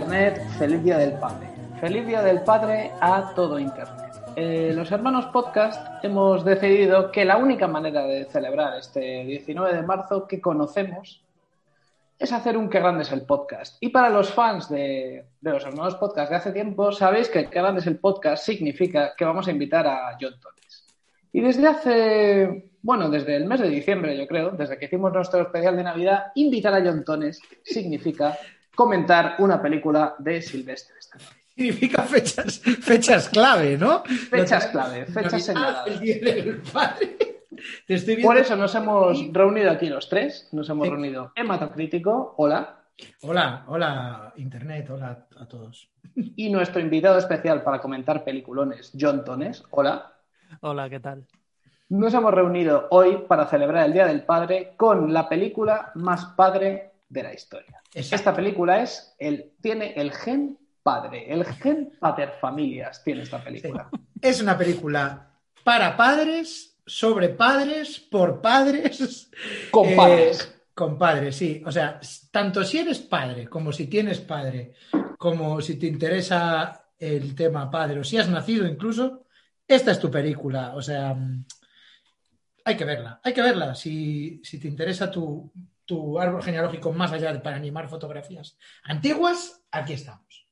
Internet, feliz Día del Padre. Feliz Día del Padre a todo Internet. Eh, los hermanos podcast hemos decidido que la única manera de celebrar este 19 de marzo que conocemos es hacer un Qué grande es el podcast. Y para los fans de, los hermanos podcast de hace tiempo, sabéis que Qué grande es el podcast significa que vamos a invitar a John Tones. Y desde hace, bueno, desde el mes de diciembre, yo creo, desde que hicimos nuestro especial de Navidad, invitar a John Tones significa comentar una película de Sylvester Stallone. Significa fechas, fechas clave, ¿no? Fechas clave, fechas señaladas. El día del padre. Te estoy viendo. Por eso nos hemos reunido aquí los tres. Nos hemos Sí. reunido Hematocrítico, hola, Hola, hola, Internet, hola a todos. y nuestro invitado especial para comentar peliculones, John Tones, hola. Hola, ¿qué tal? Nos hemos reunido hoy para celebrar el Día del Padre con la película más padre de la historia. Exacto. Esta película es el, tiene el gen padre, el gen paterfamilias tiene esta película. Es una película para padres, sobre padres, por padres. Con eh, padres. con padres, sí. O sea, tanto si eres padre, como si tienes padre, como si te interesa el tema padre, o si has nacido incluso, esta es tu película. O sea, hay que verla, hay que verla. Si, si te interesa tu, tu árbol genealógico más allá de para animar fotografías antiguas, aquí estamos.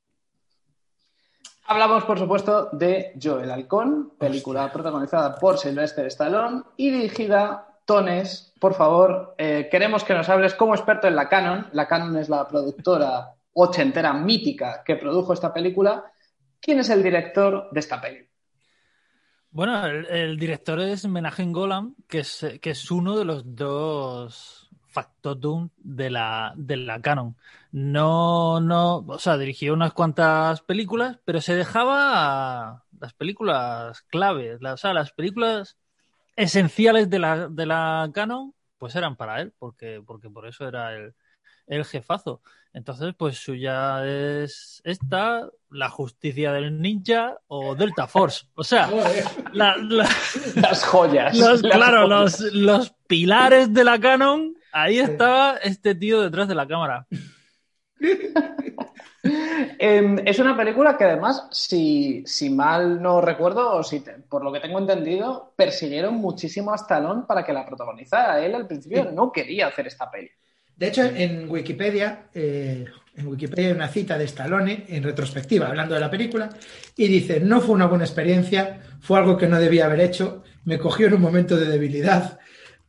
Hablamos, por supuesto, de Joe el Halcón, película protagonizada por Sylvester Stallone y dirigida Tones. Por favor, eh, queremos que nos hables como experto en la Canon. La Canon es la productora ochentera mítica que produjo esta película. ¿Quién es el director de esta película? Bueno, el, el director es Menahem Golan, que es, que es uno de los dos factotum de la, de la Canon. No, no, o sea, dirigió unas cuantas películas, pero se dejaba las películas claves, las, o sea, las películas esenciales de la, de la Canon, pues eran para él, porque, porque por eso era el, el jefazo. Entonces, pues suya es esta, La Justicia del Ninja o Delta Force. O sea, la- la- Las joyas. los, Las claro, joyas. los, los pilares de la Canon, ahí estaba este tío detrás de la cámara. Eh, es una película que además, si, si mal no recuerdo, o si te- por lo que tengo entendido, persiguieron muchísimo a Stallone para que la protagonizara. Él al principio Sí. no quería hacer esta peli. De hecho, en Wikipedia, eh, en Wikipedia hay una cita de Stallone en retrospectiva, hablando de la película, y dice, no fue una buena experiencia, fue algo que no debía haber hecho, me cogió en un momento de debilidad,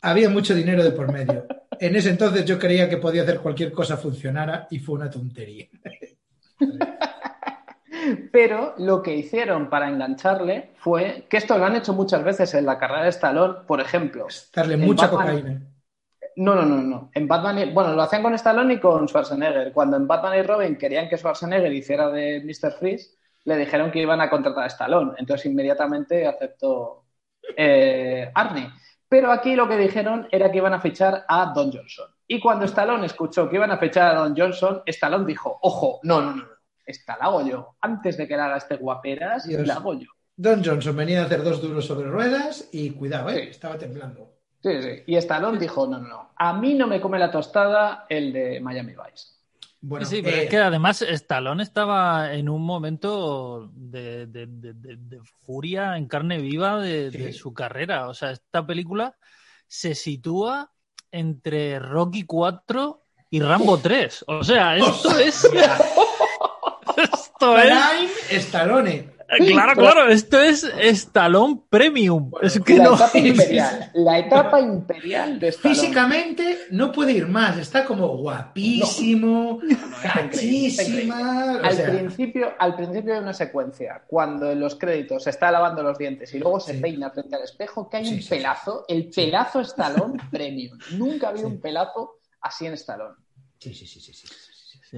había mucho dinero de por medio. En ese entonces yo creía que podía hacer cualquier cosa funcionara y fue una tontería. Pero lo que hicieron para engancharle fue que esto lo han hecho muchas veces en la carrera de Stallone, por ejemplo. Darle mucha Batman- cocaína. No, no, no, no. En Batman, y- bueno, lo hacían con Stallone y con Schwarzenegger. Cuando en Batman y Robin querían que Schwarzenegger hiciera de Mr. Freeze, le dijeron que iban a contratar a Stallone. Entonces inmediatamente aceptó eh, Arnie. Pero aquí lo que dijeron era que iban a fichar a Don Johnson. Y cuando Stallone escuchó que iban a fichar a Don Johnson, Stallone dijo, ojo, no, no, no, no. Esta la hago yo. Antes de que la haga este guaperas, Dios. la hago yo. Don Johnson venía a hacer dos duros sobre ruedas y cuidado, eh, Sí. estaba temblando. Sí, sí. Y Stallone dijo, no, no, no. A mí no me come la tostada el de Miami Vice. Bueno, sí, pero eh, es que además Stallone estaba en un momento de, de- de- de- de furia en carne viva de, su carrera. O sea, esta película se sitúa entre Rocky 4 y Rambo 3. O sea, esto es... Esto es... Stallone. Claro, claro, esto es Stallone Premium. Es que la no... etapa imperial. La etapa imperial de Stallone. Físicamente no puede ir más, está como guapísimo, cachísima. o Al sea, principio, al principio hay una secuencia cuando en los créditos se está lavando los dientes y luego se Sí. peina frente al espejo que hay Sí, un sí, pelazo, el pelazo Stallone Premium. Nunca ha habido Sí. un pelazo así en Stallone. sí, sí, sí, sí, sí, sí, sí. Sí.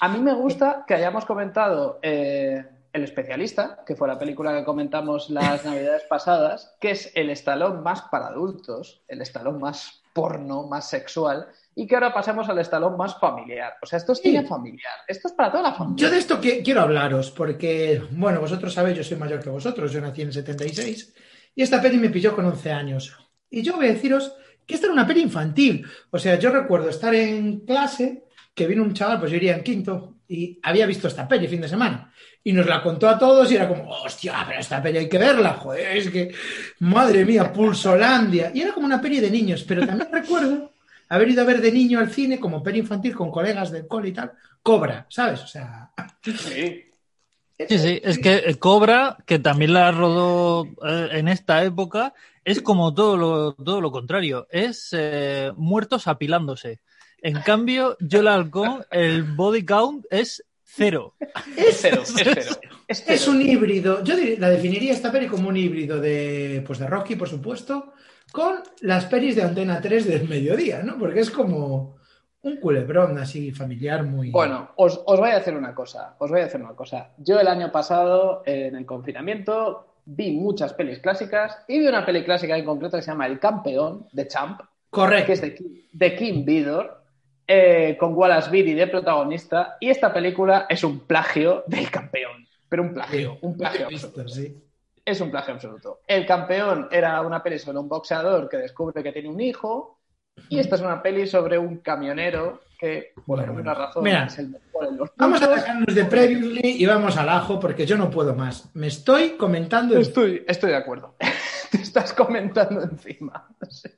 A mí me gusta que hayamos comentado eh, El especialista, que fue la película que comentamos las navidades pasadas, que es el Stallone más para adultos, el Stallone más porno, más sexual, y que ahora pasemos al Stallone más familiar. O sea, esto es Sí. cine familiar, esto es para toda la familia. Yo de esto quiero hablaros, porque, bueno, vosotros sabéis, yo soy mayor que vosotros, yo nací en el 76, y esta peli me pilló con 11 años. Y yo voy a deciros que esta era una peli infantil. O sea, yo recuerdo estar en clase que vino un chaval, pues yo iría en quinto, y había visto esta peli fin de semana. Y nos la contó a todos y era como, hostia, pero esta peli hay que verla, joder, es que, madre mía, Pulsolandia. Y era como una peli de niños, pero también recuerdo haber ido a ver de niño al cine como peli infantil con colegas del cole y tal, Cobra, ¿sabes? O sea... Sí. Sí, sí, es que Cobra, que también la rodó eh, en esta época, es como todo lo, todo lo contrario, es eh, muertos apilándose. En cambio, yo la halcón, el body count es cero. Es cero, es cero. Es, cero. Es un híbrido. Yo la definiría esta peli como un híbrido de, pues de Rocky, por supuesto, con las pelis de Antena 3 del mediodía, ¿no? Porque es como un culebrón así familiar muy. Bueno, os, os voy a hacer una cosa, os voy a hacer una cosa. Yo el año pasado, en el confinamiento, vi muchas pelis clásicas y vi una peli clásica en concreto que se llama El Campeón, de Champ, correcto. que es de, Kim- de Kim Vidor, eh, con Wallace Beery de protagonista, y esta película es un plagio del Campeón, pero un plagio, un plagio absoluto. sí. Es un plagio absoluto. El Campeón era una peli sobre un boxeador que descubre que tiene un hijo, y esta es una peli sobre un camionero que, por Bueno, alguna razón, Mira, es el mejor en los Vamos a puntos. dejarnos de Previously y vamos al ajo porque yo no puedo más. Me estoy comentando. Estoy, estoy de acuerdo. Te estás comentando encima. Sí.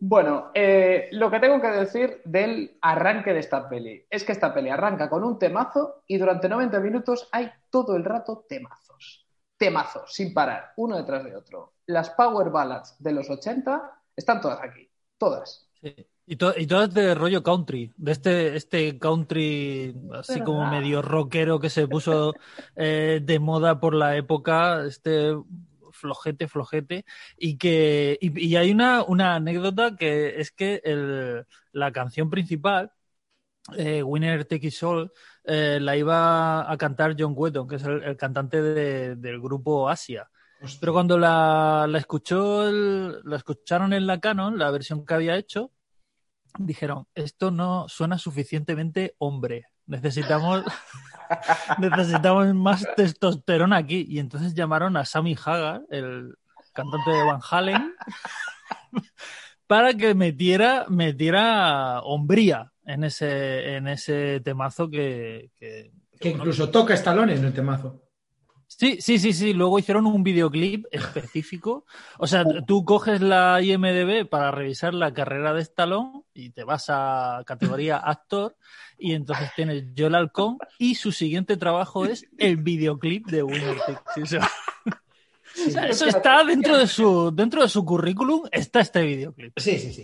Bueno, eh, lo que tengo que decir del arranque de esta peli es que esta peli arranca con un temazo y durante 90 minutos hay todo el rato temazos. Temazos, sin parar, uno detrás de otro. Las power ballads de los 80 están todas aquí, todas. Sí. Y, to- y todo es de rollo country, de este, este country así ¿Verdad? como medio rockero que se puso eh, de moda por la época, este flojete, flojete, y que y, y hay una, una anécdota que es que el- la canción principal, eh, Winner Take It All, eh, la iba a cantar John Wetton, que es el, el cantante de- del grupo Asia. Pero cuando la, la escuchó el- la escucharon en la Canon, la versión que había hecho, dijeron, esto no suena suficientemente hombre. Necesitamos, necesitamos más testosterona aquí. Y entonces llamaron a Sammy Hagar, el cantante de Van Halen, para que metiera, metiera hombría en ese, en ese temazo que, que- incluso toca Stallone en el temazo. Sí, sí, sí, sí. Luego hicieron un videoclip específico. O sea, tú coges la IMDB para revisar la carrera de Stallone y te vas a categoría actor y entonces tienes Joel Halcón y su siguiente trabajo es el videoclip de Winner Takes It All. O sea, eso está dentro de su dentro de su currículum está este videoclip. Sí, sí, sí.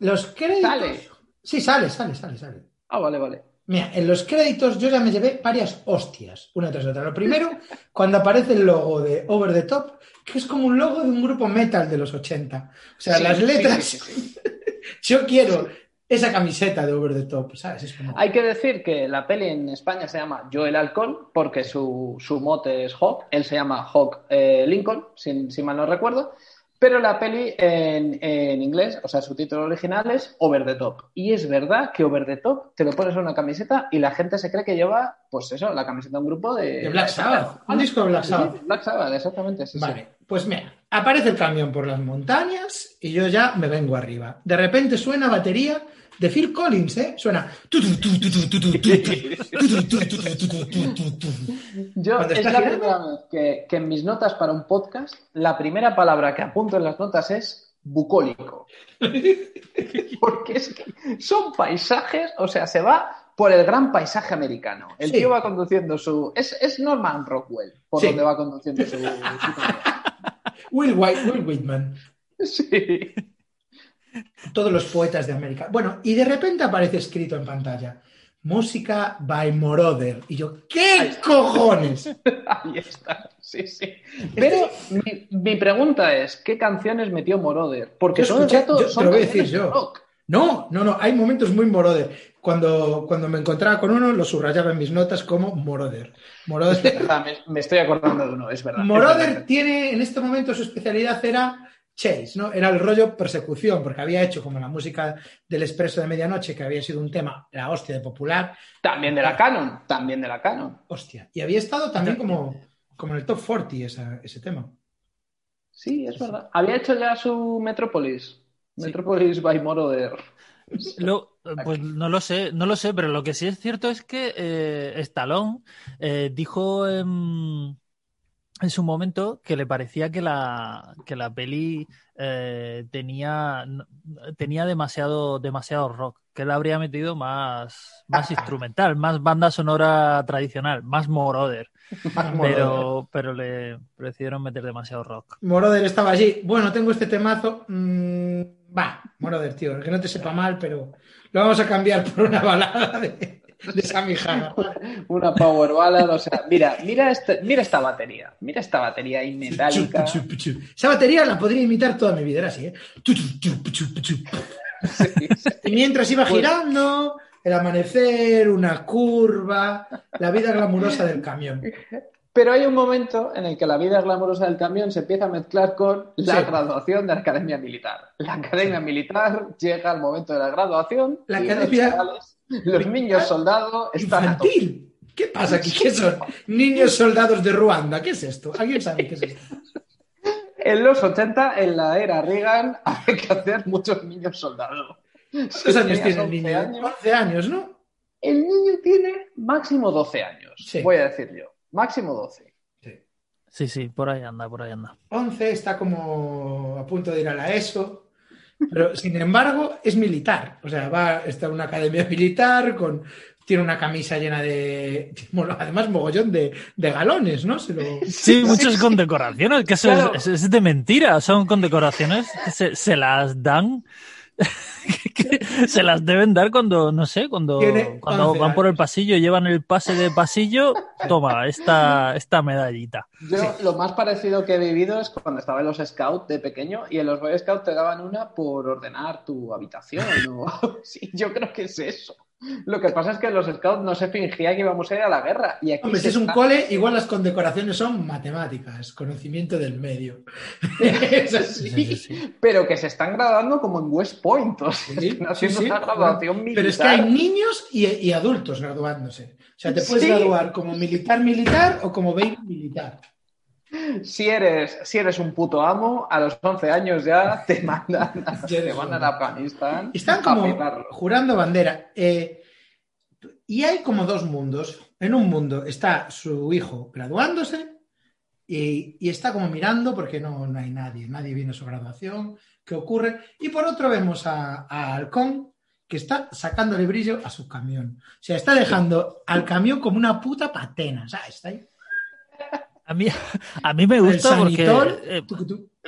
Los créditos. ¿Sale? Sí, sale, sale, sale, sale. Ah, vale, vale. Mira, en los créditos yo ya me llevé varias hostias, una tras otra. Lo primero, cuando aparece el logo de Over the Top, que es como un logo de un grupo metal de los 80. O sea, Sí, las letras. sí, sí, sí. Yo quiero esa camiseta de Over the Top, ¿sabes? Es como. Hay que decir que la peli en España se llama Joel Halcón porque su, su mote es Hawk. Él se llama Hawk eh, Lincoln, si, si mal no recuerdo. Pero la peli en, en inglés, o sea, su título original es Over the Top. Y es verdad que Over the Top te lo pones en una camiseta y la gente se cree que lleva, pues eso, la camiseta de un grupo de. De Black Sabbath. Un disco de Black Sí, Sabbath. Black Sabbath, exactamente. sí, sí. Vale, pues mira, aparece el camión por las montañas y yo ya me vengo arriba. De repente suena batería de Phil Collins, ¿eh? Suena. Yo, es la primera vez que, que en mis notas para un podcast, la primera palabra que apunto en las notas es bucólico. Porque es que son paisajes, o sea, se va por el gran paisaje americano. El Sí. tío va conduciendo su. Es, es Norman Rockwell por Sí. donde va conduciendo su. su- Will, White, Will Whitman. Sí. Todos los poetas de América. Bueno, y de repente aparece escrito en pantalla. Música by Moroder. Y yo, ¿qué cojones? Ahí está. Sí, sí. Pero mi, mi pregunta es: ¿qué canciones metió Moroder? Porque Yo son escuché- rato- yo te son lo voy a decir de yo. rock. No, no, no, hay momentos muy Moroder. Cuando, cuando me encontraba con uno, lo subrayaba en mis notas como Moroder. Moroder, Ah, me, me estoy acordando de uno, es verdad. es Moroder verdad. tiene, en este momento su especialidad era chase, ¿no? Era el rollo persecución, porque había hecho como la música del Expreso de Medianoche, que había sido un tema, la hostia de popular, También de la Canon, también de la Canon. hostia. Y había estado también como, como en el top 40 esa- ese tema. Sí, es verdad. ¿Había hecho ya su Metrópolis? Metropolis by Moroder. Lo, pues no lo sé, no lo sé, pero lo que sí es cierto es que eh, Stallone eh, dijo en, en su momento que le parecía que la, que la peli eh, tenía, tenía demasiado, demasiado rock, que él habría metido más, más instrumental, más banda sonora tradicional, más Moroder. pero, pero le decidieron meter demasiado rock. Moroder estaba allí. Bueno, tengo este temazo. Mm, va, Moroder, tío, que no te sepa mal, pero lo vamos a cambiar por una balada de, de Sammy Hagar. Una power ballad, o sea, mira, mira, este, mira esta batería, mira esta batería ahí metálica. Esa batería la podría imitar toda mi vida, era así, ¿eh? Y mientras iba girando, el amanecer, una curva, la vida glamurosa del camión. Pero hay un momento en el que la vida glamurosa del camión se empieza a mezclar con la Sí. graduación de la academia militar. La academia militar llega al momento de la graduación. La academia- los niños soldados están. Infantil. ¿Qué pasa aquí? ¿Qué son? Niños soldados de Ruanda. ¿Qué es esto? ¿Alguien sabe qué es esto? En los 80, en la era Reagan, hay que hacer muchos niños soldados. ¿Cuántos años tiene el 11 niño? años, 11 años, ¿no? el niño tiene máximo 12 años, Sí. voy a decir yo. Máximo 12. Sí, sí, por ahí anda, por ahí anda. 11 está como a punto de ir a la ESO, pero sin embargo es militar. O sea, va está en una academia militar con tiene una camisa llena de bueno, además mogollón de, de galones, ¿no? Se lo- Sí, muchos con decoraciones, que eso es- Claro. es, es de mentira, son con decoraciones que se, se las dan, se las deben dar cuando, no sé, cuando, cuando 11 van por el pasillo, llevan el pase de pasillo, toma, esta, esta medallita. Yo lo más parecido que he vivido es cuando estaba en los Scouts de pequeño y en los Boy Scouts te daban una por ordenar tu habitación. o algo así. yo creo que es eso. Lo que pasa es que los Scouts no se fingía que íbamos a ir a la guerra. Y aquí Hombre, si es un está- cole, igual las condecoraciones son matemáticas, conocimiento del medio. es así. Sí, sí, sí. Pero que se están graduando como en West Point. O sea, Sí, están sí, haciendo sí. una graduación militar. Pero es que hay niños y, y adultos graduándose. O sea, te puedes Sí. graduar como militar militar o como baby militar. Si eres, si eres un puto amo, a los 11 años ya te mandan, te mandan a Afganistán Están como jurando bandera. Eh, y hay como dos mundos. En un mundo está su hijo graduándose y, y está como mirando porque no, no hay nadie, nadie viene a su graduación, ¿qué ocurre? Y por otro vemos a, a Halcón que está sacándole brillo a su camión. O sea, está dejando al camión como una puta patena, ¿sabes? Está ahí. A mí, a mí me gusta porque, eh.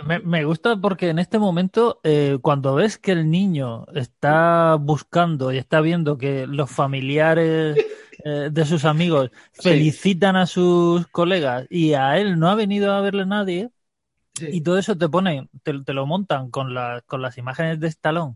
Me, me gusta porque en este momento, eh, cuando ves que el niño está buscando y está viendo que los familiares eh, de sus amigos Sí. felicitan a sus colegas y a él no ha venido a verle nadie, Sí. y todo eso te ponen, te, te lo montan con, la- con las imágenes de Stallone,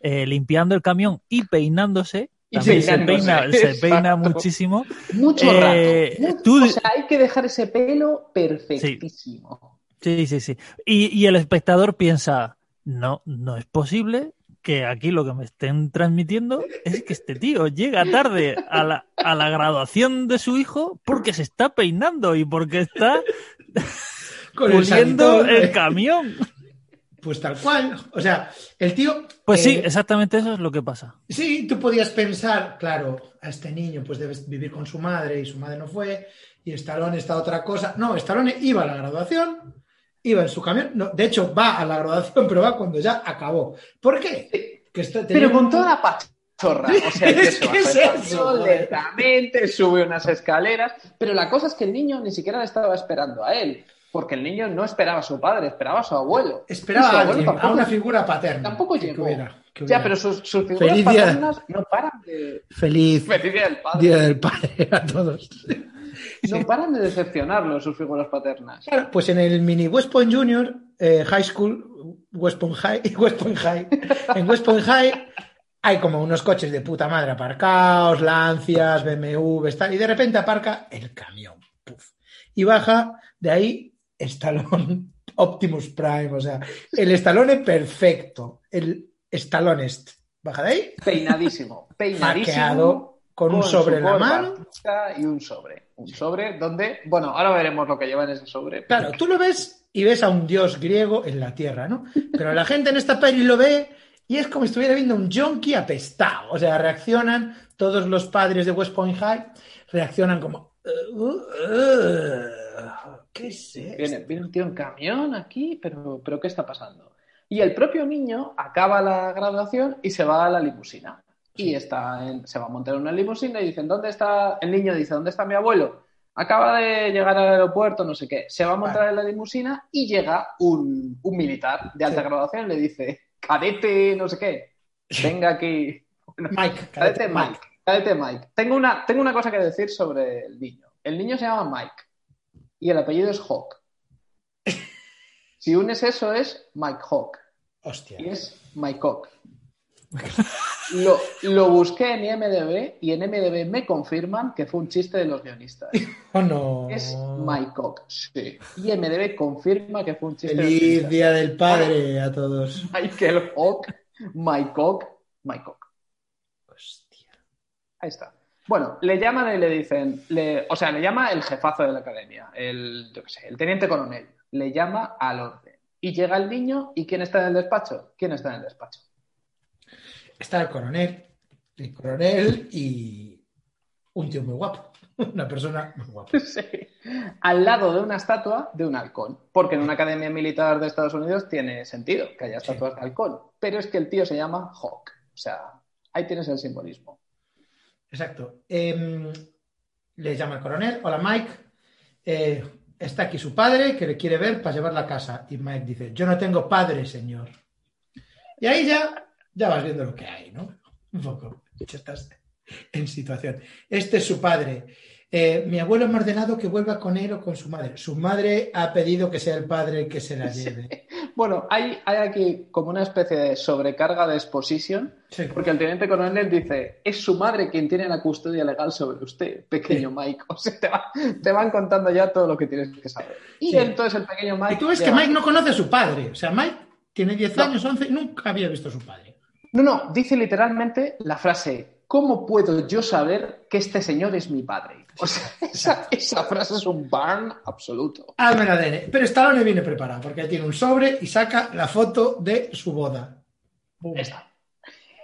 eh, limpiando el camión y peinándose. Y También se peina, se peina muchísimo. Mucho Eh, rato. Mucho- tú- O sea, hay que dejar ese pelo perfectísimo. Sí, sí, sí. Y, y el espectador piensa, no, no es posible que aquí lo que me estén transmitiendo es que este tío llega tarde a la, a la graduación de su hijo porque se está peinando y porque está Con el puliendo el eh, camión. Pues tal cual. O sea, el tío. Pues sí, eh, exactamente eso es lo que pasa. Sí, tú podías pensar, claro, a este niño pues debe vivir con su madre y su madre no fue, y Stallone está otra cosa. No, Stallone iba a la graduación, iba en su camión, no, de hecho va a la graduación, pero va cuando ya acabó. ¿Por qué? Que esto tenía Pero con un- toda la pachorra. O sea, Es que es eso, lentamente, sube unas escaleras. Pero la cosa es que el niño ni siquiera le estaba esperando a él. Porque el niño no esperaba a su padre, esperaba a su abuelo. Su Esperaba a abuelo a una figura paterna. Tampoco que llegó. hubiera- que Ya, pero sus, sus figuras Feliz día. paternas no paran de. Feliz Feliz día del padre. Día del Padre a todos. No paran de decepcionarlo sus figuras paternas. Claro, pues en el mini West Point Junior eh, High School, West Point High, West Point High, en West Point High hay como unos coches de puta madre aparcados, lancias, BMW, tal, y de repente aparca el camión. puf, y baja de ahí Stallone Optimus Prime, o sea, el Stallone perfecto, el Stallone est. Baja de ahí, Peinadísimo. Peinadísimo. hackeado, con un sobre en la mano. Y un sobre. Un sobre donde. Bueno, ahora veremos lo que lleva en ese sobre. Claro, tú lo ves y ves a un dios griego en la tierra, ¿no? Pero la gente en esta peli lo ve y es como si estuviera viendo un junkie apestado. O sea, reaccionan todos los padres de West Point High, reaccionan como... "Uh, uh, ¿Qué es esto?". Viene, viene un tío en camión aquí, pero, pero ¿qué está pasando? Y el propio niño acaba la graduación y se va a la limusina. Y está en- se va a montar en una limusina y dicen, ¿dónde está? El niño dice, ¿dónde está mi abuelo? Acaba de llegar al aeropuerto, no sé qué. Se va a montar Vale. en la limusina y llega un, un militar de alta Sí. graduación y le dice, cadete, no sé qué, venga aquí. Mike, Cadete Mike. Cadete Mike. Tengo una, tengo una cosa que decir sobre el niño. El niño se llama Mike y el apellido es Hawk. Si unes eso es Mike Hawk Hostia. y es Mike Hawk. Lo, lo busqué en IMDB y en IMDB me confirman que fue un chiste de los guionistas. Oh, no. Es Mike Hawk, sí. IMDB confirma que fue un chiste de los Feliz guionistas. Día del Padre a todos. Michael Hawk, Mike Hawk, Mike Hawk. Hostia. Ahí está. Bueno, le llaman y le dicen, le- o sea, le llama el jefazo de la academia, el, yo qué sé, el teniente coronel. Le llama al orden. Y llega el niño, ¿y quién está en el despacho? ¿Quién está en el despacho? Está el coronel, el coronel y un tío muy guapo. Una persona muy guapa. Sí. Al lado de una estatua de un halcón. Porque en una academia militar de Estados Unidos tiene sentido que haya estatuas de halcón. Pero es que el tío se llama Hawk. O sea, ahí tienes el simbolismo. Exacto. Em, le llama el coronel. Hola, Mike. Eh, está aquí su padre que le quiere ver para llevarla a casa. Y Mike dice, yo no tengo padre, señor. Y ahí ya, ya vas viendo lo que hay, ¿no? Un poco. Ya estás en situación. Este es su padre. Eh, mi abuelo me ha ordenado que vuelva con él o con su madre. Su madre ha pedido que sea el padre el que se la lleve. Bueno, hay, hay aquí como una especie de sobrecarga de exposición Sí. Porque el teniente coronel dice, es su madre quien tiene la custodia legal sobre usted, pequeño Mike. O sea, te, va- te van contando ya todo lo que tienes que saber. Y Sí. entonces el pequeño Mike... Y tú ves que Mike no conoce a su padre. O sea, Mike tiene 10 No. años, 11, y nunca había visto a su padre. No, no, dice literalmente la frase, ¿cómo puedo yo saber que este señor es mi padre? O sea, esa, esa frase es un burn absoluto. Hazme el ADN. Pero Stallone viene preparado porque tiene un sobre y saca la foto de su boda. Esa.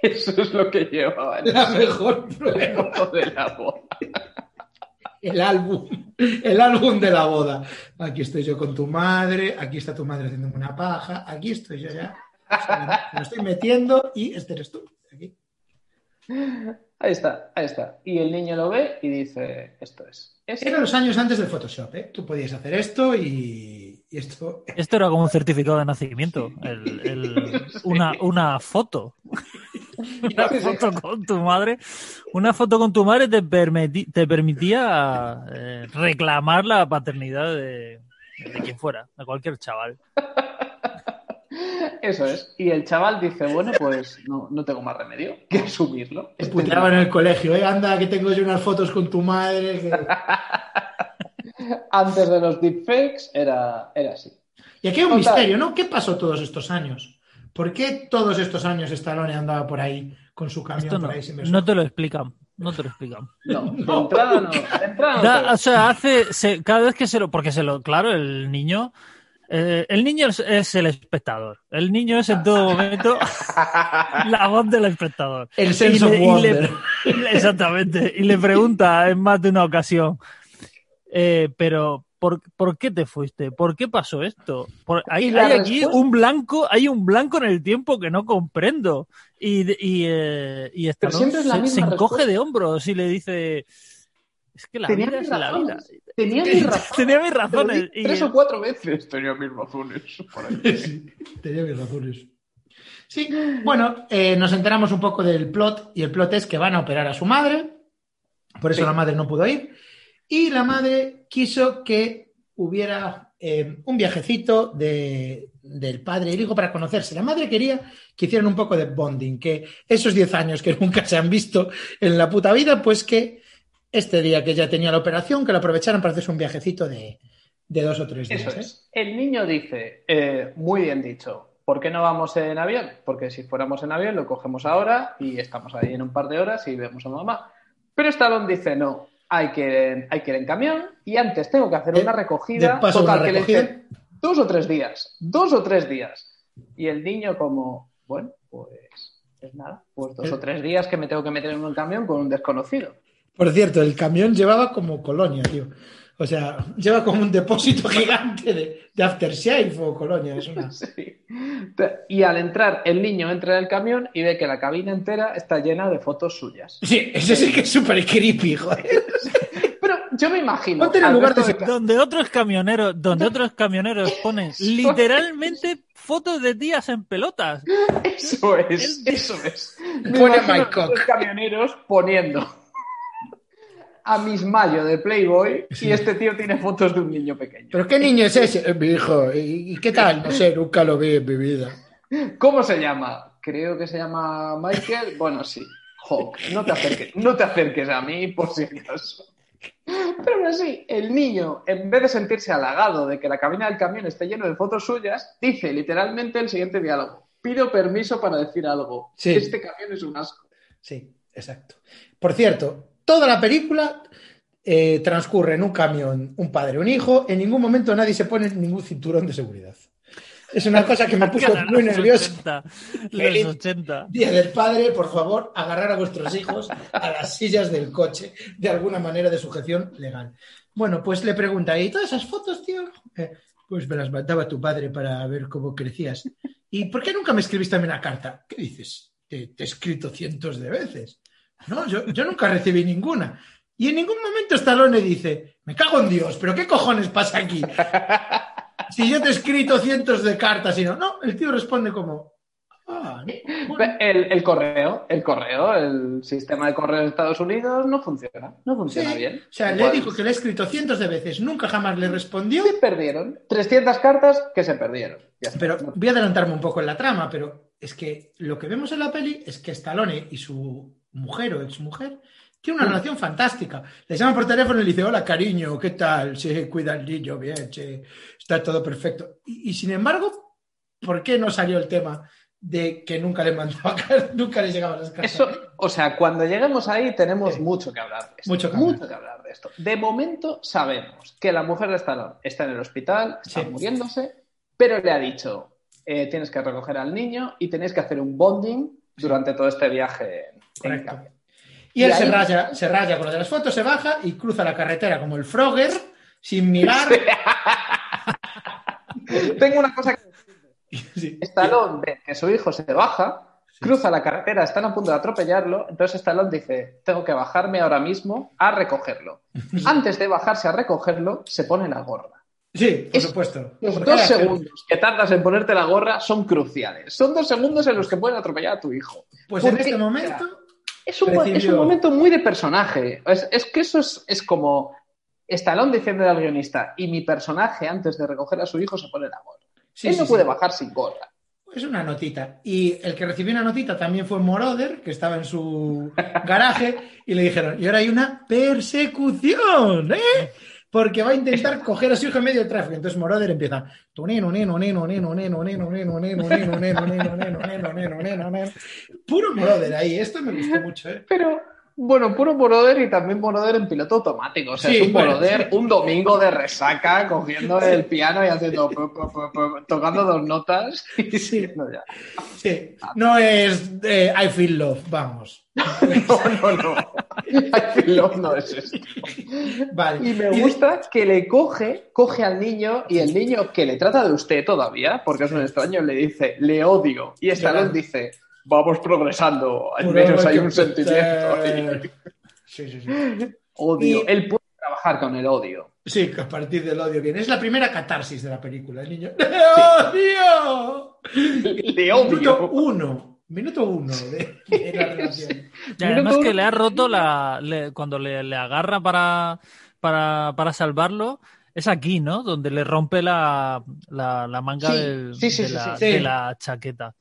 Eso es lo que llevaba en La mejor prueba. foto de la boda. El álbum. El álbum de la boda. Aquí estoy yo con tu madre. Aquí está tu madre haciéndome una paja. Aquí estoy yo ya. O sea, Me estoy metiendo y este eres tú. Ahí está, ahí está. Y el niño lo ve y dice, esto es. Esto Eran los años antes del Photoshop, ¿eh? Tú podías hacer esto y, y esto. Esto era como un certificado de nacimiento. el- el- una, una foto. Una foto con tu madre. Una foto con tu madre te, permiti- te permitía eh, reclamar la paternidad de, de quien fuera, de cualquier chaval. Eso es. Y el chaval dice, bueno, pues no, no tengo más remedio que asumirlo. Te Este puteaban en el colegio, ¿eh? Anda, que tengo yo unas fotos con tu madre. que- Antes de los deepfakes era, era así. Y aquí hay un Total. misterio, ¿no? ¿Qué pasó todos estos años? ¿Por qué todos estos años Stallone andaba por ahí con su camión Esto no, por ahí sin no te lo explican. No te lo explican. No, de entrada no. De entrada no Da- o sea, hace se- cada vez que se lo, porque se lo, claro, el niño, eh, el niño es, es el espectador. El niño es en todo momento la voz del espectador. El sense of le- y wonder. le- exactamente. Y le pregunta en más de una ocasión, eh, pero ¿por, por qué te fuiste? ¿Por qué pasó esto? Por- hay aquí un blanco, hay un blanco en el tiempo que no comprendo. Y, y, eh, y Stallone siempre es la se, encoge de hombros y le dice, es que la Tenía vida es la vida. Tenía mis razones. Tenía mis razones. Y tres o cuatro veces tenía mis razones. Por ahí. Sí, tenía mis razones. Sí, bueno, eh, nos enteramos un poco del plot y el plot es que van a operar a su madre, por eso Sí. la madre no pudo ir, y la madre quiso que hubiera eh, un viajecito de- del padre y el hijo para conocerse. La madre quería que hicieran un poco de bonding, que esos 10 años que nunca se han visto en la puta vida, pues que este día que ya tenía la operación, que lo aprovecharan para hacerse un viajecito de, de dos o tres días. Eso ¿eh? es. El niño dice, eh, muy bien dicho, ¿por qué no vamos en avión? Porque si fuéramos en avión lo cogemos ahora y estamos ahí en un par de horas y vemos a mamá. Pero Stallone dice, no, hay que, hay que ir en camión y antes tengo que hacer una recogida. de Total, una que le dicen, dos o tres días, dos o tres días. Y el niño como, bueno, pues, pues nada, pues dos o tres días que me tengo que meter en un camión con un desconocido. Por cierto, el camión llevaba como colonia, tío. O sea, lleva como un depósito gigante de, de aftershave o colonia. Es una... Sí. Y al entrar, el niño entra en el camión y ve que la cabina entera está llena de fotos suyas. Sí, ese sí que es súper creepy, joder. Pero yo me imagino. Ponte en el lugar resto de ese- Donde otros camioneros, donde otros camioneros ponen literalmente fotos de tías en pelotas. Eso es, eso es. Me Pone my cock. los camioneros poniendo a Miss Mayo de Playboy y este tío tiene fotos de un niño pequeño. ¿Pero qué niño es ese? Eh, mi hijo. ¿Y y qué tal? No sé, nunca lo vi en mi vida. ¿Cómo se llama? Creo que se llama Michael. Bueno, sí. Hawk. No te acerques, no te acerques a mí por si acaso. Pero aún así, el niño, en vez de sentirse halagado de que la cabina del camión esté lleno de fotos suyas, dice literalmente el siguiente diálogo. Pido permiso para decir algo. Sí. Este camión es un asco. Sí, exacto. Por cierto, toda la película eh, transcurre en un camión, un padre, un hijo. En ningún momento nadie se pone ningún cinturón de seguridad. Es una cosa que me puso Cara, muy nervioso. 80, Feliz. los 80. Día del padre, por favor, agarrar a vuestros hijos a las sillas del coche de alguna manera de sujeción legal. Bueno, pues le pregunta, ¿y todas esas fotos, tío? Eh, pues me las mandaba tu padre para ver cómo crecías. ¿Y por qué nunca me escribiste a mí una carta? ¿Qué dices? Te, te he escrito cientos de veces. No, yo, yo nunca recibí ninguna. Y en ningún momento Stallone dice, me cago en Dios, pero ¿qué cojones pasa aquí? Si yo te he escrito cientos de cartas y no, no, el tío responde como, ah, bueno". El, el correo, el correo, el sistema de correo de Estados Unidos no funciona. No funciona Sí, bien. O sea, le dijo que le he escrito cientos de veces, nunca jamás le respondió. Se perdieron. 300 cartas que se perdieron. Ya. Pero voy a adelantarme un poco en la trama, pero es que lo que vemos en la peli es que Stallone y su mujer o exmujer tienen una relación fantástica. Le llama por teléfono y le dice, hola cariño, ¿qué tal? Sí, cuida al niño, bien, sí, está todo perfecto. Y, y sin embargo, ¿por qué no salió el tema de que nunca le mandaba nunca le llegaban las cartas? Eso, o sea, cuando lleguemos ahí tenemos Sí. mucho que hablar de esto. Mucho que hablar. Mucho que hablar de esto. De momento sabemos que la mujer de Stallone está en el hospital, está Sí. muriéndose, pero le ha dicho, eh, tienes que recoger al niño y tenéis que hacer un bonding durante todo este viaje. Correcto. camión. Y él Y se raya, se raya con lo de las fotos, se baja y cruza la carretera como el Frogger, sin mirar. Tengo una cosa que Sí. Stallone ve que su hijo se baja, cruza la carretera, están a punto de atropellarlo, entonces Stallone dice, tengo que bajarme ahora mismo a recogerlo. Antes de bajarse a recogerlo, se pone la gorra. Sí, por Es- supuesto. Los dos segundos que tardas en ponerte la gorra son cruciales. Son dos segundos en los que pueden atropellar a tu hijo. Pues en este momento, Es un, es un momento muy de personaje. Es, es que eso es, es como Stallone diciendo al guionista, y mi personaje antes de recoger a su hijo se pone la gorra. sí, Él sí, no sí. puede bajar sin gorra. es una notita. Y el que recibió una notita también fue Moroder, que estaba en su garaje, y le dijeron, y ahora hay una persecución, ¿eh? porque va a intentar coger a su hijo en medio del tráfico. Entonces Moroder empieza. Puro Moroder ahí, esto me gustó mucho, ¿eh? Pero bueno, puro Moroder y también Moroder en piloto automático. O sea, Sí, es un Moroder un domingo de resaca cogiendo el piano y haciendo, pu, pu, pu, pu, tocando dos notas y Sí. siguiendo ya. Sí, no es eh, I feel love, vamos. No, no, no. I feel love no es esto. Vale. Y me gusta que le coge, coge al niño y el niño que le trata de usted todavía, porque es un extraño, le dice, le odio. Y Llorando. dice, vamos progresando, al menos hay que un sentimiento. Sí, sí, sí. Odio. Y- Él puede trabajar con el odio. Sí, que a partir del odio viene. Es la primera catarsis de la película. El niño. ¡Le odio! Le Minuto odio. uno. Minuto uno de, de la relación. Y además Minuto que le ha roto la. le- cuando le, le agarra para, para, para salvarlo, es aquí, ¿no? Donde le rompe la, la, la manga Sí, del- sí, sí, de, sí, la, sí. de la chaqueta.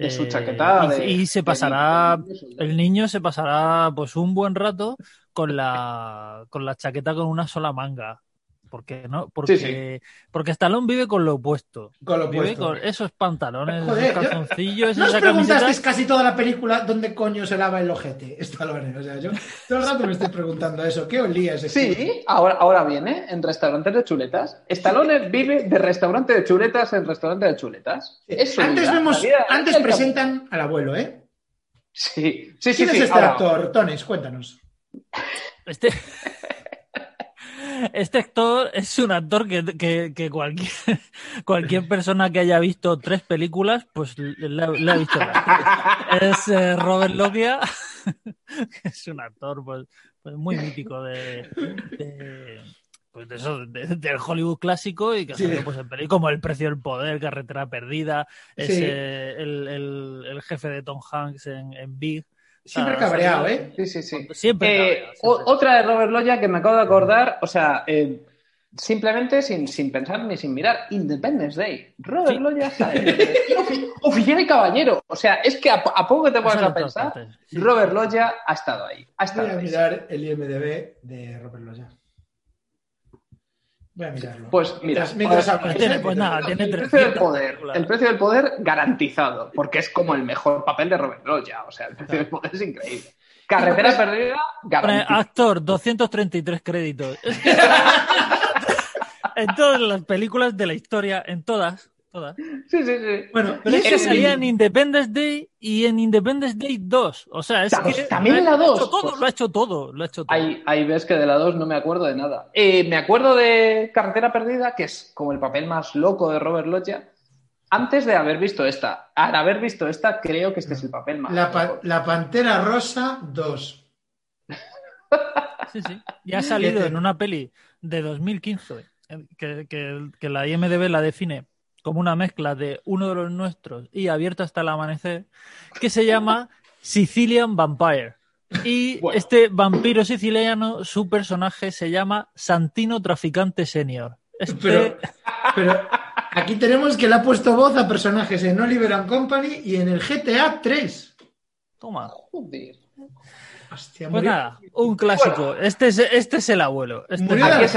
De su Eh, chaqueta. y, de- y se pasará. de- El niño se pasará pues un buen rato con la, con la chaqueta con una sola manga. Porque no, porque, Sí, porque Stallone vive con lo opuesto. Con lo Vive opuesto. con esos pantalones, Joder, esos yo- calzoncillos, ¿No os esa preguntasteis camiseta. casi toda la película dónde coño se lava el ojete? Stallone. O sea, yo todo el rato me estoy preguntando eso. ¿Qué olía ese? Sí, ahora, ahora viene en restaurantes de chuletas. Stallone vive de restaurante de chuletas en restaurante de chuletas. Es su Antes vida, vemos, vida antes presentan al abuelo, ¿eh? Sí, sí, sí. ¿Quién es sí, este ahora- actor? Tones, cuéntanos. Este, este actor es un actor que, que- que cualquier, cualquier persona que haya visto tres películas, pues le, le ha visto. Es eh, Robert Loggia, que es un actor pues, pues muy mítico de, de, pues de eso, de- del Hollywood clásico y que Sí. salido pues, en películas como El precio del poder, Carretera perdida, es Sí. el, el- el jefe de Tom Hanks en, en Big. Siempre Ah, cabreado, ¿eh? Sí, sí, sí. Siempre Eh, cabreado, siempre. otra de Robert Loya que me acabo de acordar, o sea, eh, simplemente sin, sin pensar ni sin mirar, Independence Day. Robert Sí. Loya sale. Ofi- Oficial y caballero. O sea, es que a, a poco que te pones a pensar. Robert Loya ha estado ahí. Ha estado Voy a ahí. mirar el IMDB de Robert Loya. Voy a mirarlo. Pues mira, Mientras- mientras pues, nada, tiene el precio del 300 poder. El precio del poder garantizado, porque es como el mejor papel de Robert Loya. O sea, el precio del poder es increíble. Carretera perdida, garantizado. actor, 233 créditos. En todas las películas de la historia, en todas, todas. Sí, sí, sí. Bueno, Pero es y que salía en Independence Day y en Independence Day 2. O sea, es También- que también en lo la ha 2, hecho todo, pues. lo ha hecho todo, lo ha hecho todo. Ahí, ahí ves que de la 2 no me acuerdo de nada. Eh, me acuerdo de Carretera Perdida, que es como el papel más loco de Robert Loggia, antes de haber visto esta. Al haber visto esta, creo que este es el papel más la, pa- loco. la Pantera Rosa 2. Sí, sí. Y ha salido en una peli de 2015 eh, que, que- que la IMDB la define como una mezcla de uno de los nuestros y abierto hasta el amanecer, que se llama Sicilian Vampire. Y Bueno. este vampiro siciliano, su personaje se llama Santino Traficante Senior. Este- Pero, pero aquí tenemos que le ha puesto voz a personajes en Oliver and Company y en el GTA 3. Toma. Joder. Hostia, Pues murió- nada, un clásico. Este, es, este es el abuelo. Este, es,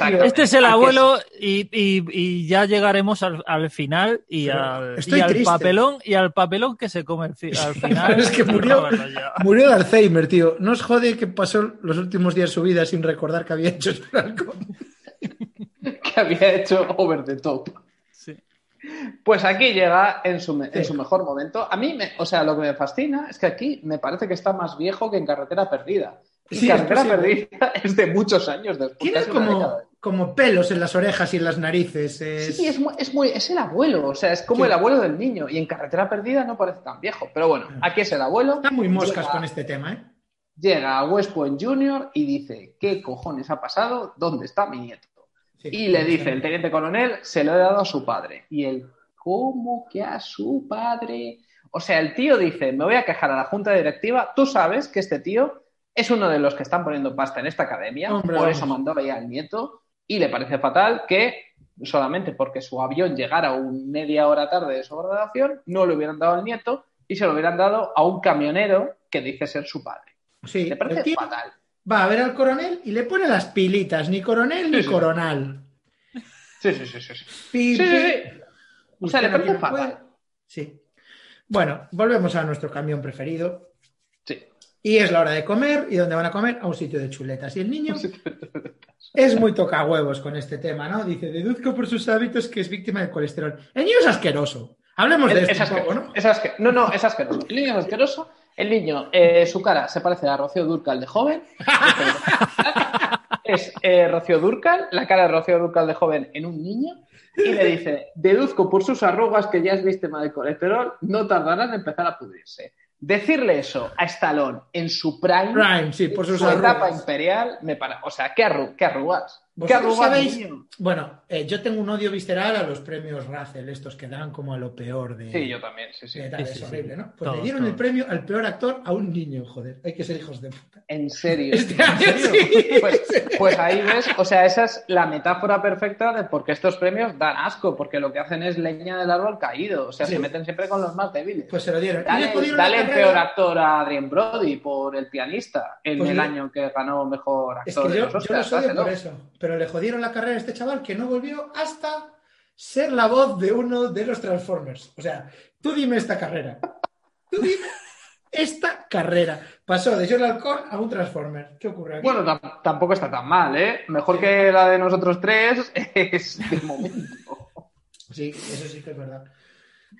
el, este es el Aquí abuelo y, y- y ya llegaremos al, al final y al, y papelón y al papelón que se come al, fi- al final. Es que murió, murió de Alzheimer, tío. No os jode que pasó los últimos días de su vida sin recordar que había hecho el alcohol. que había hecho Over the Top. Pues aquí llega en su, en mejor momento. A mí, me- o sea, lo que me fascina es que aquí me parece que está más viejo que en Carretera Perdida. Y Sí, Carretera. Perdida es de muchos años después. Tiene como, como pelos en las orejas y en las narices. es- Sí, es, muy, es, muy- es el abuelo, o sea, es como Sí. el abuelo del niño. Y en Carretera Perdida no parece tan viejo. Pero bueno, aquí es el abuelo. Están muy moscas Llega- con este tema, ¿eh? Llega a West Point Jr. y dice: ¿Qué cojones ha pasado? ¿Dónde está mi nieto? Sí. Y le dice el teniente coronel, se lo he dado a su padre. Y él, ¿cómo que a su padre? O sea, el tío dice, me voy a quejar a la junta directiva. Tú sabes que este tío es uno de los que están poniendo pasta en esta academia, Hombre, por eso mandó ahí al nieto. Y le parece fatal que solamente porque su avión llegara un media hora tarde de su graduación, no le hubieran dado al nieto y se lo hubieran dado a un camionero que dice ser su padre. Sí, Le parece fatal. va a ver al coronel y le pone las pilitas, ni coronel ni Sí, sí. coronal. Sí, sí, sí, sí. sí. O sea, le parece no puede. fatal. Sí. Bueno, volvemos a nuestro camión preferido. Sí. Y es la hora de comer. ¿Y dónde van a comer? A un sitio de chuletas. Y el niño es muy toca huevos con este tema, ¿no? Dice, deduzco por sus hábitos que es víctima del colesterol. El niño es asqueroso. Hablemos de Es, esto es un poco, asqueroso. ¿no? Es No, no, es asqueroso. El niño es asqueroso. El niño, eh, su cara se parece a Rocío Durcal de joven. es eh, Rocío Durcal, la cara de Rocío Durcal de joven en un niño. Y le dice, deduzco por sus arrugas que ya es víctima de colesterol, no tardará en empezar a pudrirse. Decirle eso a Stallone en su prime, Prime, sí, por sus su etapa imperial, me para. O sea, ¿qué, arru- qué arrugas? ¿Qué ¿Vosotros sabéis? niño? Bueno, eh, yo tengo un odio visceral a los premios Russell, estos que dan como a lo peor de... Sí, yo también, sí, sí. de tal, Sí, es horrible, sí. ¿no? Pues Todos, le dieron todos. el premio al peor actor a un niño, joder. Hay que ser hijos de puta. En serio. Este año sí. Pues, pues ahí ves, o sea, esa es la metáfora perfecta de por qué estos premios dan asco, porque lo que hacen es leña del árbol caído, o sea, Sí. se meten siempre con los más débiles. Pues se lo dieron. Dale dale el peor actor a Adrien Brody por El pianista, en Pues el le- año que ganó mejor Es actor de yo, los yo Oscars. dáselo. por eso. pero le jodieron la carrera a este chaval que no volvió hasta ser la voz de uno de los Transformers. O sea, tú dime esta carrera. Tú dime esta carrera. Pasó de John Alcón a un Transformer. ¿Qué ocurre aquí? Bueno, tam- tampoco está tan mal, ¿eh? Mejor que la de nosotros tres es de momento. Sí, eso sí que es verdad.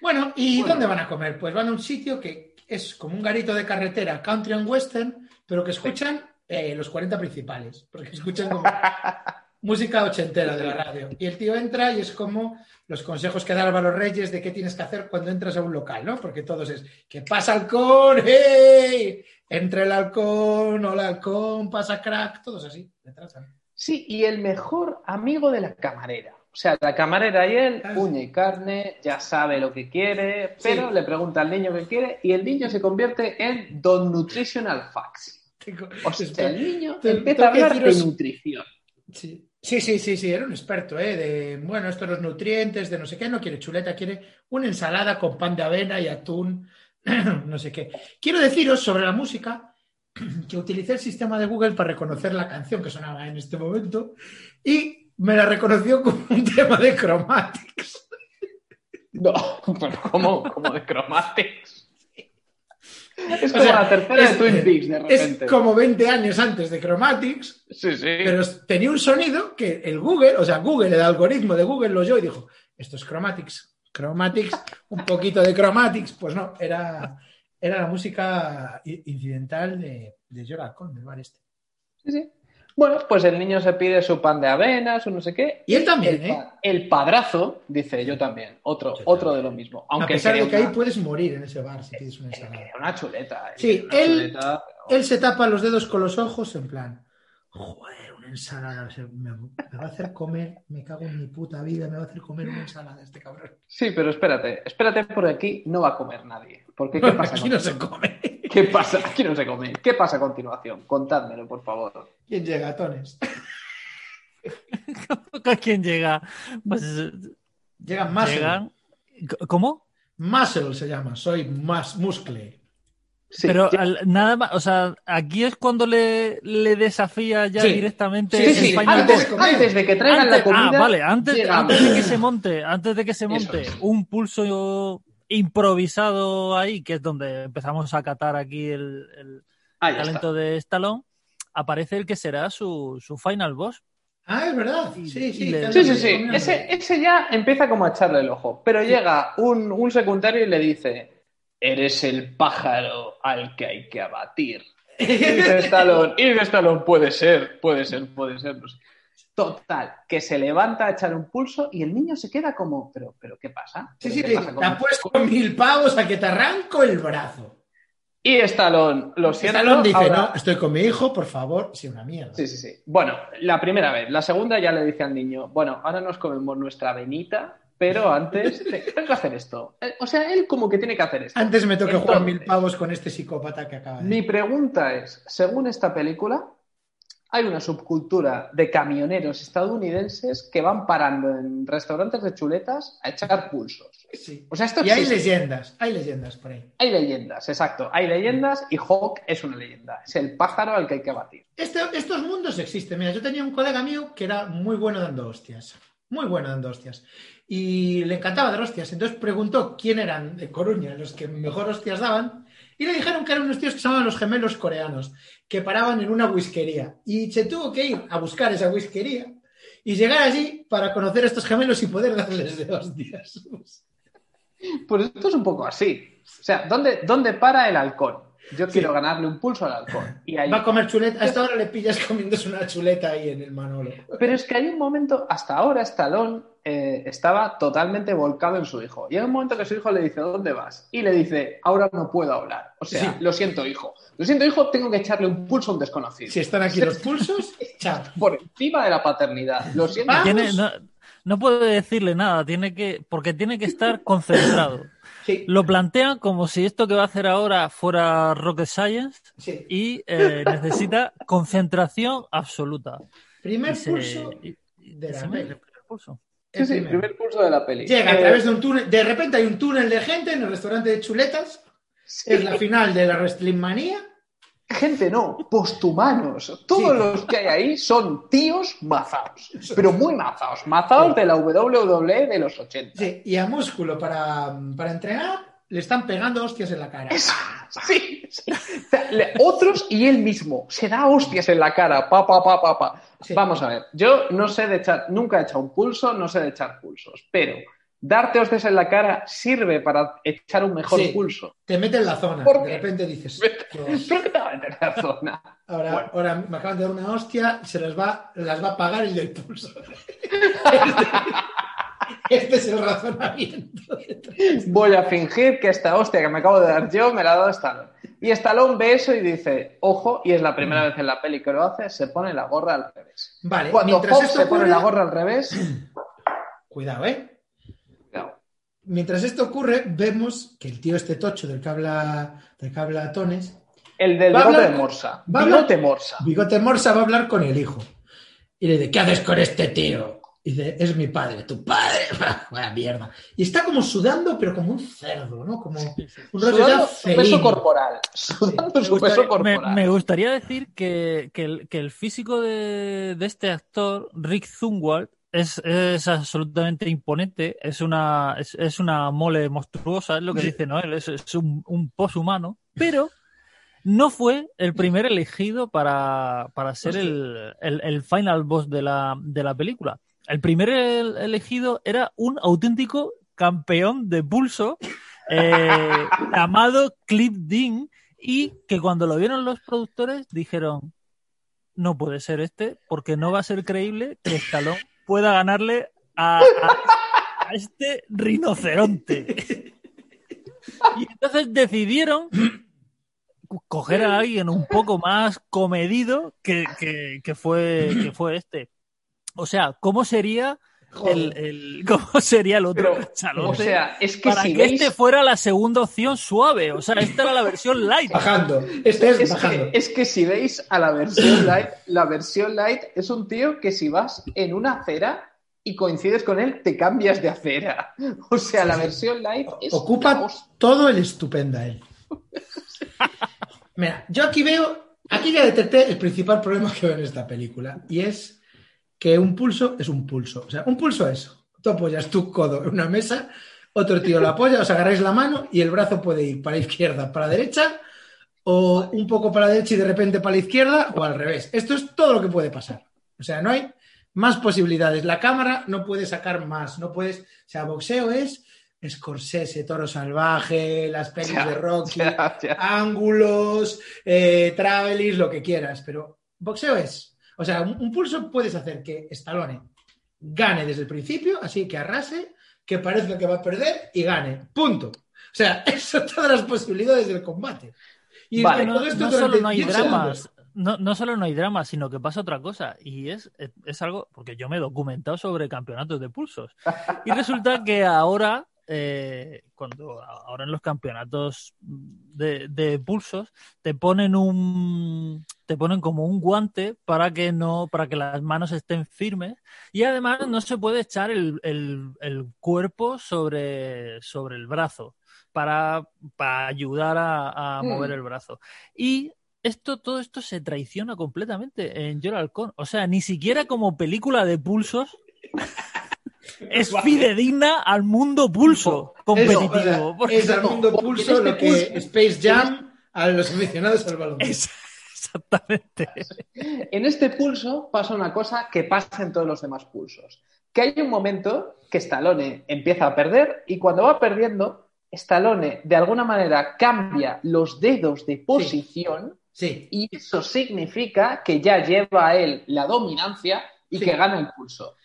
Bueno, ¿y Bueno. dónde van a comer? Pues van a un sitio que es como un garito de carretera, country and western, pero que escuchan eh, los 40 principales, porque escuchan como música ochentera de la radio. Y el tío entra y es como los consejos que da Álvaro Reyes de qué tienes que hacer cuando entras a un local, ¿no? Porque todos es, ¿qué pasa halcón? ¡Hey! Entre el halcón, hola halcón, pasa crack, todos así, le tratan. Sí, y el mejor amigo de la camarera. O sea, la camarera y él, Ah, uña y carne, ya sabe lo que quiere, pero Sí. le pregunta al niño qué quiere y el niño se convierte en Don Nutritional Facts. O sea, el niño te- empieza a que hablar de nutrición. Sí. Sí, sí, sí, sí, era un experto, ¿eh? De, bueno, estos los nutrientes, de no sé qué, no quiere chuleta, quiere una ensalada con pan de avena y atún, no sé qué. Quiero deciros sobre la música que utilicé el sistema de Google para reconocer la canción que sonaba en este momento y me la reconoció como un tema de Chromatics. No, pero ¿cómo, ¿Cómo de Chromatics? Es O como sea, la tercera es- de Twin Peaks, de Es repente. como 20 años antes de Chromatics, Sí, sí. pero tenía un sonido que el Google, o sea, Google, el algoritmo de Google lo oyó y dijo, esto es Chromatics. Chromatics, un poquito de Chromatics, pues no, era, era la música incidental de, de Jorah del bar este. Sí, sí. Bueno, pues el niño se pide su pan de avena, su no sé qué. Y él también, el, ¿eh? el padrazo dice yo también, otro, Yo otro también. de lo mismo. A Aunque pesar de que ahí puedes morir en ese bar si pides una ensalada. una chuleta. eh, Sí, una él- chuleta, pero- Él se tapa los dedos con los ojos en plan, joder, una ensalada, o me, me va a hacer comer, me cago en mi puta vida, me va a hacer comer una ensalada este cabrón. Sí, pero espérate, espérate porque aquí no va a comer nadie. Porque ¿qué pasa? Aquí no se come. ¿Qué pasa? Aquí no se come. ¿Qué pasa a continuación? Contádmelo, por favor. ¿Quién llega, Tones? ¿A quién llega? Pues Llegan Muscle. llegan. ¿Cómo? Muscle se llama, soy más muscle. Sí, Pero al- nada más, o sea, aquí es cuando le, le desafía ya Sí. directamente sí, el sí, antes, antes de que traigan Antes- la comida. ah, vale, antes, de que se monte, antes de que se monte es. un pulso improvisado ahí, que es donde empezamos a catar aquí el, el Ah, talento de Stallone, aparece el que será su, su final boss. Ah, es verdad. Y- Sí, sí. le- Sí, sí, sí. Ese, ese ya empieza como a echarle el ojo. Pero llega un, un secundario y le dice: Eres el pájaro al que hay que abatir. Y dice Stallone, y dice Stallone, puede ser, puede ser, puede ser. no sé. Total, que se levanta a echar un pulso y el niño se queda como, pero, pero ¿qué pasa? Sí, ¿Pero sí, pasa te apuesto mil pavos a que te arranco el brazo. Y Stallone, lo siento. Stallone dice, ahora- no, estoy con mi hijo, por favor. Sí, una mierda. Sí, sí, sí. Bueno, la primera vez. La segunda ya le dice al niño, bueno, ahora nos comemos nuestra venita, pero antes tengo que hacer esto. Eh, O sea, él como que tiene que hacer esto. Antes me toca jugar mil pavos con este psicópata que acaba de... Mi pregunta es, según esta película, hay una subcultura de camioneros estadounidenses que van parando en restaurantes de chuletas a echar pulsos. Sí. O sea, esto Y hay leyendas, hay leyendas por ahí. Hay leyendas, exacto. Hay leyendas y Hawk es una leyenda. Es el pájaro al que hay que batir. Este- estos mundos existen. Mira, yo tenía un colega mío que era muy bueno dando hostias. Muy bueno dando hostias. Y le encantaba dar hostias. Entonces preguntó quién eran de Coruña los que mejor hostias daban. Y le dijeron que eran unos tíos que se llamaban los gemelos coreanos, que paraban en una whiskería. Y se tuvo que ir a buscar esa whiskería y llegar allí para conocer a estos gemelos y poder darles de hostias. Pues esto es un poco así. O sea, ¿dónde, dónde para el halcón? Yo quiero ganarle un pulso al halcón. Y ahí... Va a comer chuleta. Hasta ahora le pillas comiéndose una chuleta ahí en el Manolo. Pero es que hay un momento, hasta ahora Stallone eh, estaba totalmente volcado en su hijo. Y hay un momento que su hijo le dice, ¿dónde vas? Y le dice, ahora no puedo hablar. O sea, Sí. lo siento, hijo. Lo siento, hijo, tengo que echarle un pulso a un desconocido. Si están aquí los pulsos. Por encima de la paternidad. Lo siento. Tiene, no, no puede decirle nada, tiene que, porque tiene que estar concentrado. Sí, Lo plantea como si esto que va a hacer ahora fuera Rocket Science sí. y eh, necesita concentración absoluta. Primer Y se- pulso y- y de la se el primer pulso. Sí, El sí, primero. primer pulso de la peli. Llega a Eh, través de un túnel. De repente hay un túnel de gente en el restaurante de chuletas. sí. Es la final de la Wrestling Manía. Gente no, posthumanos. Todos Sí. los que hay ahí son tíos mazaos, pero muy mazaos, mazaos de la WWE de los 80. Sí, y a músculo para, para entrenar le están pegando hostias en la cara. Sí, sí. O sea, le- otros y él mismo se da hostias en la cara, pa, pa, pa, pa, pa. Sí. Vamos a ver, yo no sé de echar, nunca he echado un pulso, no sé de echar pulsos, pero darte hostias en la cara sirve para echar un mejor Sí. pulso. Te mete en la zona. ¿Por De repente dices. ¿Pero "Dios, qué te va a meter en la zona? Ahora, Bueno. ahora me acaban de dar una hostia, se las va, las va a pagar el del pulso. Este, es el razonamiento. Voy a fingir que esta hostia que me acabo de dar yo me la ha dado Stallone. Y Stallone ve eso y dice, ojo, y es la primera vez en la peli que lo hace, se pone la gorra al revés. Vale, Cuando mientras Hobbs esto se pone la gorra al revés, Cuidado, ¿eh? cuidado. Mientras esto ocurre, vemos que el tío este tocho del que habla, del que habla Tones, el del bigote hablar- de Morsa. va a hablar- Bigote Morsa. Bigote Morsa va a hablar con el hijo. Y le dice, ¿qué haces con este tío? Y dice, es mi padre, tu padre. Vaya mierda. Y está como sudando, pero como un cerdo, ¿no? Como un Sudando su peso corporal. Sudando su Me peso gustaría- corporal. Me, me gustaría decir que, que el, que el físico de, de este actor, Rick Zungwald, es, es absolutamente imponente, es una, es, es una mole monstruosa, es lo que Sí. dice Noel, es, es un, un poshumano, pero no fue el primer elegido para, para ser el, el- el final boss de la, de la película. El primer el- elegido era un auténtico campeón de pulso eh, llamado Cliff Dean y que cuando lo vieron los productores dijeron no puede ser este porque no va a ser creíble que Stallone pueda ganarle a, a- a este rinoceronte. Y entonces decidieron co- coger a alguien un poco más comedido que, que- que fue, que fue este. O sea, ¿cómo sería el, cómo sería el otro Pero, cachalote? o sea, es que para si que veis... este fuera la segunda opción suave. O sea, esta era la versión light. Bajando. Este es, Es bajando. que, es que si veis a la versión light, la versión light es un tío que si vas en una acera y coincides con él, te cambias de acera. O sea, la versión light es Ocupa todo el estupenda él. Mira, yo aquí veo, aquí ya detecté el principal problema que veo en esta película y es que un pulso es un pulso. O sea, un pulso es, tú apoyas tu codo en una mesa, otro tío lo apoya, os agarráis la mano y el brazo puede ir para izquierda, para derecha o un poco para la derecha y de repente para la izquierda o al revés. Esto es todo lo que puede pasar. O sea, no hay más posibilidades. La cámara no puede sacar más, no puedes, o sea, boxeo es Scorsese, Toro Salvaje, las pelis Ya, de Rocky, ya, ya. ángulos, eh, travelis, lo que quieras, pero boxeo es, o sea, un, un pulso puedes hacer que Stallone gane desde el principio, así que arrase, que parezca que va a perder y gane, punto. O sea, eso todas las posibilidades del combate. Y Vale, todo no, esto no solo no hay 10 dramas, no, no solo no hay dramas, sino que pasa otra cosa. Y es, es algo, porque yo me he documentado sobre campeonatos de pulsos. Y resulta que ahora, eh, cuando ahora en los campeonatos de, de pulsos, te ponen un te ponen como un guante para que no, para que las manos estén firmes. Y además no se puede echar el, el- el cuerpo sobre, sobre el brazo para, para ayudar a, a Mm. mover el brazo. Y esto, todo esto se traiciona completamente en Joel Halcón. O sea, ni siquiera como película de pulsos es fidedigna al mundo pulso competitivo. Eso, o sea, Porque- es al mundo pulso este lo que Space Jam a los aficionados al balón. es- exactamente. En este pulso pasa una cosa que pasa en todos los demás pulsos. Que hay un momento que Stallone empieza a perder y cuando va perdiendo, Stallone de alguna manera cambia los dedos de posición Sí, y eso significa que ya lleva a él la dominancia y Sí. que gana el pulso.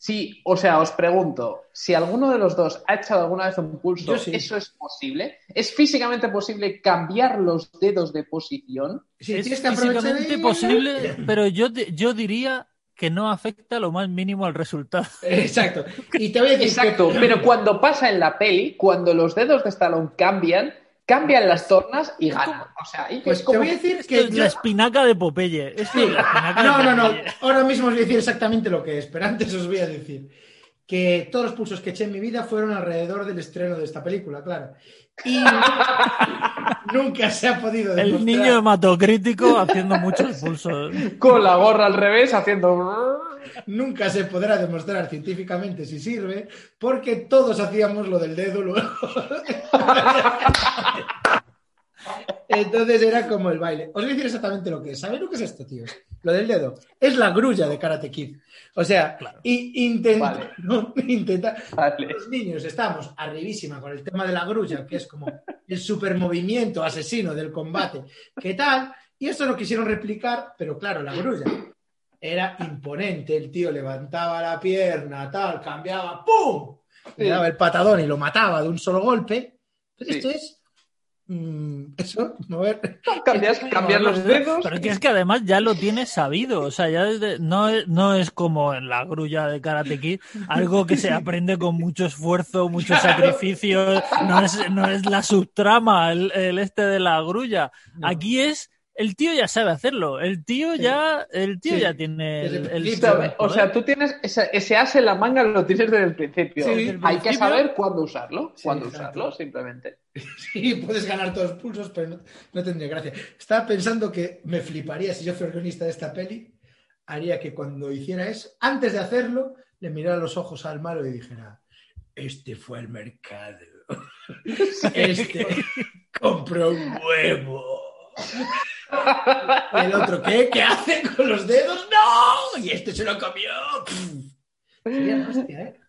Sí. O sea, os pregunto, si alguno de los dos ha echado alguna vez un pulso, sí. ¿eso es posible? ¿Es físicamente posible cambiar los dedos de posición? sí, es físicamente posible, pero yo, yo diría que no afecta lo más mínimo al resultado. Exacto. Y te voy a decir Exacto, que- pero cuando pasa en la peli, cuando los dedos de Stallone cambian, cambian las tornas y ganan. O sea, ahí Pues es como... te voy a decir Esto que es yo- la espinaca de Popeye. Esto Sí. es la espinaca de No, no, no. Ahora mismo os voy a decir exactamente lo que es, pero antes os voy a decir que todos los pulsos que eché en mi vida fueron alrededor del estreno de esta película, claro. Y nunca se ha podido El demostrar. niño hematocrítico haciendo muchos pulsos. Con la gorra al revés, haciendo. Nunca se podrá demostrar científicamente si sirve, porque todos hacíamos lo del dedo luego. Entonces era como el baile. Os voy a decir exactamente lo que es. ¿Sabéis lo que es esto, tío? Lo del dedo. Es la grulla de Karate Kid. O sea, Claro. i- intenta, Vale. no, intenta- Vale. Los niños estamos arribísima con el tema de la grulla, que es como el supermovimiento asesino del combate. ¿Qué tal? Y eso lo quisieron replicar, pero claro, la grulla era imponente. El tío levantaba la pierna, tal, cambiaba, ¡pum! Le daba el patadón y lo mataba de un solo golpe. Pero Sí. esto es. Mm, eso, mover. Cambias, cambiar los dedos. Pero que es que además ya lo tienes sabido. O sea, ya desde- no, es, no es como en la grulla de Karate Kid, algo que se aprende con mucho esfuerzo, mucho sacrificio. No es, no es la subtrama, el, el este de la grulla. Aquí es. El tío ya sabe hacerlo. El tío Sí. ya, el tío Sí. ya tiene el, el. O sea, tú tienes ese, ese as en la manga, lo tienes desde el principio. Sí, desde el Hay que saber cuándo usarlo. Sí, cuándo exacto. usarlo, simplemente. Sí, puedes ganar todos los pulsos, pero no, no tendría gracia. Estaba pensando que me fliparía si yo fuera guionista de esta peli. Haría que cuando hiciera eso, antes de hacerlo, le mirara los ojos al malo y dijera: Este fue el mercado. Este compró un huevo. Y el otro, ¿qué? ¿Qué hace con los dedos? ¡No! Y este se lo comió. Sería hostia, ¿eh?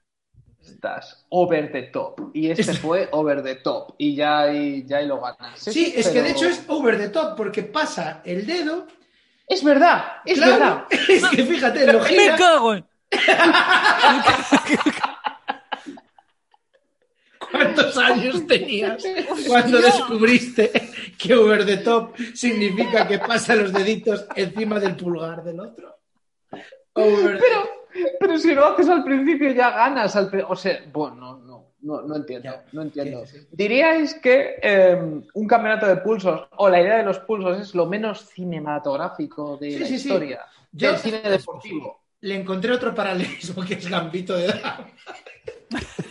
Estás over the top. Y este fue over the top. Y ya ahí, ya ahí lo ganas. Sí, es que de hecho es over the top porque pasa el dedo. Es verdad, es Claro, verdad. Es que fíjate, lo ¡Me gira. cago en! ¿Cuántos años tenías cuando descubriste que over the top significa que pasa los deditos encima del pulgar del otro? Over Pero, pero si lo haces al principio ya ganas. Al o sea, bueno, no, no, no entiendo. Ya. No entiendo. Sí, sí. ¿Diríais que eh, un campeonato de pulsos o la idea de los pulsos es lo menos cinematográfico de Sí, la sí, sí. historia? Yo- del cine deportivo. Le encontré otro paralelismo que es Gambito de Dama.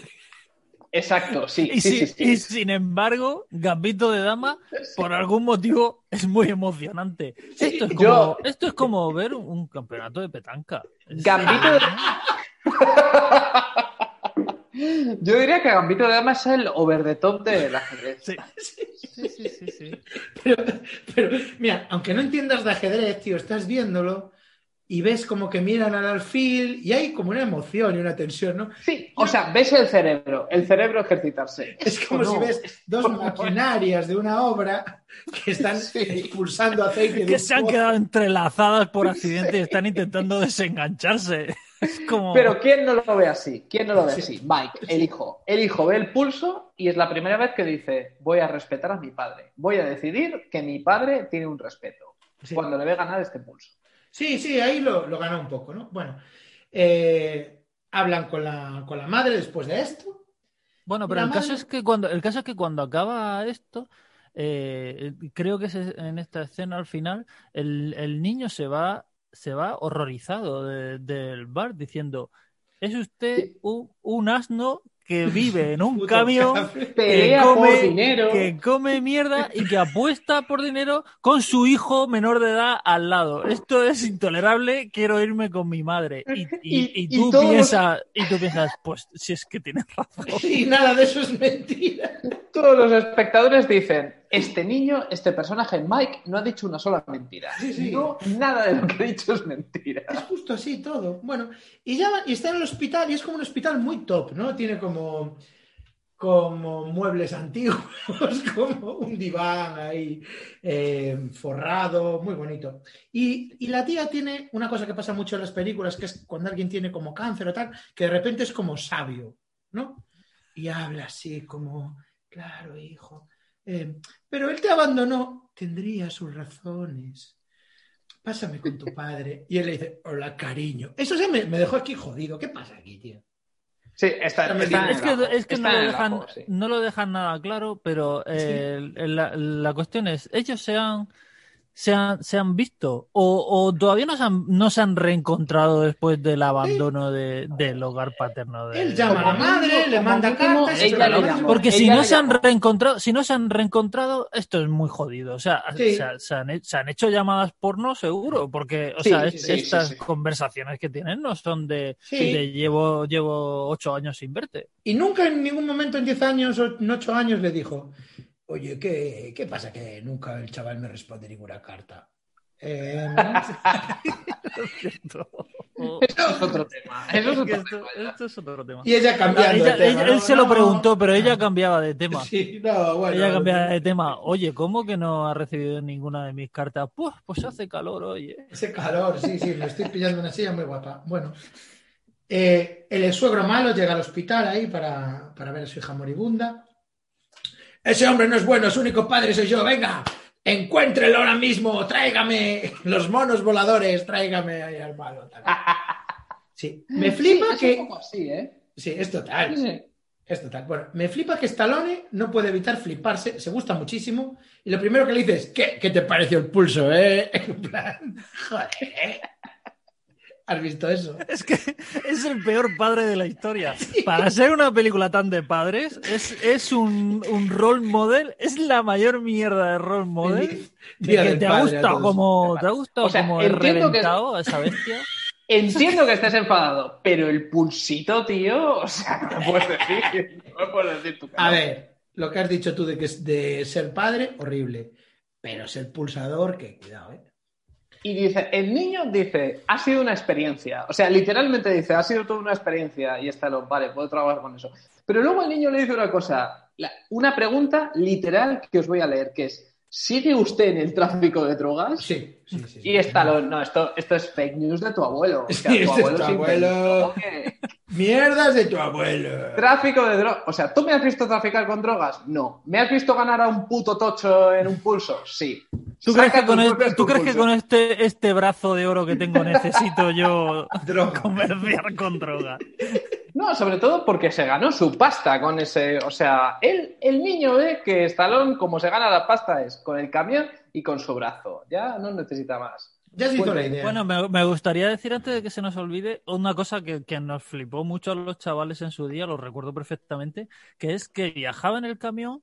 Exacto, sí, Y, sí, si- sí, sí. y sin embargo, Gambito de Dama, por algún motivo, es muy emocionante. Esto es como, yo- esto es como ver un, un campeonato de petanca. Gambito de... Yo diría que Gambito de Dama es el over the top del ajedrez. Sí. Sí, sí, sí, sí. Pero, pero, mira, aunque no entiendas de ajedrez, tío, estás viéndolo y ves como que miran al alfil y hay como una emoción y una tensión, ¿no? Sí, o sea, ves el cerebro, el cerebro ejercitarse. Es como No, si ves dos maquinarias de una obra que están Sí. expulsando aceite Que se han pozo. quedado entrelazadas por accidente y están intentando desengancharse. Es como. Pero ¿quién no lo ve así? ¿Quién no lo ve Sí. así? Mike, el hijo. El hijo ve el pulso y es la primera vez que dice, voy a respetar a mi padre. Voy a decidir que mi padre tiene un respeto. Sí. Cuando le ve ganar este pulso. Sí, sí, ahí lo, lo gana un poco, ¿no? Bueno, eh, hablan con la, con la madre después de esto. Bueno, pero el caso es que cuando, el caso es que cuando acaba esto, eh, creo que es en esta escena al final, el, el niño se va, se va horrorizado de- del bar diciendo es usted un, un asno que vive en un camión. Pelea come- por dinero. que come mierda y que apuesta por dinero con su hijo menor de edad al lado. Esto es intolerable, quiero irme con mi madre. Y, y- Y- y y tú todos piensas, y tú piensas, pues si es que tienes razón. Y nada de eso es mentira. Todos los espectadores dicen, este niño, este personaje, Mike, no ha dicho una sola mentira. Sí, sí. No, nada de lo que ha dicho es mentira. Es justo así todo. Bueno, y ya y está en el hospital y es como un hospital muy top, ¿no? Tiene como, como muebles antiguos, como un diván ahí eh, forrado, muy bonito. Y, y la tía tiene una cosa que pasa mucho en las películas, que es cuando alguien tiene como cáncer o tal, que de repente es como sabio, ¿no? Y habla así como, claro, hijo. Eh, pero él te abandonó, tendría sus razones pásame con tu padre. Y él le dice, hola, cariño. Eso se me, me dejó aquí jodido. ¿Qué pasa aquí, tío? Sí, está, Está Es que, ajo, es que no, lo dejan, ajo, sí. no lo dejan nada claro, pero eh, la, la cuestión es, ellos se han se han, se han visto o, o todavía no se, han, no se han reencontrado después del abandono de, del hogar paterno. De... Él llama a la madre, le manda cartas. ella le llamó. Porque si no se han reencontrado, si no se han reencontrado, esto es muy jodido. O sea, Sí. se, se han, se han hecho llamadas porno seguro, porque, o Sí, sea, es- sí, estas conversaciones que tienen no son de, de llevo, llevo ocho años sin verte. Y nunca en ningún momento en 10 años o en 8 años le dijo, oye, ¿qué, qué pasa que nunca el chaval me responde ninguna carta? Eh, Eso es otro tema. Eso es otro esto, tema. ya. esto es otro tema. y ella cambiando Ella- de tema. ella- ¿no? él se lo No. preguntó, pero ella cambiaba de tema. Sí, no, bueno. Ella cambiaba de tema. Oye, ¿cómo que no ha recibido ninguna de mis cartas? Pues, pues hace calor hoy. ¿eh? Ese calor, sí, sí, me estoy pillando una silla muy guapa. Bueno, eh, el suegro malo llega al hospital ahí para, para ver a su hija moribunda. Ese hombre no es bueno, su único padre soy yo. Venga, encuéntrelo ahora mismo, tráigame los monos voladores, tráigame ahí al malo. Sí, me flipa Sí, es que. un poco así, ¿eh? Sí, es total. Sí. Es total. Bueno, me flipa que Stallone no puede evitar fliparse, se gusta muchísimo. Y lo primero que le dice es: ¿Qué, qué te pareció el pulso, eh? En plan, joder. ¿Has visto eso? Es que es el peor padre de la historia. Para ser una película tan de padres, es, es un, un role model, es la mayor mierda de role model. De que te ha gustado como, te ha gustado O sea, como he entiendo que- reventado a esa bestia. Entiendo que estés enfadado, pero el pulsito, tío, o sea, no puedes decir, no puedes decir tu cara. A ver, lo que has dicho tú de que es de ser padre, horrible. Pero ser pulsador, que cuidado, ¿eh? Y dice, el niño dice, ha sido una experiencia. O sea, literalmente dice, ha sido toda una experiencia y está lo, vale, puedo trabajar con eso. Pero luego el niño le dice una cosa, una pregunta literal que os voy a leer, que es, ¿sigue usted en el tráfico de drogas? Sí, sí, sí. sí. Y está lo, no, esto, esto es fake news de tu abuelo. O sea, Sí, tu este es abuelo tu que- Mierdas de tu abuelo. Tráfico de drogas. O sea, ¿tú me has visto traficar con drogas? No. ¿Me has visto ganar a un puto tocho en un pulso? Sí. ¿Tú crees que con, este, ¿tú crees que con este, este brazo de oro que tengo necesito yo comerciar con droga? No, sobre todo porque se ganó su pasta con ese. O sea, él, el niño ve que Stallone, como se gana la pasta, es con el camión y con su brazo. Ya no necesita más. Ya se hizo la idea. Bueno, me, me gustaría decir antes de que se nos olvide una cosa que, que nos flipó mucho a los chavales en su día, lo recuerdo perfectamente, que es que viajaba en el camión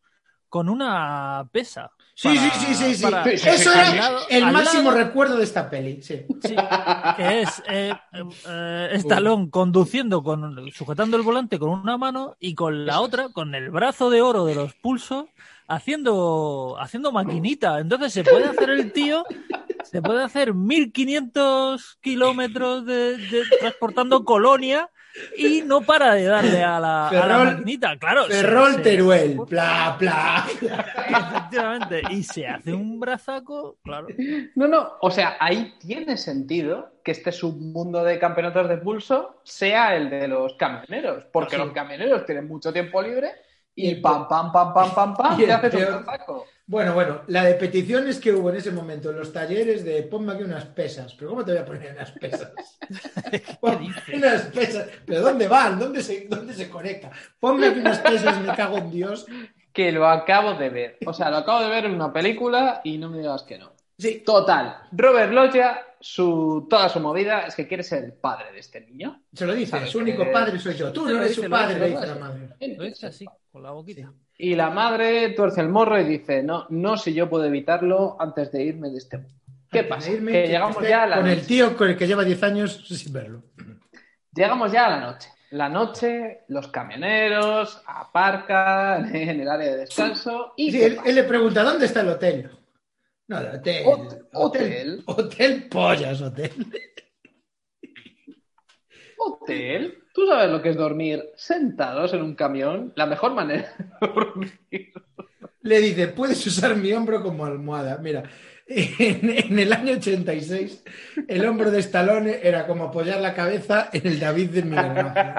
con una pesa. Sí, para- sí, sí, sí, sí. para- Eso era lado- el máximo lado- recuerdo de esta peli, sí. Sí, que es eh, eh, conduciendo, con, sujetando el volante con una mano y con la otra, con el brazo de oro de los pulsos, haciendo, haciendo maquinita. Entonces se puede hacer el tío, se puede hacer 1500 kilómetros de, de- transportando colonia y no para de darle a la, a la Ferrol- maquinita. Claro, se- Ferrol se- Teruel, bla, bla. Efectivamente. Y se hace un brazaco, claro. No, no. O sea, ahí tiene sentido que este submundo de campeonatos de pulso sea el de los camioneros. Porque Sí. los camioneros tienen mucho tiempo libre Y pam, pam, pam, pam, pam, pam, y te haces un brazaco. Bueno, bueno, la de peticiones que hubo en ese momento en los talleres de ponme aquí unas pesas. ¿Pero cómo te voy a poner unas pesas? Ponme unas pesas. ¿Pero dónde van? ¿Dónde se, dónde se conecta? Ponme aquí unas pesas, me cago en Dios. Que lo acabo de ver. O sea, lo acabo de ver en una película y no me digas que no. Sí, Total. Robert Loggia, su, toda su movida es que quiere ser el padre de este niño. se lo dice, su único padre soy yo. Tú no eres su padre, le dice la madre. Lo dice así, con la boquita. Y la madre tuerce el morro y dice, no, no si yo puedo evitarlo antes de irme de este mundo. ¿Qué Antes pasa? irme, que que llegamos ya a la Con noche. el tío con el que lleva 10 años sin verlo. Llegamos ya a la noche. La noche, los camioneros aparcan en el área de descanso y Sí, ¿qué él, le pregunta, ¿dónde está el hotel? No, el hotel. Hot- hotel. Hotel pollas, hotel. hotel. ¿Tú sabes lo que es dormir sentados en un camión? La mejor manera de dormir. Le dice, puedes usar mi hombro como almohada. Mira, en, en el año 86, el hombro de Stallone era como apoyar la cabeza en el David de Miguel Ángel.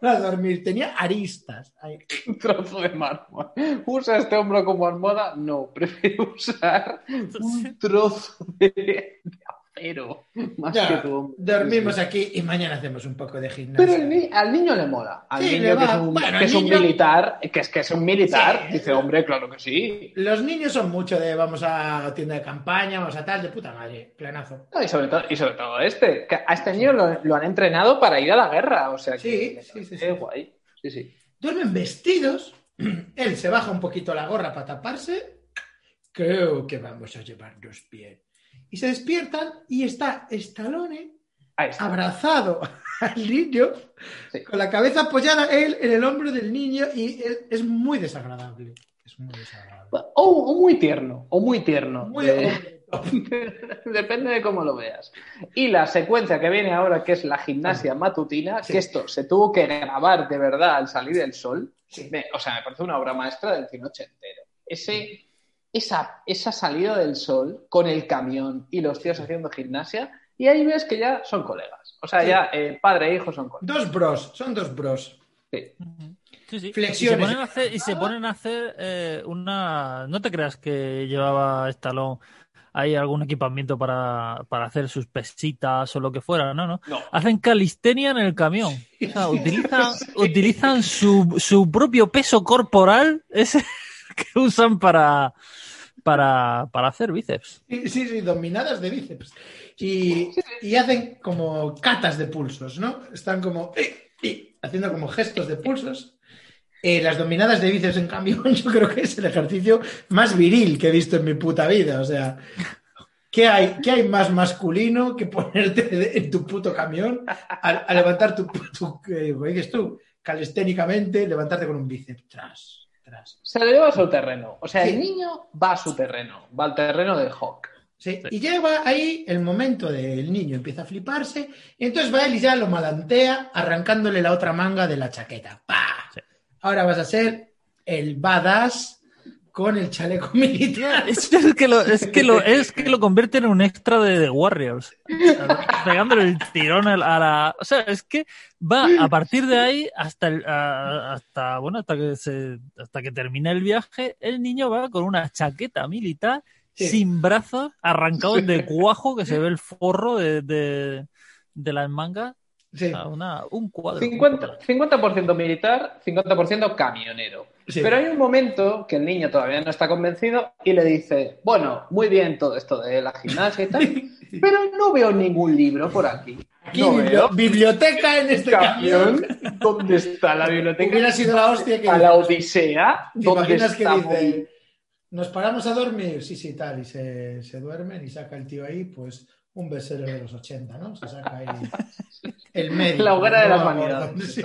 Para dormir, tenía aristas. Ahí. Un trozo de mármol. ¿Usa este hombro como almohada? No, prefiero usar un trozo de, de cero. Más Ya, que tú. dormimos aquí y mañana hacemos un poco de gimnasia. Pero el ni- al niño le mola. Al Sí, niño que es un, Bueno, que es un militar, que es que es un militar, Sí. dice, hombre, claro que sí. Los niños son mucho de vamos a tienda de campaña, vamos a tal, de puta madre, planazo. No, y, sobre todo, y sobre todo este, que a este niño lo, lo han entrenado para ir a la guerra, o sea que Sí, me sí, sí, sí. guay. Sí, sí. Duermen vestidos, él se baja un poquito la gorra para taparse, creo que vamos a llevarnos bien. Y se despiertan y está Stallone está. abrazado al niño, Sí. con la cabeza apoyada él en el hombro del niño y es muy desagradable. Es muy desagradable. O, o muy tierno, o muy tierno. Muy Depende de cómo lo veas. Y la secuencia que viene ahora, que es la gimnasia matutina, Sí. que esto se tuvo que grabar de verdad al salir el sol, me- o sea, me parece una obra maestra del cine ochentero. Ese, esa, esa salida del sol con el camión y los tíos haciendo gimnasia, y ahí ves que ya son colegas. O sea, Sí. ya eh, padre e hijo son colegas. Dos bros, son dos bros. Sí. Sí, sí. Flexiones. Y se ponen a hacer, y se ponen a hacer eh, una. No te creas que llevaba Stallone ahí algún equipamiento para, para hacer sus pesitas o lo que fuera, no, no. No. Hacen calistenia en el camión. O sea, utilizan, utilizan su, su propio peso corporal ese que usan para, para, para hacer bíceps. Sí, sí, dominadas de bíceps. Y, y hacen como catas de pulsos, ¿no? Están como eh, eh, haciendo como gestos de pulsos. Eh, las dominadas de bíceps, en cambio, yo creo que es el ejercicio más viril que he visto en mi puta vida. O sea, ¿qué hay, qué hay más masculino que ponerte en tu puto camión a, a levantar tu, tu eh, ¿cómo dices tú? Calisténicamente, levantarte con un bíceps. Tras, Se lo lleva a su terreno. O sea, Sí. el niño va a su terreno, va al terreno del Hawk. Sí, Y llega ahí el momento del niño, empieza a fliparse, y entonces va él y ya lo malantea arrancándole la otra manga de la chaqueta. ¡Pah! Sí. Ahora vas a ser el badass con el chaleco militar. Es que lo, es que lo, es que lo convierte en un extra de The Warriors. Pegándole el tirón a la, O sea, es que va a partir de ahí hasta el, a- hasta bueno hasta que se hasta que termine el viaje, el niño va con una chaqueta militar Sí. sin brazos, arrancados de cuajo, que se ve el forro de, de, de las mangas. Sí, O sea, una, un cuadro. 50%, 50% militar, 50% camionero. Sí. Pero hay un momento que el niño todavía no está convencido y le dice, bueno, muy bien todo esto de la gimnasia y tal, pero no veo ningún libro por aquí. Aquí no veo biblioteca en este camión. camión. ¿Dónde está la biblioteca? Hubiera sido la hostia que A la Odisea. ¿Te ¿Dónde imaginas que dice, nos paramos a dormir? Sí, sí, tal, y se, se duermen y saca el tío ahí, pues, un bestseller de los 80, ¿no? Se saca ahí el medio. La hoguera de las vanidades. Sí.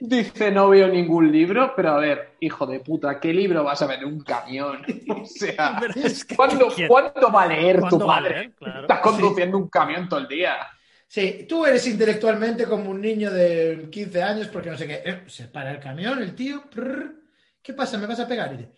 Dice, no veo ningún libro, pero a ver, hijo de puta, ¿qué libro vas a ver en un camión? O sea, es que- ¿cuándo, ¿quién? ¿cuánto va a leer tu ¿Cuándo va a padre? leer? Claro. Estás conduciendo un camión todo el día. Sí, tú eres intelectualmente como un niño de 15 años porque no sé qué. Eh, se para el camión, el tío. ¿Qué pasa? ¿Me vas a pegar? Y dice,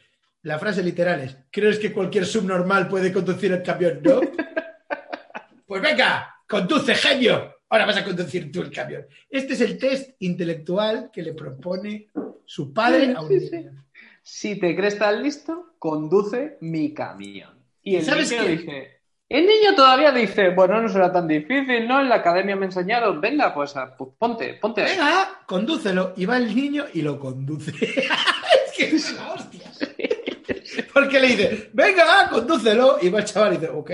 la frase literal es: ¿Crees que cualquier subnormal puede conducir el camión? No. pues venga, conduce, genio. Ahora vas a conducir tú el camión. Este es el test intelectual que le propone su padre a un Sí, sí. niño. Si te crees tan listo, conduce mi camión. Y el ¿Sabes niño qué? dice... El niño todavía dice, bueno, no será tan difícil, ¿no? En la academia me enseñaron, venga, pues, pues ponte, ponte ahí. Venga, condúcelo. Y va el niño y lo conduce. es que es. Porque le dice, venga, condúcelo. Y va el chaval y dice, ok.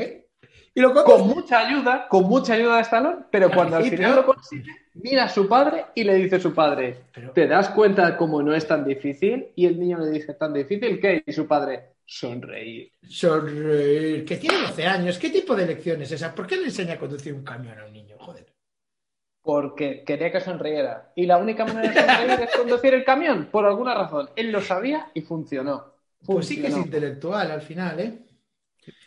Y lo conduce. Con mucha ayuda, con mucha ayuda de Stallone, pero cuando al final lo consigue, mira a su padre y le dice a su padre, ¿te das cuenta cómo no es tan difícil? Y el niño le dice, ¿tan difícil qué? Y su padre, sonreír. Sonreír. Que tiene 12 años. ¿Qué tipo de lección es esa? ¿Por qué le enseña a conducir un camión a un niño? Joder. Porque quería que sonriera. Y la única manera de sonreír es conducir el camión, por alguna razón. Él lo sabía y funcionó. Pues sí que es intelectual al final, ¿eh?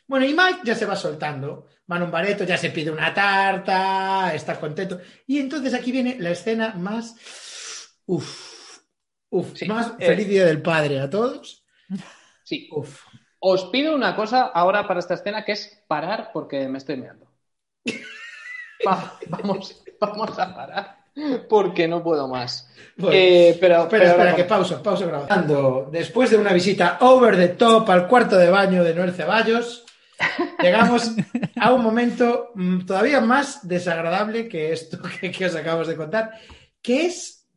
Bueno, y Mike ya se va soltando. Un bareto, ya se pide una tarta, está contento. Y entonces aquí viene la escena más. Uf. Uf. Sí, más eh. feliz día del padre a todos. Sí. Uf. Os pido una cosa ahora para esta escena que es parar porque me estoy meando. Va- vamos, vamos a parar porque no puedo más. Bueno, Eh, pero, espera, pero espera, ahora que pausa, pausa grabando. Después de una visita over the top al cuarto de baño de Noel Ceballos, llegamos a un momento mm, todavía más desagradable que esto que, que os acabamos de contar, que es...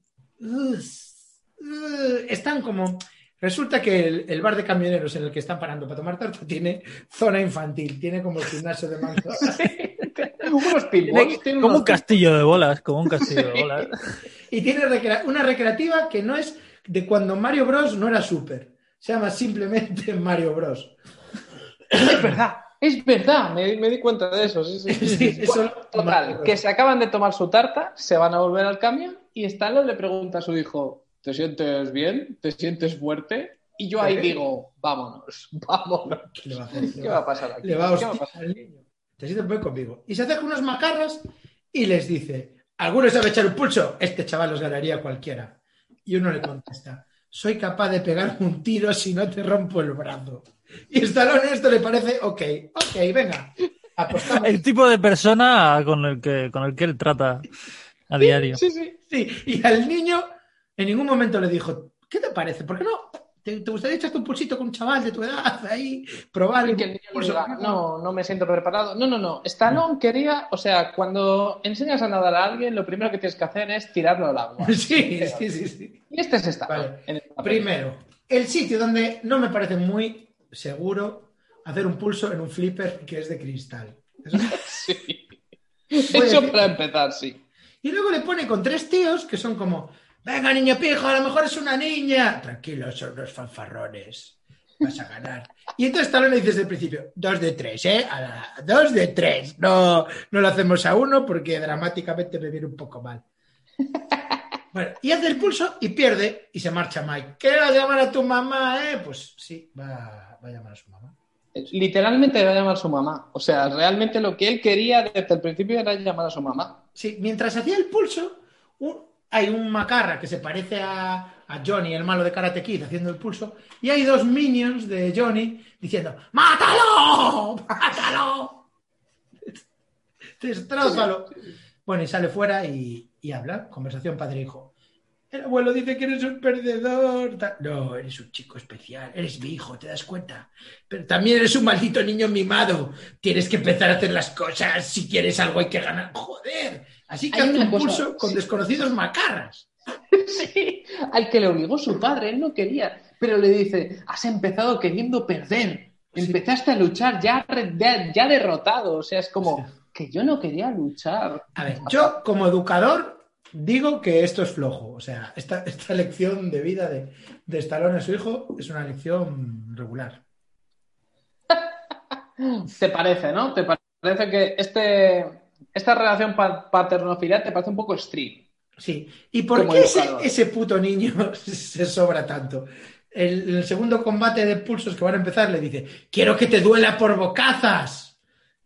uh, uh, están como... Resulta que el, el bar de camioneros en el que están parando para tomar tarta tiene zona infantil, tiene como el gimnasio de manzo. Unos pinballs, como unos un castillo de bolas, como un castillo de bolas. Y tiene una recreativa que no es de cuando Mario Bros no era super. Se llama simplemente Mario Bros. Es verdad, es verdad, me, me di cuenta de eso. Sí, sí, sí. Sí, es solo Mario Total, que se acaban de tomar su tarta, se van a volver al camión y Stallone le pregunta a su hijo, ¿te sientes bien? ¿Te sientes fuerte? Y yo ahí Sí. digo, vámonos, vámonos. ¿Qué le va a hacer? Le ¿Qué va a pasar aquí? Le va a ¿Qué va a pasar? al niño. Sientes muy conmigo. Y se acerca unos macarras y les dice, ¿alguno sabe echar un pulso? Este chaval los ganaría cualquiera. Y uno le contesta, soy capaz de pegar un tiro si no te rompo el brazo. Y Stallone esto le parece, ok, ok, venga, apostamos. El tipo de persona con el que, con el que él trata a diario. Sí, sí. Sí, y al niño en ningún momento le dijo, ¿qué te parece? ¿Por qué no? ¿Te, te gustaría echarte un pulsito con un chaval de tu edad ahí? Probar el que pulso? no, no me siento preparado. No, no, no. Stallone quería, o sea, cuando enseñas a nadar a alguien, lo primero que tienes que hacer es tirarlo al agua. Sí, sí, sí, sí. Y este es Stallone. Vale. Primero, el sitio donde no me parece muy seguro hacer un pulso en un flipper que es de cristal. Eso- Sí. Eso para empezar, sí. Y luego le pone con tres tíos que son como, venga niño pijo, a lo mejor es una niña. Tranquilo, son unos fanfarrones. Vas a ganar. Y entonces Talón le dice desde el principio, dos de tres, ¿eh? A la- dos de tres. No, no lo hacemos a uno porque dramáticamente me viene un poco mal. Bueno, y hace el pulso y pierde y se marcha Mike. ¿Qué vas a llamar a tu mamá, eh? Pues sí, va, va a llamar a su mamá. Literalmente va a llamar a su mamá. O sea, realmente lo que él quería desde el principio era llamar a su mamá. Sí, mientras hacía el pulso, un- hay un macarra que se parece a, Johnny, el malo de Karate Kid, haciendo el pulso, y hay dos minions de Johnny diciendo ¡Mátalo! ¡Mátalo! Destrózalo. Bueno, y sale fuera y, habla, conversación padre-hijo. El abuelo dice que eres un perdedor. No, eres un chico especial. Eres mi hijo, ¿te das cuenta? Pero también eres un maldito niño mimado. Tienes que empezar a hacer las cosas. Si quieres algo hay que ganar. Joder. Así que hace un cosa, pulso con sí. desconocidos macarras. Sí, al que le obligó su padre, él no quería. Pero le dice, has empezado queriendo perder. Empezaste a luchar ya derrotado. O sea, es como que yo no quería luchar. A ver, yo como educador digo que esto es flojo. O sea, esta, esta lección de vida de, de Stallone a su hijo es una lección regular. ¿Te parece, no? ¿Te parece que este, esta relación pa- paterno-filial te parece un poco stream? Sí. ¿Y por qué ese, puto niño se sobra tanto? El, el segundo combate de pulsos que van a empezar le dice, quiero que te duela por bocazas.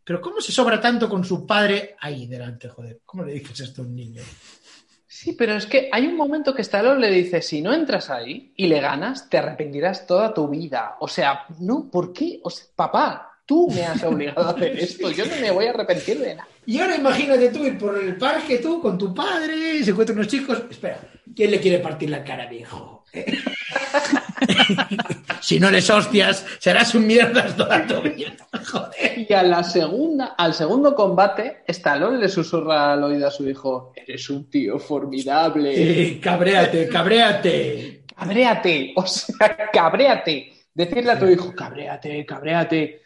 Pero ¿cómo se sobra tanto con su padre ahí delante, joder? ¿Cómo le dices esto a un niño? Sí, pero es que hay un momento que Stallone le dice, si no entras ahí y le ganas, te arrepentirás toda tu vida. O sea, no, ¿por qué? O sea, papá, tú me has obligado a hacer esto, yo no me voy a arrepentir de nada. Y ahora imagínate tú ir por el parque, tú, con tu padre, y se encuentran unos chicos. Espera, ¿quién le quiere partir la cara, viejo? si no les hostias, serás un mierdas toda tu vida. Joder. Y a la segunda, al segundo combate, Stallone le susurra al oído a su hijo, eres un tío formidable. Eh, cabréate, cabréate. Cabréate, o sea, cabréate. Decirle a tu hijo, cabréate, cabréate.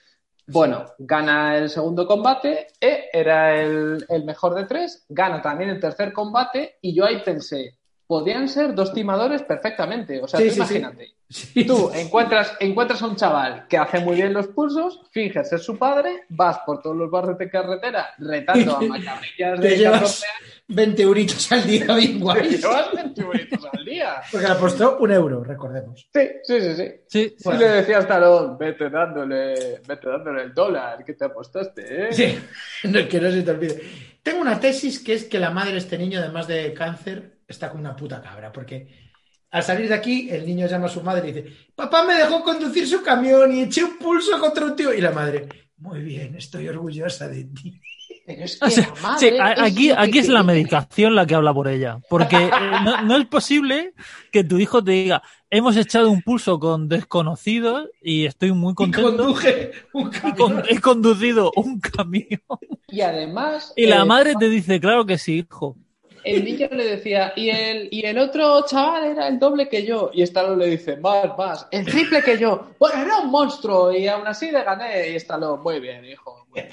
Bueno, gana el segundo combate, eh, era el, el mejor de tres, gana también el tercer combate y yo ahí pensé, podrían ser dos timadores perfectamente. O sea, Sí, tú sí, imagínate, Sí, tú encuentras, encuentras a un chaval que hace muy bien los pulsos, finges ser su padre, vas por todos los barrios de carretera retando a macarrillas de llevas 14 20 euritos al día bien guay. llevas 20 euritos al día. Porque le apostó un euro, recordemos. Sí, sí, sí, sí. Sí, Sí le decía a Stallone, vete dándole, vete dándole el dólar que te apostaste, ¿eh? Sí, no, que no se te olvide. Tengo una tesis que es que la madre de este niño, además de cáncer, está como una puta cabra, porque al salir de aquí, el niño llama a su madre y dice, papá me dejó conducir su camión y eché un pulso contra un tío. Y la madre, muy bien, estoy orgullosa de ti. Pero es que O sea, madre sí, es aquí, que aquí es la medicación la que habla por ella. Porque eh, no, no es posible que tu hijo te diga, hemos echado un pulso con desconocidos y estoy muy Y contento. conduje un y con- he conducido un camión. Y además. Y la eh, madre te dice, claro que sí, hijo. El niño le decía, y el, y el otro chaval era el doble que yo. Y Stallone le dice, más, más, el triple que yo. Bueno, era un monstruo y aún así le gané. Y Stallone, muy bien, hijo. muy bien".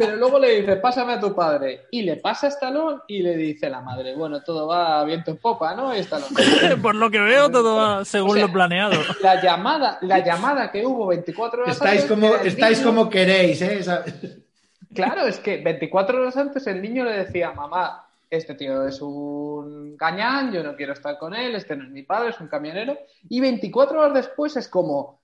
Pero luego le dice, pásame a tu padre. Y le pasa a Stallone y le dice la madre, bueno, todo va viento en popa, ¿no? Y Stallone. Por lo que veo, todo va según O sea, lo planeado. La llamada, la llamada que hubo 24 horas Estáis antes, como, estáis niño- como queréis, ¿eh? Claro, es que 24 horas antes el niño le decía, mamá, este tío es un gañán, yo no quiero estar con él, este no es mi padre, es un camionero. Y 24 horas después es como,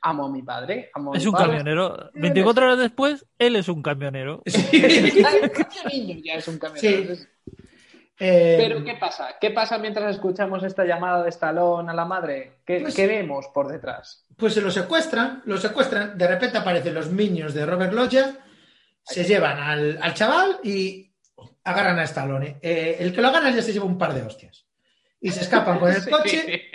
amo a mi padre, amo a Es mi un padre. camionero. 24 horas después, él es un camionero. Ya, el propio niño ya es un camionero. Sí. Eh, Pero ¿qué pasa? ¿Qué pasa mientras escuchamos esta llamada de Stallone a la madre? ¿Qué, Pues- qué vemos por detrás? Pues se lo secuestran, lo secuestran, de repente aparecen los minions de Robert Loggia, se llevan al, al chaval y agarran a Stallone. Eh, el que lo agarra ya se lleva un par de hostias. Y se escapan con el Sí. coche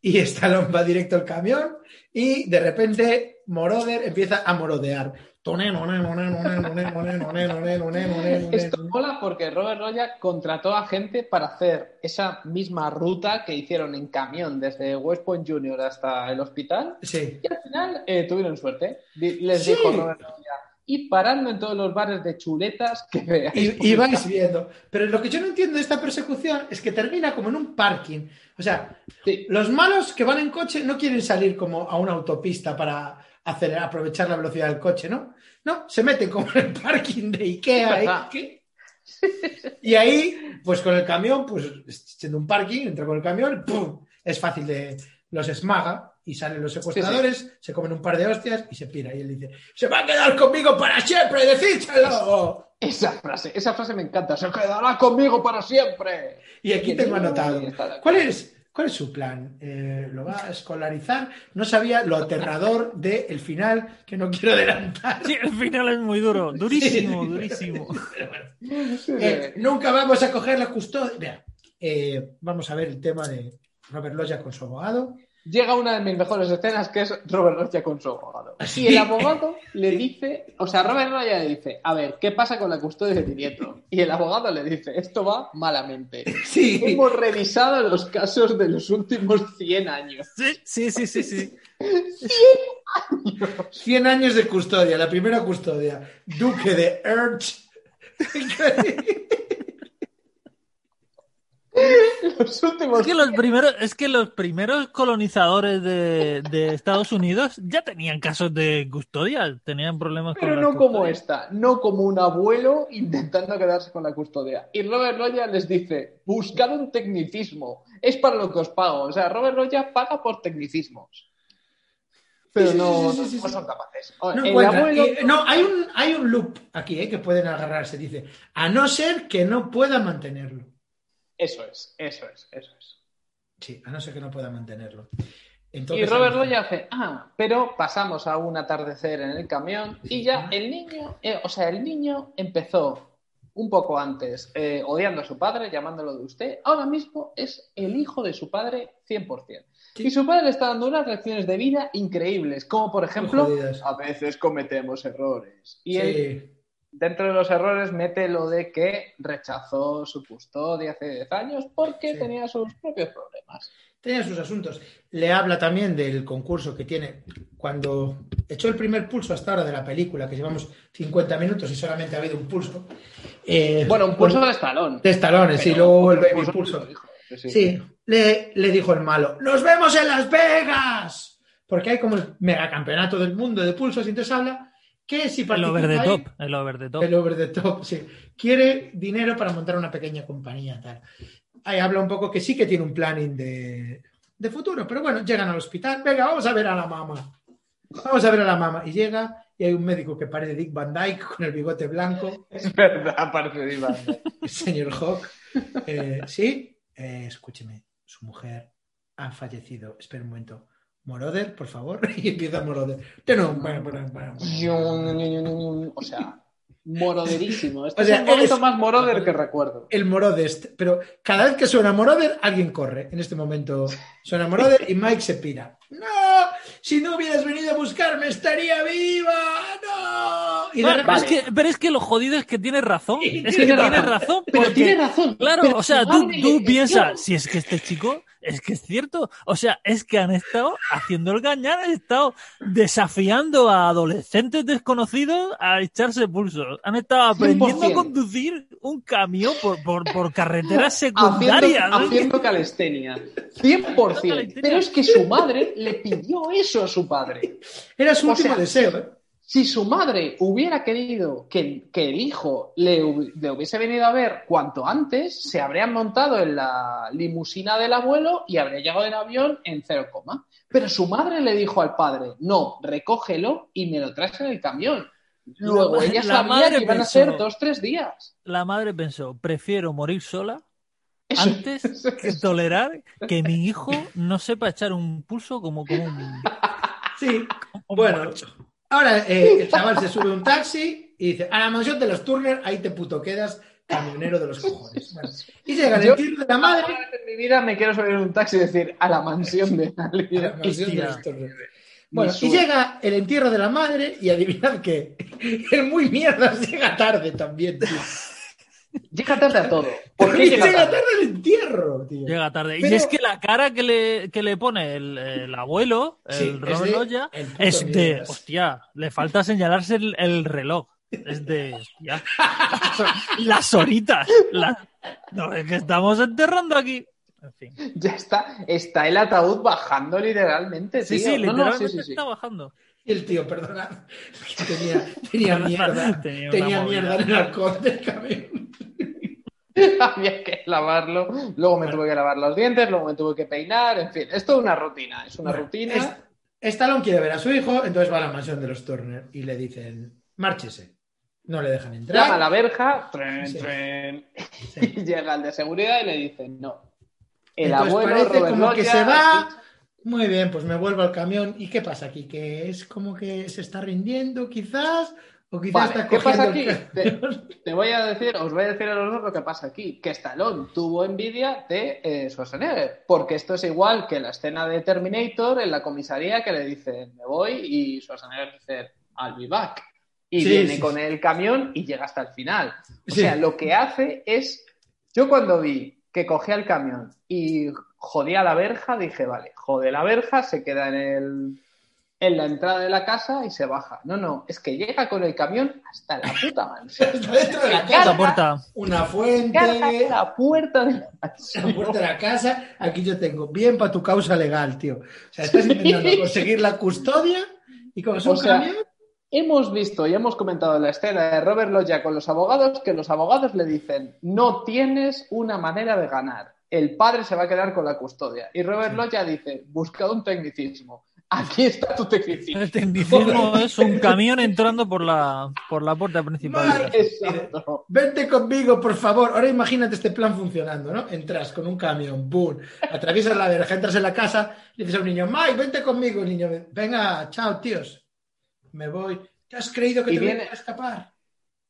y Stallone va directo al camión y de repente Moroder empieza a morodear. Esto mola porque Robert Roya contrató a gente para hacer esa misma ruta que hicieron en camión desde West Point Junior hasta el hospital Sí. y al final eh, tuvieron suerte. Les Sí. dijo Robert Roya, y parando en todos los bares de chuletas que veáis. Y, y vais viendo. Pero lo que yo no entiendo de esta persecución es que termina como en un parking. O sea, Sí. los malos que van en coche no quieren salir como a una autopista para hacer, aprovechar la velocidad del coche, ¿no? No, se meten como en el parking de Ikea. ¿eh? Y ahí, pues con el camión, pues siendo un parking, entra con el camión, ¡pum! Es fácil de. Los esmaga y salen los secuestradores, se comen un par de hostias y se pira. Y él dice: ¡Se va a quedar conmigo para siempre! ¡Decídselo! Esa frase, esa frase me encanta. Se quedará conmigo para siempre. Y aquí tengo anotado. de. ¿Cuál es, ¿Cuál es su plan? Eh, ¿Lo va a escolarizar? No sabía lo aterrador del final, que no quiero adelantar. Sí, el final es muy duro. Durísimo, durísimo. Eh, nunca vamos a coger la custodia. Vea, eh, vamos a ver el tema de Robert Loggia con su abogado. Llega una de mis mejores escenas que es Robert Roya con su abogado. Y el abogado le dice, o sea, Robert Roya le dice, a ver, ¿qué pasa con la custodia de nieto? Y el abogado le dice, esto va malamente. Sí, Hemos revisado los casos de los últimos 100 años. Sí, sí, sí, sí, sí. 100 años de custodia, la primera custodia. Duque de Erch. Los últimos Es que los primeros, es que los primeros colonizadores de, de Estados Unidos ya tenían casos de custodia, tenían problemas con Pero la no como esta, no como un abuelo intentando quedarse con la custodia. Y Robert Roya les dice, buscad un tecnicismo, es para lo que os pago. O sea, Robert Roya paga por tecnicismos. Pero Sí, sí, no, sí, sí, sí, no son capaces. Abuelo... No, hay un, hay un loop aquí eh, que pueden agarrarse. Dice, a no ser que no pueda mantenerlo. Eso es, eso es, eso es. Sí, a no ser que no pueda mantenerlo. Y Entonces, Robert a lo mejor- Roya hace, ah, pero pasamos a un atardecer en el camión y ya el niño, eh, o sea, el niño empezó un poco antes eh, odiando a su padre, llamándolo de usted, ahora mismo es el hijo de su padre 100%. Sí. Y su padre le está dando unas lecciones de vida increíbles, como por ejemplo, a veces cometemos errores. Y Sí. él, dentro de los errores, mete lo de que rechazó su custodia hace 10 años porque Sí. tenía sus propios problemas. tenía sus asuntos. Le habla también del concurso que tiene. Cuando echó el primer pulso hasta ahora de la película, que llevamos 50 minutos y solamente ha habido un pulso. eh, Bueno, un pulso de estalón. de estalones, y luego el baby pulso. Sí, le, le dijo el malo, ¡nos vemos en Las Vegas! Porque hay como el megacampeonato del mundo de pulsos y entonces habla que si El over the top, el over the top. el over the top, sí. Quiere dinero para montar una pequeña compañía, tal. Ahí habla un poco que sí que tiene un planning de, de futuro, pero bueno, llegan al hospital, venga, vamos a ver a la mamá. Vamos a ver a la mamá. Y llega y hay un médico que parece Dick Van Dyke con el bigote blanco, Es verdad, parece Iván. el señor Hawk. Eh, sí, eh, escúcheme, su mujer ha fallecido. Espera un momento. Moroder, por favor. Y empieza Moroder. O sea, Moroderísimo. Este O sea, es el momento más moroder que recuerdo. El Morodest. Pero cada vez que suena Moroder, alguien corre. En este momento suena Moroder y Mike se pira. ¡No! Si no hubieras venido a buscarme, estaría viva. ¡No! Y Claro, es que- pero es que lo jodido es que tienes razón. Sí, Es que tiene tienes razón. razón. Pero tiene razón. Claro, Pero o sea, tú, tú piensas, si es que este chico, es que es cierto, o sea, es que han estado haciendo el gañar, han estado desafiando a adolescentes desconocidos a echarse han estado aprendiendo a 100%. conducir un camión por, por, por carreteras Haciendo, secundarias. ¿no? haciendo calistenia. 100%. calistenia. Pero es que su madre le pidió eso a su padre. Era su o último sea, deseo. ¿eh? Si su madre hubiera querido que, que el hijo le hubiese venido a ver cuanto antes, se habrían montado en la limusina del abuelo y habría llegado en avión en cero coma. Pero su madre le dijo al padre, no, recógelo y me lo traes en el camión. Luego La- ella la sabía madre que iban a pensó- ser dos, tres días. La madre pensó, prefiero morir sola Eso- antes que tolerar que mi hijo no sepa echar un pulso como, como un... Sí. como Bueno, macho. ahora eh, el chaval se sube a un taxi y dice, a la mansión de los Turner, ahí te puto quedas, camionero de los cojones. Bueno, y llega el entierro de la madre en mi vida me quiero subir en un taxi y decir a la mansión de a la mansión de los Turner. Bueno, y llega el entierro de la madre y adivinad qué, el muy mierdas llega tarde también, tío. Llega tarde a todo. ¿Por qué llega, llega tarde? tarde el entierro, tío. Llega tarde. Pero- Y es que la cara que le, que le pone el, el abuelo, el Sí, es Robert de- Loya, el puto es de, mierdas. hostia, le falta señalarse el, el reloj. Es de, hostia, las horitas. la- no, es que estamos enterrando aquí. En fin. Ya está, está el ataúd bajando literalmente, Sí, tío. sí, No, no, literalmente sí, sí, sí. está bajando. Y el tío, perdona, tenía, tenía mierda, Tenía tenía, mierda en el alcohol del camión. Había que lavarlo, luego me tuve que lavar los dientes, luego me tuve que peinar, en fin, es toda una rutina, es una Bueno, rutina. es- Stallone quiere ver a su hijo, entonces va a la mansión de los Turner y le dicen, márchese. No le dejan entrar. Llama a la verja, tren, Sí. tren, Sí. y llega el de seguridad y le dicen no. El Entonces abuelo parece Robert como que se va. Muy bien, pues me vuelvo al camión. ¿Y qué pasa aquí? ¿Que es como que se está rindiendo quizás? ¿O quizás Vale, está ¿qué pasa aquí? Te voy a decir, os voy a decir a los dos lo que pasa aquí, que Stallone tuvo envidia de eh, Schwarzenegger, porque esto es igual que la escena de Terminator en la comisaría que le dicen me voy y Schwarzenegger dice I'll be back y Sí, viene sí, con sí. el camión y llega hasta el final. O sea, lo que hace es, yo cuando vi que cogía el camión y jodía la verja, dije, vale, jode la verja, se queda en el en la entrada de la casa y se baja. No, no, es que llega con el camión hasta la puta mansión. Dentro de la casa. puerta. Una fuente. Carga la puerta de la La puerta de la casa, aquí yo tengo bien para tu causa legal, tío. O sea, estás intentando conseguir la custodia y con sea, camión. Hemos visto y hemos comentado en la escena de Robert Loya con los abogados que los abogados le dicen no tienes una manera de ganar. El padre se va a quedar con la custodia. Y Robert Loya dice, busca un tecnicismo. Aquí está tu tecnicismo. El tecnicismo es un camión entrando por la, por la puerta principal. Exacto. Vente conmigo, por favor. Ahora imagínate este plan funcionando, ¿no? Entras con un camión, boom, atraviesas la verja, entras en la casa, le dices a un niño, Mike, vente conmigo. El niño, venga, chao, tíos. Me voy. ¿Te has creído que Y te voy viene- a escapar?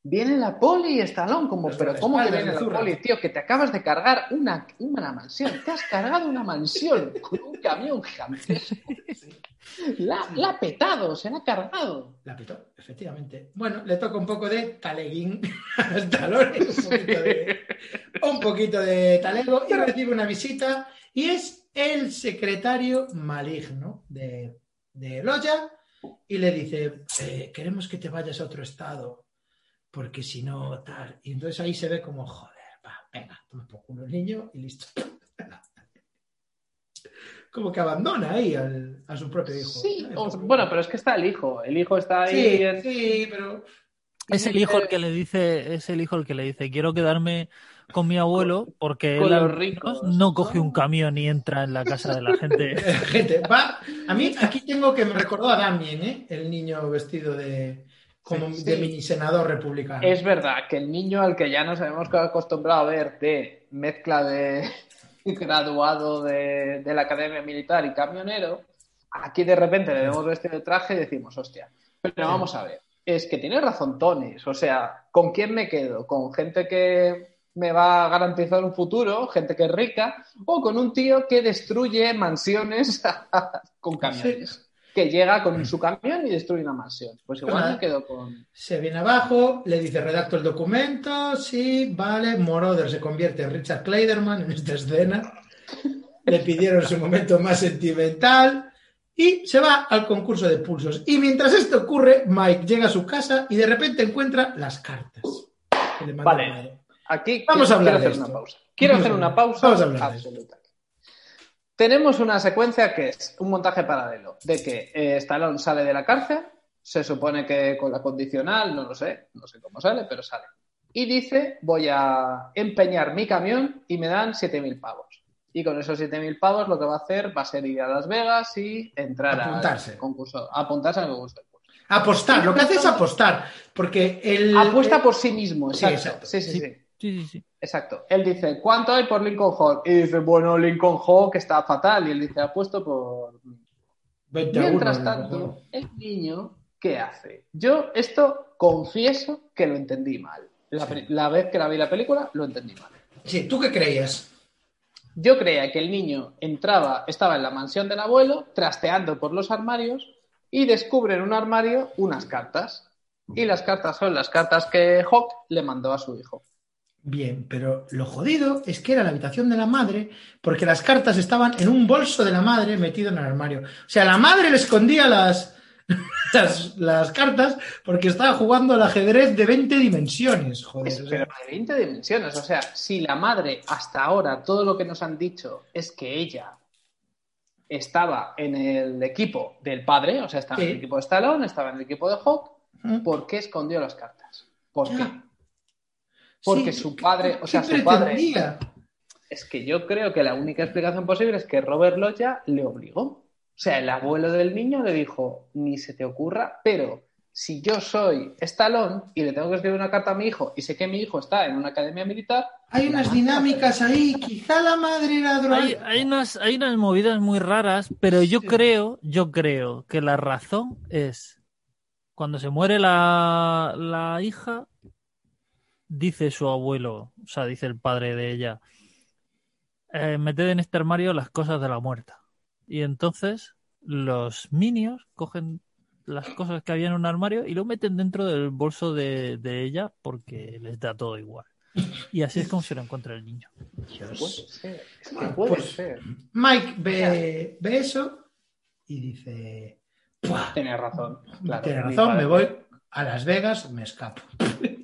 Viene la poli, Estalón, como, Los pero ¿cómo que viene la Zurra. poli, tío? Que te acabas de cargar una, una mansión. Te has cargado una mansión con un camión gigantesco. La, la ha petado, se la ha cargado. La pitó, efectivamente. Bueno, le toca un poco de taleguín a Stallone, un poquito de, un poquito de talego y recibe una visita y es el secretario maligno de, de Loya y le dice, eh, queremos que te vayas a otro estado porque si no, tal. Y entonces ahí se ve como, joder, va, venga, toma por culo el niño y listo. Como que abandona ahí al- a su propio hijo. Sí, ¿no? o- bueno, pero es que está el hijo. El hijo está ahí. Sí, sí, pero Es el hijo el que le dice, es el hijo el que le dice, quiero quedarme con mi abuelo porque con él los al ricos, no ¿no? coge un camión y entra en la casa de la gente. gente va a mí aquí tengo que me recordó a Damien ¿eh? el niño vestido de como Sí, de sí. mini senador republicano Es verdad que el niño al que ya nos hemos acostumbrado a ver de mezcla de graduado de, de la academia militar y camionero, aquí de repente le vemos vestido de traje y decimos, hostia, pero vamos a ver. es que tiene razón Tony. O sea, ¿con quién me quedo? ¿Con gente que me va a garantizar un futuro, gente que es rica, o con un tío que destruye mansiones con camiones? Que llega con su camión y destruye una mansión. Pues igual Pues me quedo con. Se viene abajo, le dice redacto el documento, sí, vale, Moroder se convierte en Richard Kleiderman en esta escena. Le pidieron su momento más sentimental y se va al concurso de pulsos. Y mientras esto ocurre, Mike llega a su casa y de repente encuentra las cartas. que le mandó Vale. Aquí Vamos quiero, a hablar quiero hacer una pausa. Quiero Vamos hacer una pausa vamos a absoluta. Tenemos una secuencia que es un montaje paralelo de que eh, Stallone sale de la cárcel, se supone que con la condicional, no lo sé, no sé cómo sale, pero sale. Y dice, voy a empeñar mi camión y me dan 7.000 pavos. Y con esos 7.000 pavos lo que va a hacer va a ser ir a Las Vegas y entrar Apuntarse. al concurso, apuntarse al concurso. Apostar, lo que hace es apostar, porque el... Apuesta por sí mismo, Sí, exacto. exacto. Sí, sí, sí. Sí, sí, sí. Exacto. Él dice, ¿cuánto hay por Lincoln Hall? Y dice, bueno, Lincoln Hall que está fatal. Y él dice, apuesto por... 20 a uno, Mientras tanto, el niño, ¿qué hace? Yo esto confieso que lo entendí mal. La, Sí. la vez que la vi la película, lo entendí mal. Sí, ¿tú qué creías? Yo creía que el niño entraba, estaba en la mansión del abuelo, trasteando por los armarios y descubre en un armario unas cartas. Y las cartas son las cartas que Hawk le mandó a su hijo. Bien, pero lo jodido es que era la habitación de la madre, porque las cartas estaban en un bolso de la madre metido en el armario. O sea, la madre le escondía las, las, las cartas porque estaba jugando al ajedrez de 20 dimensiones. Joder, Es- o sea, pero de 20 dimensiones. O sea, si la madre hasta ahora todo lo que nos han dicho es que ella estaba en el equipo del padre, o sea, estaba en el equipo de Stallone, estaba en el equipo de Hawk. ¿por qué escondió las cartas? ¿Por qué? Porque Sí, su ¿qué- padre, o sea, su padre. Es que yo creo que la única explicación posible es que Robert Loya le obligó. O sea, el abuelo del niño le dijo, ni se te ocurra, pero si yo soy Stallone y le tengo que escribir una carta a mi hijo y sé que mi hijo está en una academia militar, Hay unas dinámicas ahí. Quizá la madre era Hay, droga. hay unas, hay unas movidas muy raras, pero yo Sí. creo, yo creo que la razón es cuando se muere la, la hija, dice su abuelo, o sea, dice el padre de ella, eh, meted en este armario las cosas de la muerta. Y entonces los minions cogen las cosas que había en un armario y lo meten dentro del bolso de, de ella porque les da todo igual. Y así es como se lo encuentra el niño. puede Dios. ser, es que puede Pues- ser. Mike ve, ve eso y dice: "Buah, Tiene razón. Claro, Tiene mi razón, me voy a Las Vegas, me escapo.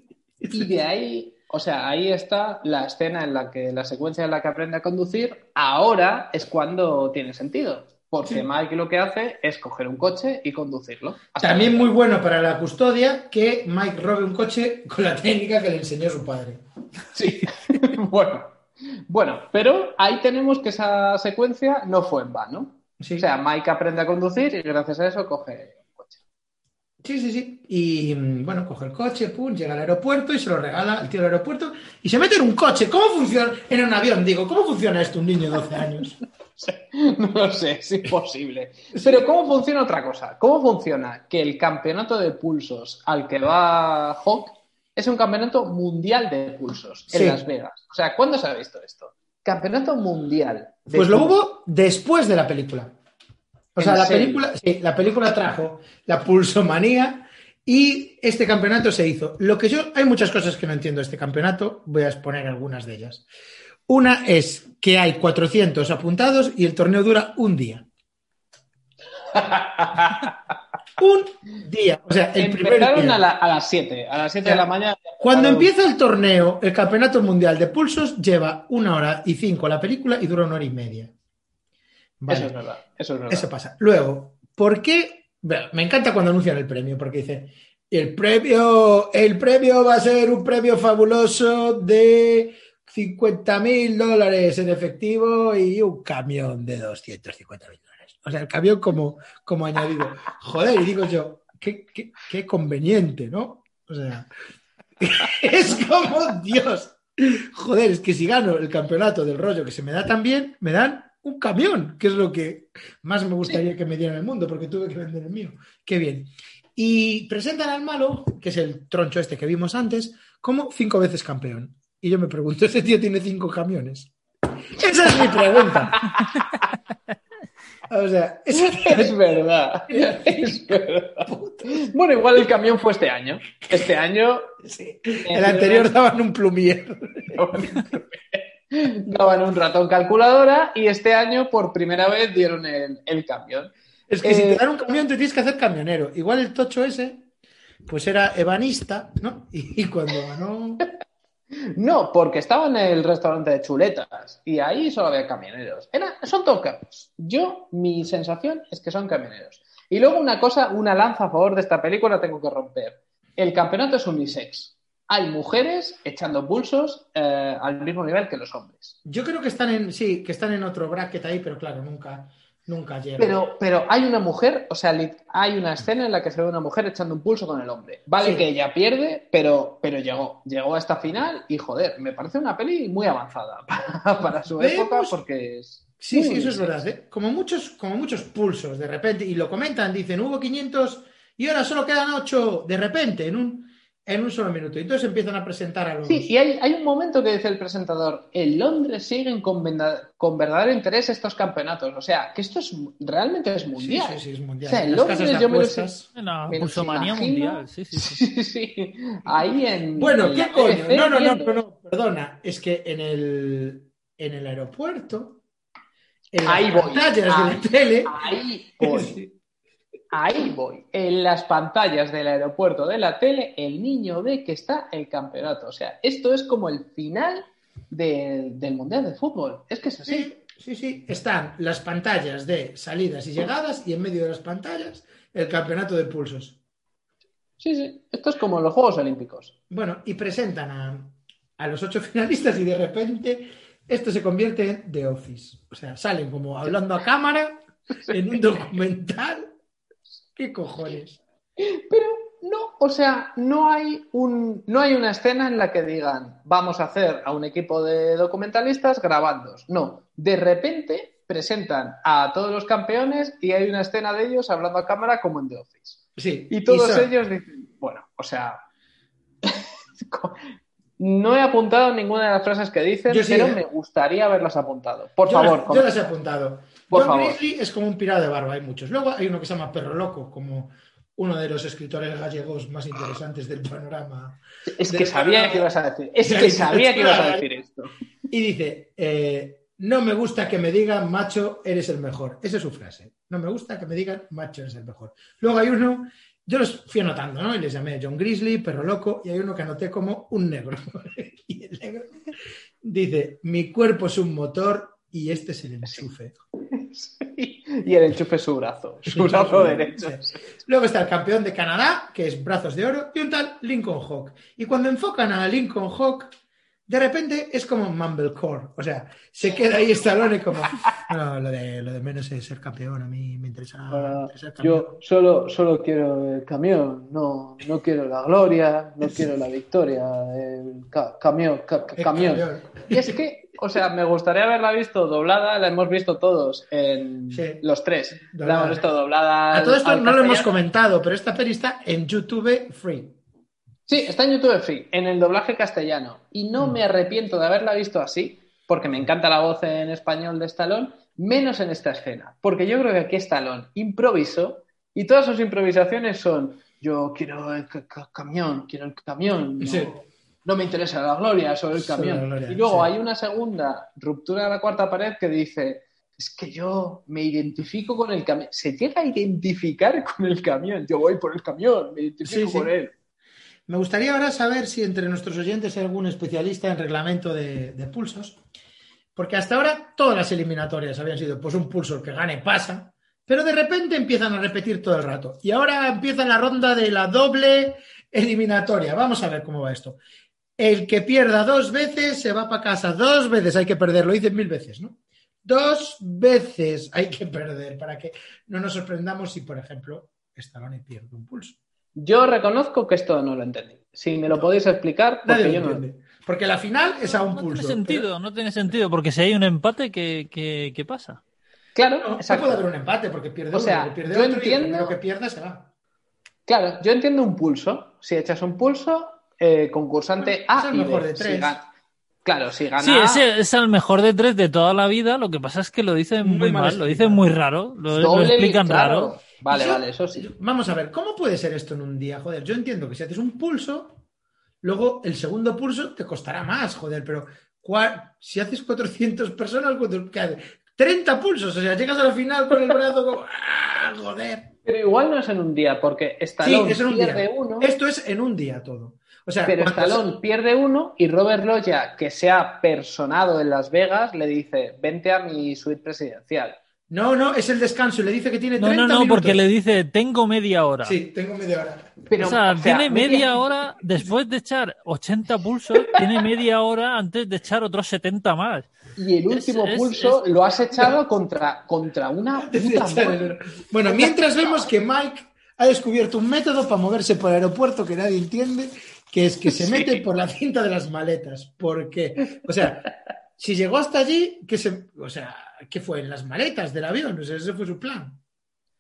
Y de ahí, o sea, ahí está la escena en la que, la secuencia en la que aprende a conducir, ahora es cuando tiene sentido. Porque Sí. Mike lo que hace es coger un coche y conducirlo. También muy bueno para la custodia que Mike robe un coche con la técnica que le enseñó su padre. Sí. bueno. Bueno, pero ahí tenemos que esa secuencia no fue en vano. Sí, O sea, Mike aprende a conducir y gracias a eso coge. Sí, sí, sí. Y mm, bueno, coge el coche, pum, llega al aeropuerto y se lo regala al tío del aeropuerto y se mete en un coche. ¿Cómo funciona? En un avión, digo, ¿cómo funciona esto un niño de 12 años? No lo sé, es imposible. Pero ¿cómo funciona otra cosa? ¿Cómo funciona que el campeonato de pulsos al que va Hawk es un campeonato mundial de pulsos en Sí. Las Vegas? O sea, ¿cuándo se ha visto esto? Campeonato mundial. de Pues lo hubo después de la película. O sea, ¿En la serio? película, sí, la película trajo la pulsomanía y este campeonato se hizo. Lo que yo, hay muchas cosas que no entiendo de este campeonato, voy a exponer algunas de ellas. Una es que hay 400 apuntados y el torneo dura un día. Un día. O sea, el primer Empezaron día. a, la- a las 7, a las 7 de la mañana. Cuando empieza el torneo, el campeonato mundial de pulsos lleva una hora y cinco la película y dura una hora y media. Vale. Eso es verdad, eso es verdad. Eso pasa. Luego, ¿por qué? Bueno, Me encanta cuando anuncian el premio, porque dice, el premio, el premio va a ser un premio fabuloso de 50 mil dólares en efectivo y un camión de 250 mil dólares. O sea, el camión como, como añadido. Joder, y digo yo, qué, qué- qué conveniente, ¿no? O sea, es como Dios. Joder, es que si gano el campeonato del rollo que se me da tan bien, me dan un camión, que es lo que más me gustaría que me dieran el mundo, porque tuve que vender el mío. Qué bien. Y presentan al malo, que es el troncho este que vimos antes, como cinco veces campeón. Y yo me pregunto, ¿este tío tiene cinco camiones? Esa es mi pregunta. O sea, Es verdad. Es verdad. Bueno, igual el camión fue este año. Este año sí, el anterior daban un plumier. daban un ratón calculadora y este año por primera vez dieron el, el camión. Es que si Eh, te dan un camión te tienes que hacer camionero. Igual el tocho ese, pues era ebanista, ¿no? Y, y cuando ganó... No, porque estaba en el restaurante de chuletas y ahí solo había camioneros. Era, son todos camioneros. Yo, mi sensación es que son camioneros. Y luego una cosa, una lanza a favor de esta película tengo que romper. El campeonato es unisex. Hay mujeres echando pulsos eh, al mismo nivel que los hombres. Yo creo que están en, sí, que están en otro bracket ahí, pero claro, nunca, nunca llegan. Pero, pero hay una mujer, o sea, hay una escena en la que se ve una mujer echando un pulso con el hombre. Vale Sí. que ella pierde, pero, pero llegó. Llegó a esta final y, joder, me parece una peli muy avanzada para, para su Vemos- época porque es... Sí, sí, eso es verdad. ¿eh? Como, muchos, como muchos pulsos de repente, y lo comentan, dicen, hubo 500 y ahora solo quedan 8 de repente en un, en un solo minuto. Y entonces empiezan a presentar a los... Sí, y hay, hay un momento que dice el presentador, en Londres siguen con, venda- con verdadero interés estos campeonatos. O sea, que esto es realmente es mundial. sí, sí, es mundial. O sea, en Las casas Londres de yo me lo los pulsomanía imagino. mundial. Sí, sí, sí. Sí, sí. Ahí en... Bueno, en ¿qué coño? No, no, no, no, no, perdona. Es que en el, en el aeropuerto, en Ahí voy. pantallas de la tele... Ahí voy. Ahí voy. En las pantallas del aeropuerto de la tele, el niño ve que está el campeonato. O sea, esto es como el final de- del Mundial de Fútbol. Es que es así. Sí, sí, sí. Están las pantallas de salidas y llegadas y en medio de las pantallas el campeonato de pulsos. Sí, sí. Esto es como los Juegos Olímpicos. Bueno, y presentan a, a los ocho finalistas y de repente esto se convierte en The Office. O sea, salen como hablando a cámara en un documental. ¿Qué cojones? Pero no, o sea, no hay, un, no hay una escena en la que digan, vamos a hacer a un equipo de documentalistas grabando. No, de repente presentan a todos los campeones y hay una escena de ellos hablando a cámara como en The Office. Sí, Y todos son- ellos dicen, bueno, o sea, no he apuntado ninguna de las frases que dicen, sí, pero ¿eh? me gustaría haberlas apuntado. Por yo, favor, las, yo las he apuntado. Por John favor. Grizzly es como un pirado de barba, hay muchos. Luego hay uno que se llama Perro Loco, como uno de los escritores gallegos más interesantes del panorama. es que sabía que ibas a decir, es que sabía que ibas a decir esto. Y dice, eh, no me gusta que me digan, macho, eres el mejor. Esa es su frase. No me gusta que me digan, macho, eres el mejor. Luego hay uno, yo los fui anotando, ¿no? Y les llamé John Grizzly, Perro Loco, y hay uno que anoté como un negro. y el negro dice, mi cuerpo es un motor y este es el enchufe. Y el enchufe es su brazo, su brazo derecho. Luego está el campeón de Canadá, que es brazos de oro, y un tal Lincoln Hawk. Y cuando enfocan a Lincoln Hawk, de repente es como Mumblecore. O sea, se queda ahí Stallone como. No, lo de, lo de menos es ser campeón. A mí me interesa, me interesa el campeón. Yo solo, solo quiero el camión, no, no quiero la gloria, no quiero la victoria, el ca- camión, ca- El camión. campeón. Y es que, o sea, me gustaría haberla visto doblada, la hemos visto todos en Sí. los tres. La hemos visto doblada. A todo esto no lo hemos comentado, pero esta peli está en YouTube free. Sí, está en YouTube Free, en el doblaje castellano. Y no Mm. me arrepiento de haberla visto así, porque me encanta la voz en español de Stallone, menos en esta escena. Porque yo creo que aquí Stallone improvisó y todas sus improvisaciones son: Yo quiero el ca- ca- camión, quiero el camión. No, Sí. No me interesa la gloria, solo el camión. gloria, y luego sí. hay una segunda ruptura de la cuarta pared que dice. Es que yo me identifico con el camión. Se llega a identificar con el camión. Yo voy por el camión, me identifico Sí, sí. con él. Me gustaría ahora saber si entre nuestros oyentes hay algún especialista en reglamento de, de pulsos, porque hasta ahora todas las eliminatorias habían sido pues un pulso que gane pasa, pero de repente empiezan a repetir todo el rato. Y ahora empieza la ronda de la doble eliminatoria. Vamos a ver cómo va esto. El que pierda dos veces se va para casa, dos veces hay que perder, lo dicen mil veces, ¿no? Dos veces hay que perder para que no nos sorprendamos si, por ejemplo, Stallone pierde un pulso. Yo reconozco que esto no lo entendí. Si me lo podéis explicar, porque Nadie yo lo no. entiende. Porque la final es a un no pulso. tiene sentido, no tiene sentido, porque si hay un empate, ¿qué, qué, qué pasa? Claro, no, no puede haber un empate porque pierde O sea, que pierde yo otro y el entiendo- primero que pierda se va. Claro, yo entiendo un pulso. Si echas un pulso, eh, concursante A es el y mejor B. de tres. Claro, si gana Sí, ese es el mejor de tres de toda la vida. Lo que pasa es que lo dicen Muy muy, mal mal, lo dicen muy raro, lo, explican claro. raro. Vale, vale, eso sí. Vamos a ver, ¿cómo puede ser esto en un día? Joder, yo entiendo que si haces un pulso, luego el segundo pulso te costará más, joder, pero si haces 400 personas, ¿cuánto- qué haces? 30 pulsos, o sea, llegas a la final con el brazo como... ¡Ah, joder! Pero igual no es en un día, porque Sí, Stallone es en un día. uno, Esto es en un día todo. O sea, pero Stallone pierde uno y Robert Loya, que se ha personado en Las Vegas, le dice, vente a mi suite presidencial. No, no, es el descanso, le dice que tiene No, 30 no, no, minutos. porque le dice, tengo media hora. Sí, tengo media hora. Pero, o sea, o sea, tiene media hora, después de echar 80 pulsos, tiene media hora antes de echar otros 70 más. Y el Es- último es- pulso lo has echado contra, contra una puta. Bueno, mientras vemos que Mike ha descubierto un método para moverse por el aeropuerto que nadie entiende, que es que se mete por la cinta de las maletas. Porque, o sea, si llegó hasta allí, que se, o sea, ¿qué fue? En las maletas del avión, o sea, ese fue su plan.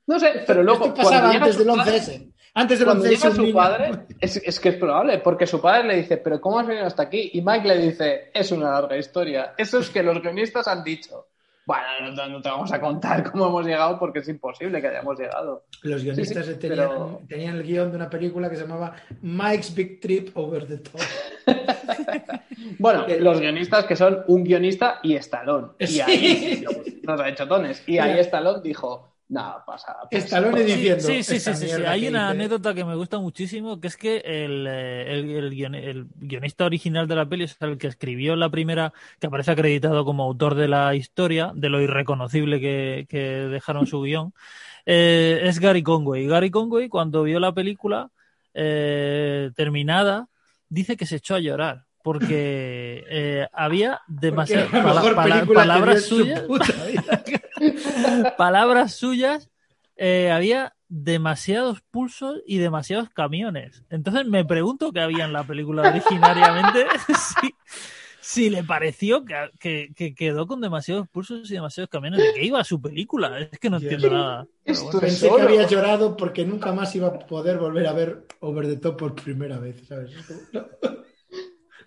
No sé, pero luego Esto pasaba antes del padre- 11S. Antes del Cuando 11S. llega su niño- padre, es, es que es probable, porque su padre le dice, pero ¿cómo has venido hasta aquí? Y Mike le dice, es una larga historia. Eso es que los guionistas han dicho. Bueno, no, no te vamos a contar cómo hemos llegado porque es imposible que hayamos llegado. Los guionistas Sí, sí, tenían, pero- tenían el guion de una película que se llamaba Mike's Big Trip Over the Top. Bueno, los guionistas que son un guionista y Stallone. Y Sí. ahí nos ha hecho tones. Y ahí. Stallone dijo, no, pasa. pasa". Stallone Sí, diciendo. sí, sí, "Esta sí, sí, Hay una hice". anécdota que me gusta muchísimo, que es que el, eh, el, el guion- el guionista original de la peli, es el que escribió la primera, que aparece acreditado como autor de la historia, de lo irreconocible que, que dejaron su guion, eh, es Gary Conway. Gary Conway, cuando vio la película eh, terminada, dice que se echó a llorar. Porque eh, había demasiadas palabras suyas palabras suyas, eh, había demasiados pulsos y demasiados camiones. Entonces me pregunto qué había en la película originariamente, si, si le pareció que, que- que quedó con demasiados pulsos y demasiados camiones. ¿De qué iba su película? Es que no Dios. entiendo nada. Bueno. Pensé que había llorado porque nunca más iba a poder volver a ver Over the Top por primera vez, ¿sabes? No.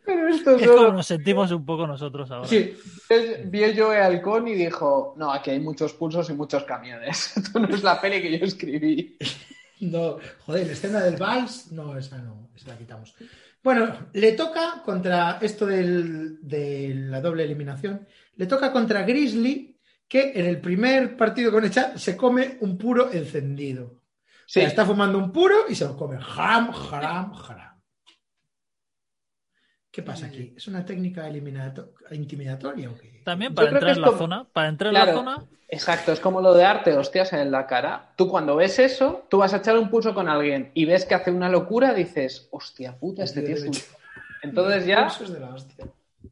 Es como nos sentimos un poco nosotros ahora. Sí, Entonces, Vio Joe Halcón y dijo, no, aquí hay muchos pulsos y muchos camiones. Esto no es la peli que yo escribí. no, joder, la escena del vals, no, esa no, esa la quitamos. Bueno, le toca contra esto del- de la doble eliminación, le toca contra Grizzly, que en el primer partido con Echa se come un puro encendido. O Sí, sea, está fumando un puro y se lo come. Haram, haram, haram. ¿Qué pasa aquí? ¿Es una técnica intimidatoria o qué? También para entrar en la como- zona, para entrar en Claro. la zona, exacto, es como lo de arte, hostias en la cara. Tú cuando ves eso, tú vas a echar un pulso con alguien y ves que hace una locura, dices, hostia puta, este tío es un... Entonces ya, Eso es de la hostia.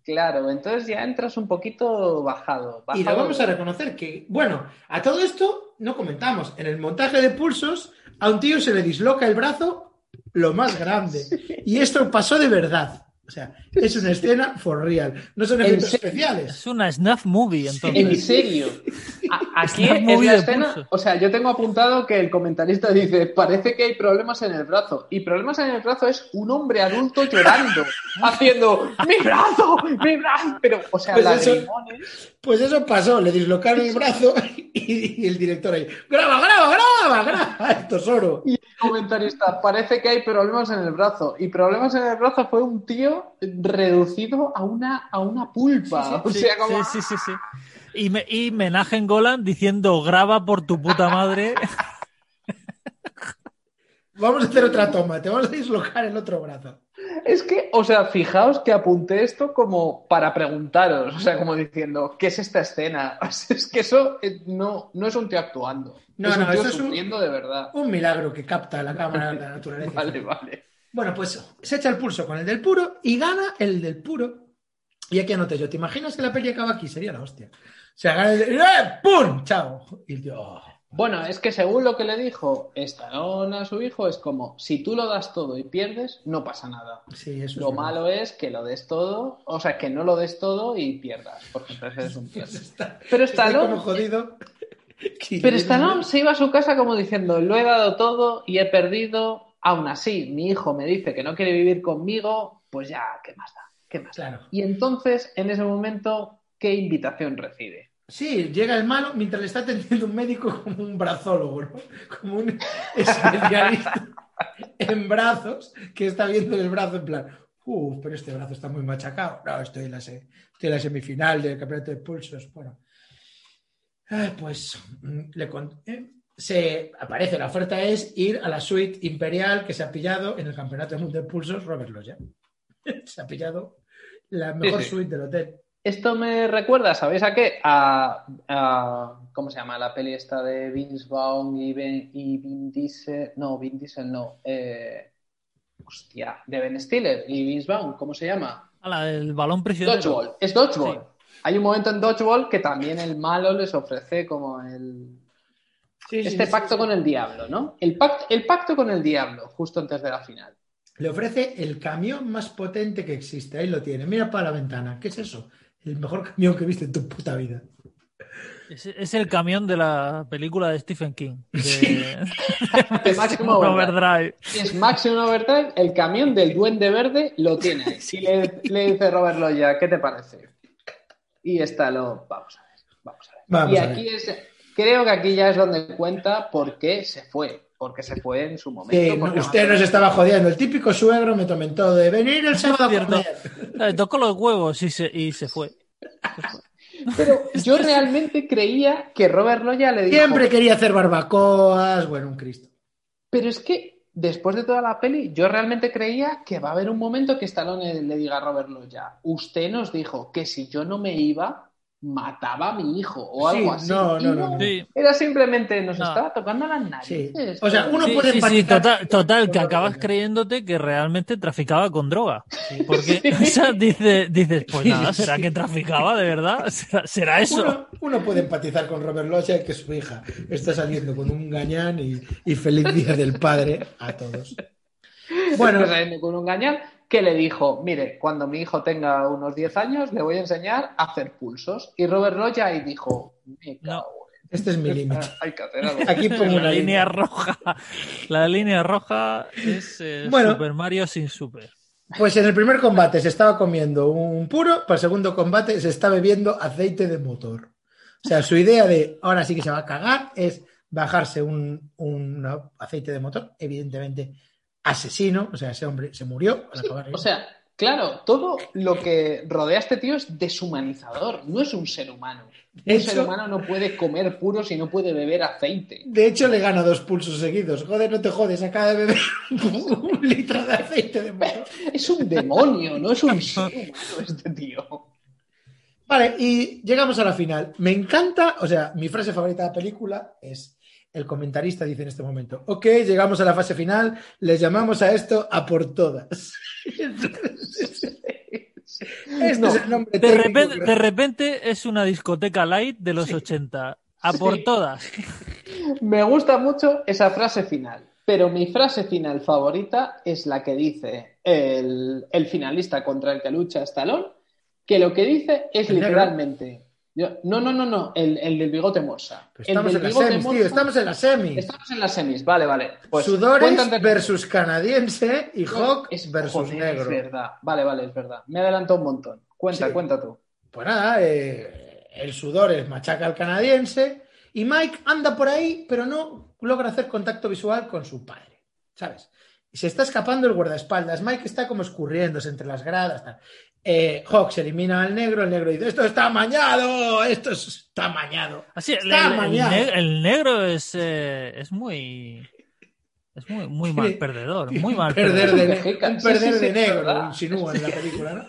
claro, entonces ya entras un poquito bajado. Y lo vamos a reconocer que, bueno, a todo esto no comentamos. En el montaje de pulsos, a un tío se le disloca el brazo lo más grande. Y esto pasó de verdad. O sea, es una escena for real. No son ¿En efectos especiales. es una snuff movie, En entonces. serio. Aquí es la escena. pulso. O sea, yo tengo apuntado que el comentarista dice: Parece que hay problemas en el brazo. Y problemas en el brazo es un hombre adulto llorando, haciendo: ¡Mi brazo! ¡Mi brazo! Pero, o sea, Pues eso-. Pues eso pasó, le dislocaron el brazo y, y el director ahí, graba, graba, graba, graba, esto es oro. Y el comentarista: Parece que hay problemas en el brazo. Y problemas en el brazo fue un tío reducido a una, a una pulpa. o Sí, sea, como. sí, sí, sí, sí. Y, me, y Menagen Golan diciendo graba por tu puta madre. Vamos a hacer otra toma, te vamos a dislocar el otro brazo. Es que, o sea, fijaos que apunté esto como para preguntaros, o sea, como diciendo, ¿qué es esta escena? O sea, es que eso eh, no, no es un tío actuando, No, es un no, tío eso es un- de verdad. Un milagro que capta la cámara de la naturaleza. Vale, vale. Bueno, pues se echa el pulso con el del puro y gana el del puro. Y aquí anoté yo, ¿te imaginas que la peli acaba aquí? Sería la hostia. O sea, gana el. ¡Eh! ¡Pum! ¡Chao! Y tío, oh. Bueno, es que según lo que le dijo Stallone a su hijo, es como, si tú lo das todo y pierdes, no pasa nada. Sí, eso Lo es verdad. malo es que lo des todo, o sea, que no lo des todo y pierdas, porque entonces eres un pierde. está, Pero está como Stallone, jodido. Pero Stallone se iba a su casa como diciendo, lo he dado todo y he perdido, aún así mi hijo me dice que no quiere vivir conmigo, pues ya, ¿qué más da? ¿Qué más Claro. da? Y entonces, en ese momento, ¿qué invitación recibe? Sí, llega el malo mientras le está atendiendo un médico como un brazólogo, ¿no? Como un especialista en brazos que está viendo el brazo en plan, uff, pero este brazo está muy machacado. No, estoy en la, estoy en la semifinal del campeonato de pulsos. Bueno, pues mm, le eh, se aparece, la oferta es ir a la suite imperial que se ha pillado en el campeonato del mundo de pulsos Robert Loya. se ha pillado la mejor sí. suite del hotel. Esto me recuerda, ¿sabéis a qué? A, a- ¿cómo se llama? La peli esta de Vince Vaughn y, Ben- y Vin Diesel. No, Vin Diesel no. Eh, hostia, de Ben Stiller y Vince Vaughn, ¿cómo se llama? A la del balón prisionero. Dodgeball. Es Dodgeball. Sí. Hay un momento en Dodgeball que también el malo les ofrece como el, Sí, este sí, pacto sí. con el diablo, ¿no? El pacto, el pacto con el diablo, justo antes de la final. Le ofrece el camión más potente que existe. Ahí lo tiene. Mira para la ventana. ¿Qué es eso? El mejor camión que viste en tu puta vida. Es, es el camión de la película de Stephen King. De, De Máximo Overdrive. Es Maximum Overdrive, el camión del Duende Verde lo tiene ahí. Y le, le dice Robert Loya, ¿qué te parece? Y está lo. Vamos a ver, vamos a ver. Vamos y a aquí es. Creo que aquí ya es donde cuenta por qué se fue. Porque se fue en su momento. Sí, no, porque usted nos estaba jodiendo. El típico suegro me comentó de venir el sábado a comer. Le tocó los huevos y se, y se fue. Pero yo realmente creía que Robert Loya le dijo. Siempre quería hacer barbacoas. Bueno, un Cristo. Pero es que después de toda la peli, yo realmente creía que va a haber un momento que Stallone le diga a Robert Loya, usted nos dijo que si yo no me iba, mataba a mi hijo o Sí, algo así. no, no, no, no. Sí. Era simplemente nos No. estaba tocando las Sí. narices. O sea, uno Sí, puede sí, sí, empatizar. total, total, que acabas creyéndote que realmente traficaba con droga. Porque o sea, dice, dices, pues nada, ¿será que traficaba de verdad? ¿Será, será eso? Uno, uno puede empatizar con Robert Loya que su hija está saliendo con un gañán y, y feliz día del padre a todos. Bueno, Bueno, con un gañán que le dijo, mire, cuando mi hijo tenga unos 10 años le voy a enseñar a hacer pulsos. Y Robert Loya ahí dijo, me cago en- este es mi límite. Hay que hacer algo. Aquí pongo La una línea línea. roja. La línea roja es eh, Bueno. Super Mario sin Super. Pues en el primer combate se estaba comiendo un puro, para el segundo combate se está bebiendo aceite de motor. O sea, su idea de ahora sí que se va a cagar es bajarse un, un aceite de motor, evidentemente asesino, o sea, ese hombre se murió. al Sí, acabar o sea, claro, todo lo que rodea a este tío es deshumanizador, no es un ser humano. De Un hecho- ser humano no puede comer puros y no puede beber aceite. De hecho, le gana dos pulsos seguidos. Joder, no te jodes, acaba de beber un litro de aceite de motor. Es un demonio, no es un ser humano este tío. Vale, y llegamos a la final. Me encanta, o sea, mi frase favorita de la película es el comentarista dice en este momento, ok, llegamos a la fase final, les llamamos a esto a por todas. Este No, es el nombre De repente, de repente es una discoteca light de los 80. A por Sí. todas. Me gusta mucho esa frase final, pero mi frase final favorita es la que dice el, el finalista contra el que lucha Stallone, que lo que dice es literalmente... yo- no, no, no, no, el, el del bigote morsa. El estamos del en las semis, tío, estamos en las semis. Estamos en las semis, vale, vale. Pues Sudores versus canadiense y Hawk Es- versus joder, negro. Es verdad, vale, vale, es verdad. Me adelantó un montón. Cuenta, Sí. cuenta tú. Pues nada, eh, el sudor es machaca al canadiense y Mike anda por ahí, pero no logra hacer contacto visual con su padre, ¿sabes? Y se está escapando el guardaespaldas. Mike está como escurriéndose entre las gradas. tal. Eh, Hawk se elimina al negro, el negro dice, esto está amañado, esto está amañado. Así, el, Está el- el amañado. ne- el negro es, eh, es muy. Es muy, muy mal perdedor. Muy mal perder perdedor. de, Un perder sí, sí, de negro, verdad. lo insinúa en la película, ¿no?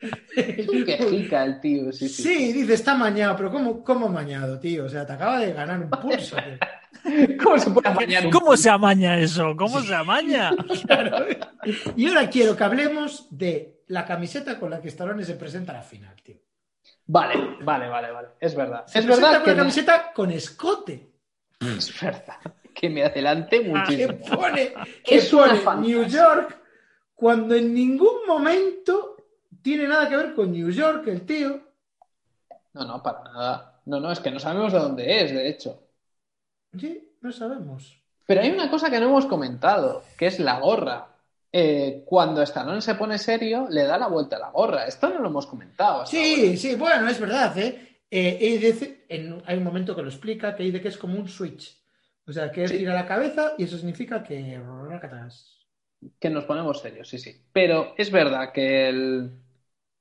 Es un quejica el tío, sí, sí. Sí, dice, está amañado, pero ¿cómo, cómo amañado, tío? O sea, te acaba de ganar un pulso. tío. ¿Cómo se puede amañar ¿Cómo se amaña eso? ¿Cómo se amaña? Claro. Y ahora quiero que hablemos de la camiseta con la que Stallone se presenta a la final, tío. Vale, vale, vale, vale. Es verdad. Se es verdad con que la camiseta con escote. es verdad que me adelanté Que muchísimo. pone, que Es pone. New York cuando en ningún momento tiene nada que ver con New York, el tío. No, no, para nada. No, no, es que no sabemos de dónde es, de hecho. Sí, no sabemos. Pero hay una cosa que no hemos comentado, que es la gorra. Eh, cuando Stallone se pone serio, le da la vuelta a la gorra. Esto no lo hemos comentado. Sí, ahora. sí, bueno, es verdad, ¿eh? Eh, y dice- en- hay un momento que lo explica, que dice que es como un switch. O sea, que él Sí. gira la cabeza y eso significa que... Que nos ponemos serios, sí, sí. Pero es verdad que el.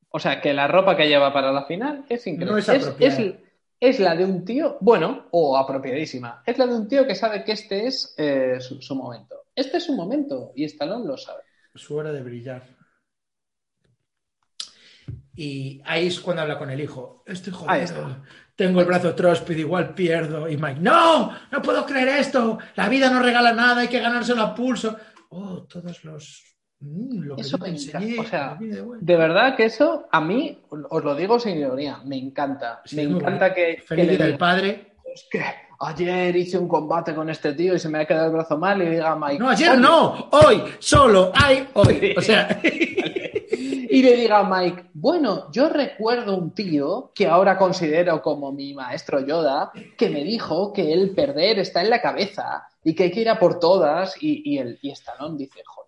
O sea, que la ropa que lleva para la final es increíble. No es apropiada. es- es la de un tío, bueno, o apropiadísima. Es la de un tío que sabe que este es eh, su, su momento. Este es su momento y Stallone lo sabe. Su hora de brillar. Y ahí es cuando habla con el hijo. Estoy jodido. Tengo el brazo tróspido, igual pierdo. Y Mike, ¡no! ¡No puedo creer esto! La vida no regala nada, hay que ganárselo a pulso. Oh, todos los... Mm, lo que Eso me enseñé, o sea, de verdad que eso, a mí, os lo digo sin ironía, me encanta. Sí, me encanta que, que Feliz le día del diga, padre. "Es que ayer hice un combate con este tío y se me ha quedado el brazo mal y diga a Mike. No, ayer "Oye", no, hoy, solo hay hoy. O sea, Y le diga a Mike, bueno, yo recuerdo un tío que ahora considero como mi maestro Yoda, que me dijo que el perder está en la cabeza y que hay que ir a por todas. Y, y, el, y Stallone dice, joder,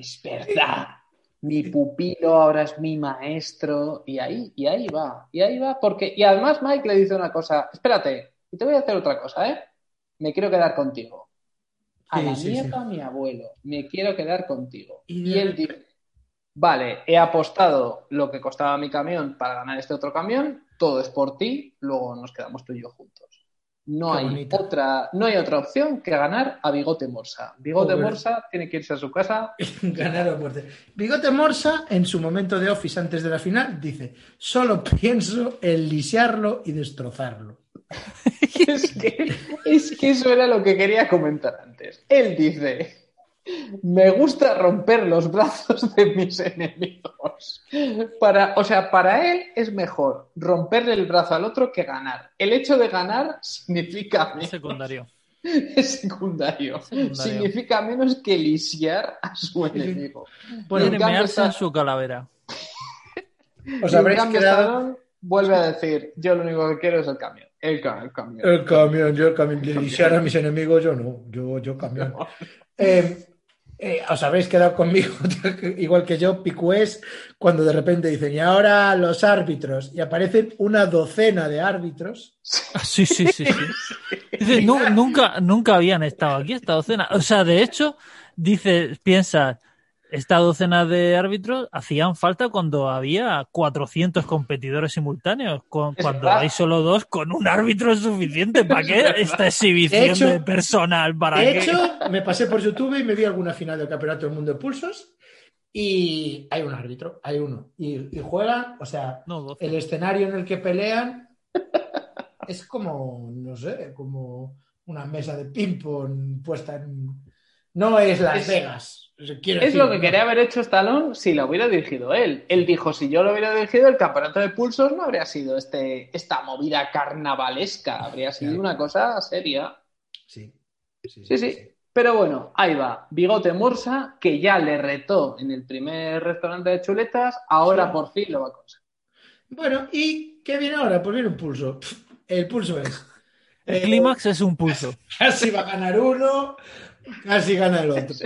es verdad. Mi pupilo ahora es mi maestro. Y ahí, y ahí va, y ahí va. Porque, y además Mike le dice una cosa, espérate, y te voy a hacer otra cosa, ¿eh? Me quiero quedar contigo. A la sí, mierda sí. mi abuelo, me quiero quedar contigo. Y Y, él dice, vale, he apostado lo que costaba mi camión para ganar este otro camión, todo es por ti, luego nos quedamos tú y yo juntos. No Qué hay otra, no hay otra opción que ganar a Bigote Morsa. Bigote. Morsa tiene que irse a su casa. ganar a muerte. Bigote Morsa, en su momento de office antes de la final, dice: Solo pienso en lisiarlo y destrozarlo. es, que, es que eso era lo que quería comentar antes. Él dice, me gusta romper los brazos de mis enemigos. Para, o sea, para él es mejor romperle el brazo al otro que ganar. El hecho de ganar significa menos. Secundario. Es secundario. Secundario. Significa menos que lisiar a su enemigo. Cambio mearse en su calavera. Os habréis. Stallone vuelve a decir, yo lo único que quiero es el camión. El, ca- el camión. El camión, yo el camión. Lisiar a mis enemigos, yo no. Yo, yo camión. Eh, eh, os habréis quedado conmigo, igual que yo, picués, cuando de repente dicen, y ahora los árbitros, y aparecen una docena de árbitros. Ah, Sí, sí, sí, sí. Dice, "Nu- nunca, nunca habían estado aquí esta docena. O sea, de hecho, dice, piensa, esta docena de árbitros hacían falta cuando había 400 competidores simultáneos. Con- cuando verdad. hay solo dos, con un árbitro es suficiente. ¿Para qué esta exhibición De personal? ¿Para De qué? hecho, me pasé por YouTube y me vi alguna final del Campeonato del Mundo de Pulsos y hay un árbitro, hay uno. Y, y juegan, o sea, No, 12. el escenario en el que pelean es como, no sé, como una mesa de ping-pong puesta en... No es Las Es- Vegas. quiero Es decir, lo que ¿no? quería haber hecho Stallone si lo hubiera dirigido él. Él dijo, si yo lo hubiera dirigido, el campeonato de pulsos no habría sido este, esta movida carnavalesca, habría sido Claro. una cosa seria. Sí, sí, Sí, sí. Pero bueno, ahí va. Bigote Morsa, que ya le retó en el primer restaurante de chuletas, ahora Sí. por fin lo va a conseguir. Bueno, ¿y qué viene ahora? Pues viene un pulso. El pulso es... El clímax es un pulso. Casi va a ganar uno, casi gana el otro.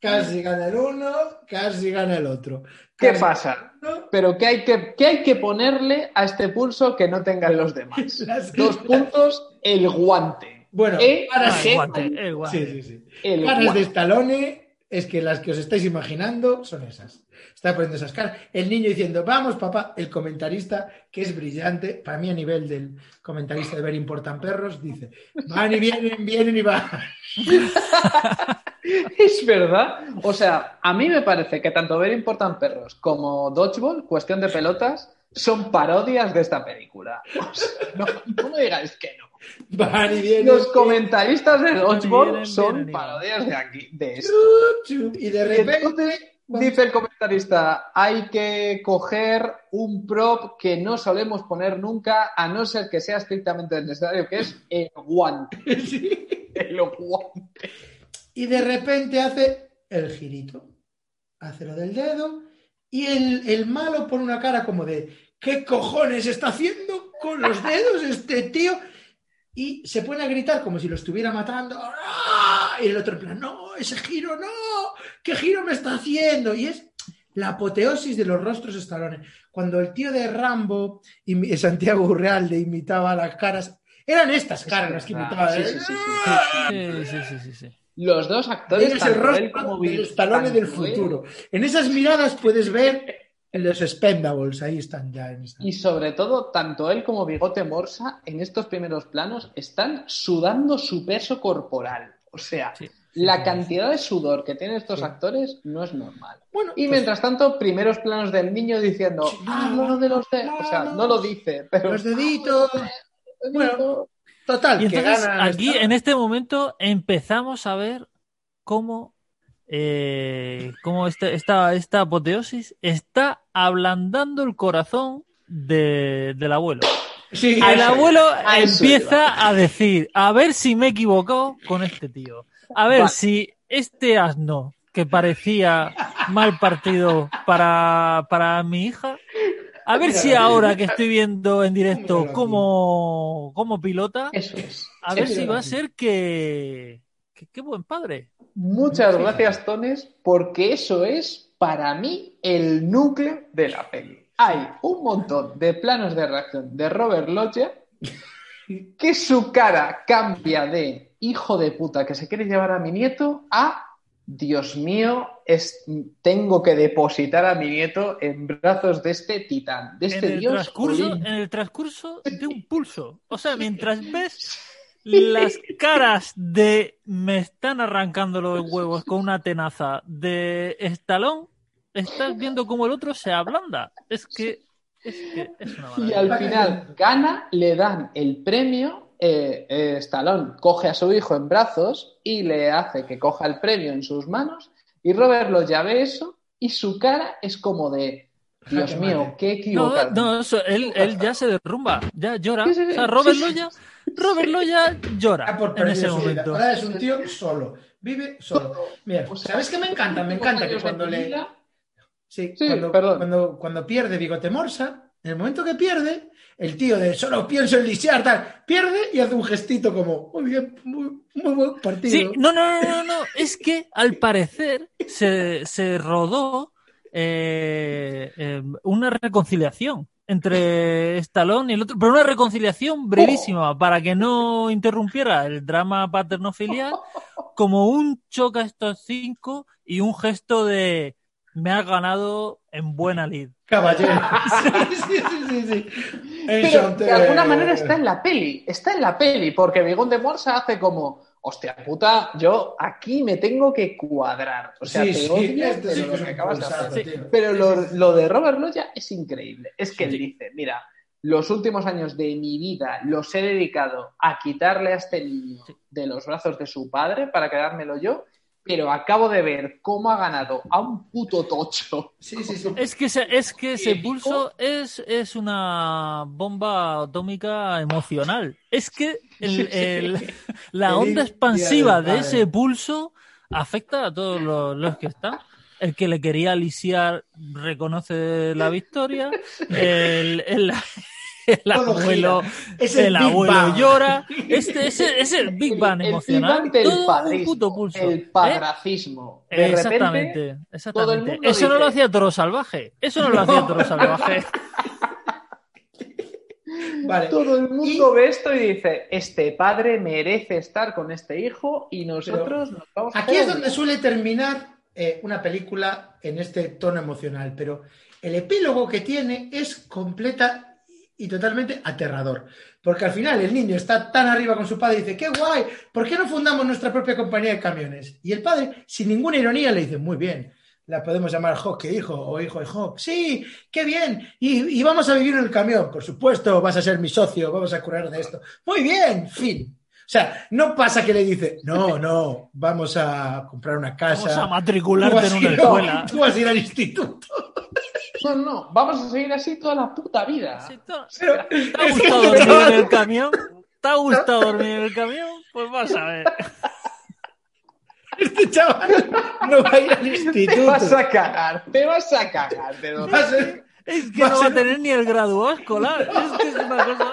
Casi gana el uno, casi gana el otro. ¿Qué pasa? Pero ¿qué hay que, qué hay que ponerle a este pulso que no tengan los demás? Las- Dos puntos, el guante. Bueno, Eh, para el guante, el guante. Sí, sí, sí. El Caras de guante. Stallone es que las que os estáis imaginando son esas. Está poniendo esas caras. El niño diciendo, vamos, papá. El comentarista, que es brillante, para mí a nivel del comentarista de Ver Importan Perros, dice, van y vienen, vienen y van. Es verdad. O sea, a mí me parece que tanto Ver Importan Perros como Dodgeball, cuestión de pelotas, son parodias de esta película. O sea, no, no me digáis que no. Los comentaristas de Dodgeball son parodias de aquí, de esto. Chup, chup, Y de repente... entonces dice el comentarista, hay que coger un prop que no solemos poner nunca, a no ser que sea estrictamente necesario, que es el guante. Sí. El guante. Y de repente hace el girito. Hace lo del dedo. Y el, el malo pone una cara como de ¿qué cojones está haciendo con los dedos este tío? Y se pone a gritar como si lo estuviera matando. ¡Ah! Y el otro en plan, no, ese giro no, ¿qué giro me está haciendo? Y es la apoteosis de los rostros estalones. Cuando el tío de Rambo y Santiago Urrealde imitaba las caras, eran estas caras las que imitaba. Sí, ¿eh? sí, sí, sí. Sí, sí, sí, sí, sí. Los dos actores, Tienes el rostro como de los talones del futuro. En esas miradas puedes ver los Spendables, ahí están ya. En esa- Y sobre todo, tanto él como Bigote Morsa, en estos primeros planos, están sudando su peso corporal. O sea, Sí, la sí. cantidad de sudor que tienen estos Sí. actores no es normal. Bueno, Y pues, mientras tanto, primeros planos del niño diciendo, ah, no, lo de los O sea, no. no lo dice, pero... los deditos. Bueno, total, Y entonces aquí, en este momento, empezamos a ver cómo, eh, cómo este- esta, esta apoteosis está ablandando el corazón de- del abuelo. Sí, El abuelo eso empieza a decir, a ver si me he equivocado con este tío. A ver si este asno que parecía mal partido para, para mi hija, a ver si ahora que estoy viendo en directo cómo, cómo pilota, Eso es. a ver si va a ser que... Qué buen padre. Muchas gracias, Tones, porque eso es, para mí, el núcleo de la peli. Hay un montón de planos de reacción de Robert Loggia que su cara cambia de hijo de puta que se quiere llevar a mi nieto a Dios mío, es, tengo que depositar a mi nieto en brazos de este titán, de este en, el dios. transcurso, en el transcurso de un pulso. O sea, mientras ves las caras de me están arrancando los huevos con una tenaza de estalón, estás viendo cómo el otro se ablanda. Es que es, que es una Y al final gana, le dan el premio. Eh, eh, Stallone coge a su hijo en brazos y le hace que coja el premio en sus manos. Y Robert lo llave eso y su cara es como de Dios Jaque mío, qué No, equivocado. no, eso, él, él ya se derrumba, ya llora. O sea, Robert. Loya, Robert Loya llora por en ese momento. Ahora es un tío solo. Vive solo. Mira, ¿sabes qué me encanta? Me encanta que cuando le. Sí, Sí, cuando, perdón. Cuando, cuando pierde Bigote Morsa, en el momento que pierde, el tío de solo pienso en lisiar, tal, pierde y hace un gestito como, muy bien, muy, muy buen partido. Sí, no, no, no, no, no. Es que al parecer se, se rodó eh, eh, una reconciliación entre Stallone y el otro, pero una reconciliación brevísima para que no interrumpiera el drama paterno-filial, como un choca estos cinco y un gesto de me has ganado en buena lid. Caballero. sí, sí, sí, sí, sí. Pero de alguna manera está en la peli, está en la peli, porque Bigón de Morsa hace como, hostia puta, yo aquí me tengo que cuadrar. O sea, Sí, te sí, odio, este pero sí que lo que acabas de hacer. Pero lo, lo de Robert Loya es increíble. Es que él Sí. dice, mira, los últimos años de mi vida los he dedicado a quitarle a este niño de los brazos de su padre para quedármelo yo, pero acabo de ver cómo ha ganado a un puto tocho. Sí, sí, sí. Es que, ese, es que ese pulso es, es una bomba atómica emocional. Es que el- el- la onda expansiva de ese pulso afecta a todos los, los que están. El que le quería lisiar reconoce la victoria. El, el- el Todo abuelo. Es el el Big abuelo Bang. llora. Este es el, es el Big Bang El- el emocional. Big Bang del Todo un padrismo, puto pulso. El ¿eh? padracismo. De Exactamente, repente, exactamente. mundo Eso no lo hacía Toro Salvaje. Eso no lo hacía Toro Salvaje. Vale. Todo el mundo ve esto y dice, este padre merece estar con este hijo y nosotros nos vamos a Aquí es donde odiar". suele terminar eh, una película en este tono emocional, pero el epílogo que tiene es completa y totalmente aterrador. Porque al final el niño está tan arriba con su padre y dice, qué guay, ¿por qué no fundamos nuestra propia compañía de camiones? Y el padre, sin ninguna ironía, le dice, muy bien, la podemos llamar Hawk, hijo, o hijo de Hawk. Sí, qué bien. Y, y vamos a vivir en el camión. Por supuesto, vas a ser mi socio, vamos a curar de esto. Muy bien, fin. O sea, no pasa que le dice, no, no, vamos a comprar una casa. Vamos a matricularte en una escuela. Tú vas a ir al instituto. No, no, vamos a seguir así toda la puta vida. Sí, to- Pero, ¿Te ha es gustado dormir en el camión? ¿Te ha gustado dormir en el camión? Pues vas a ver. este chaval no va a ir al Te instituto. vas a cagar, te vas a cagar de Va a Es que Va a no va a ser- tener ni el graduado escolar. Es que es una cosa.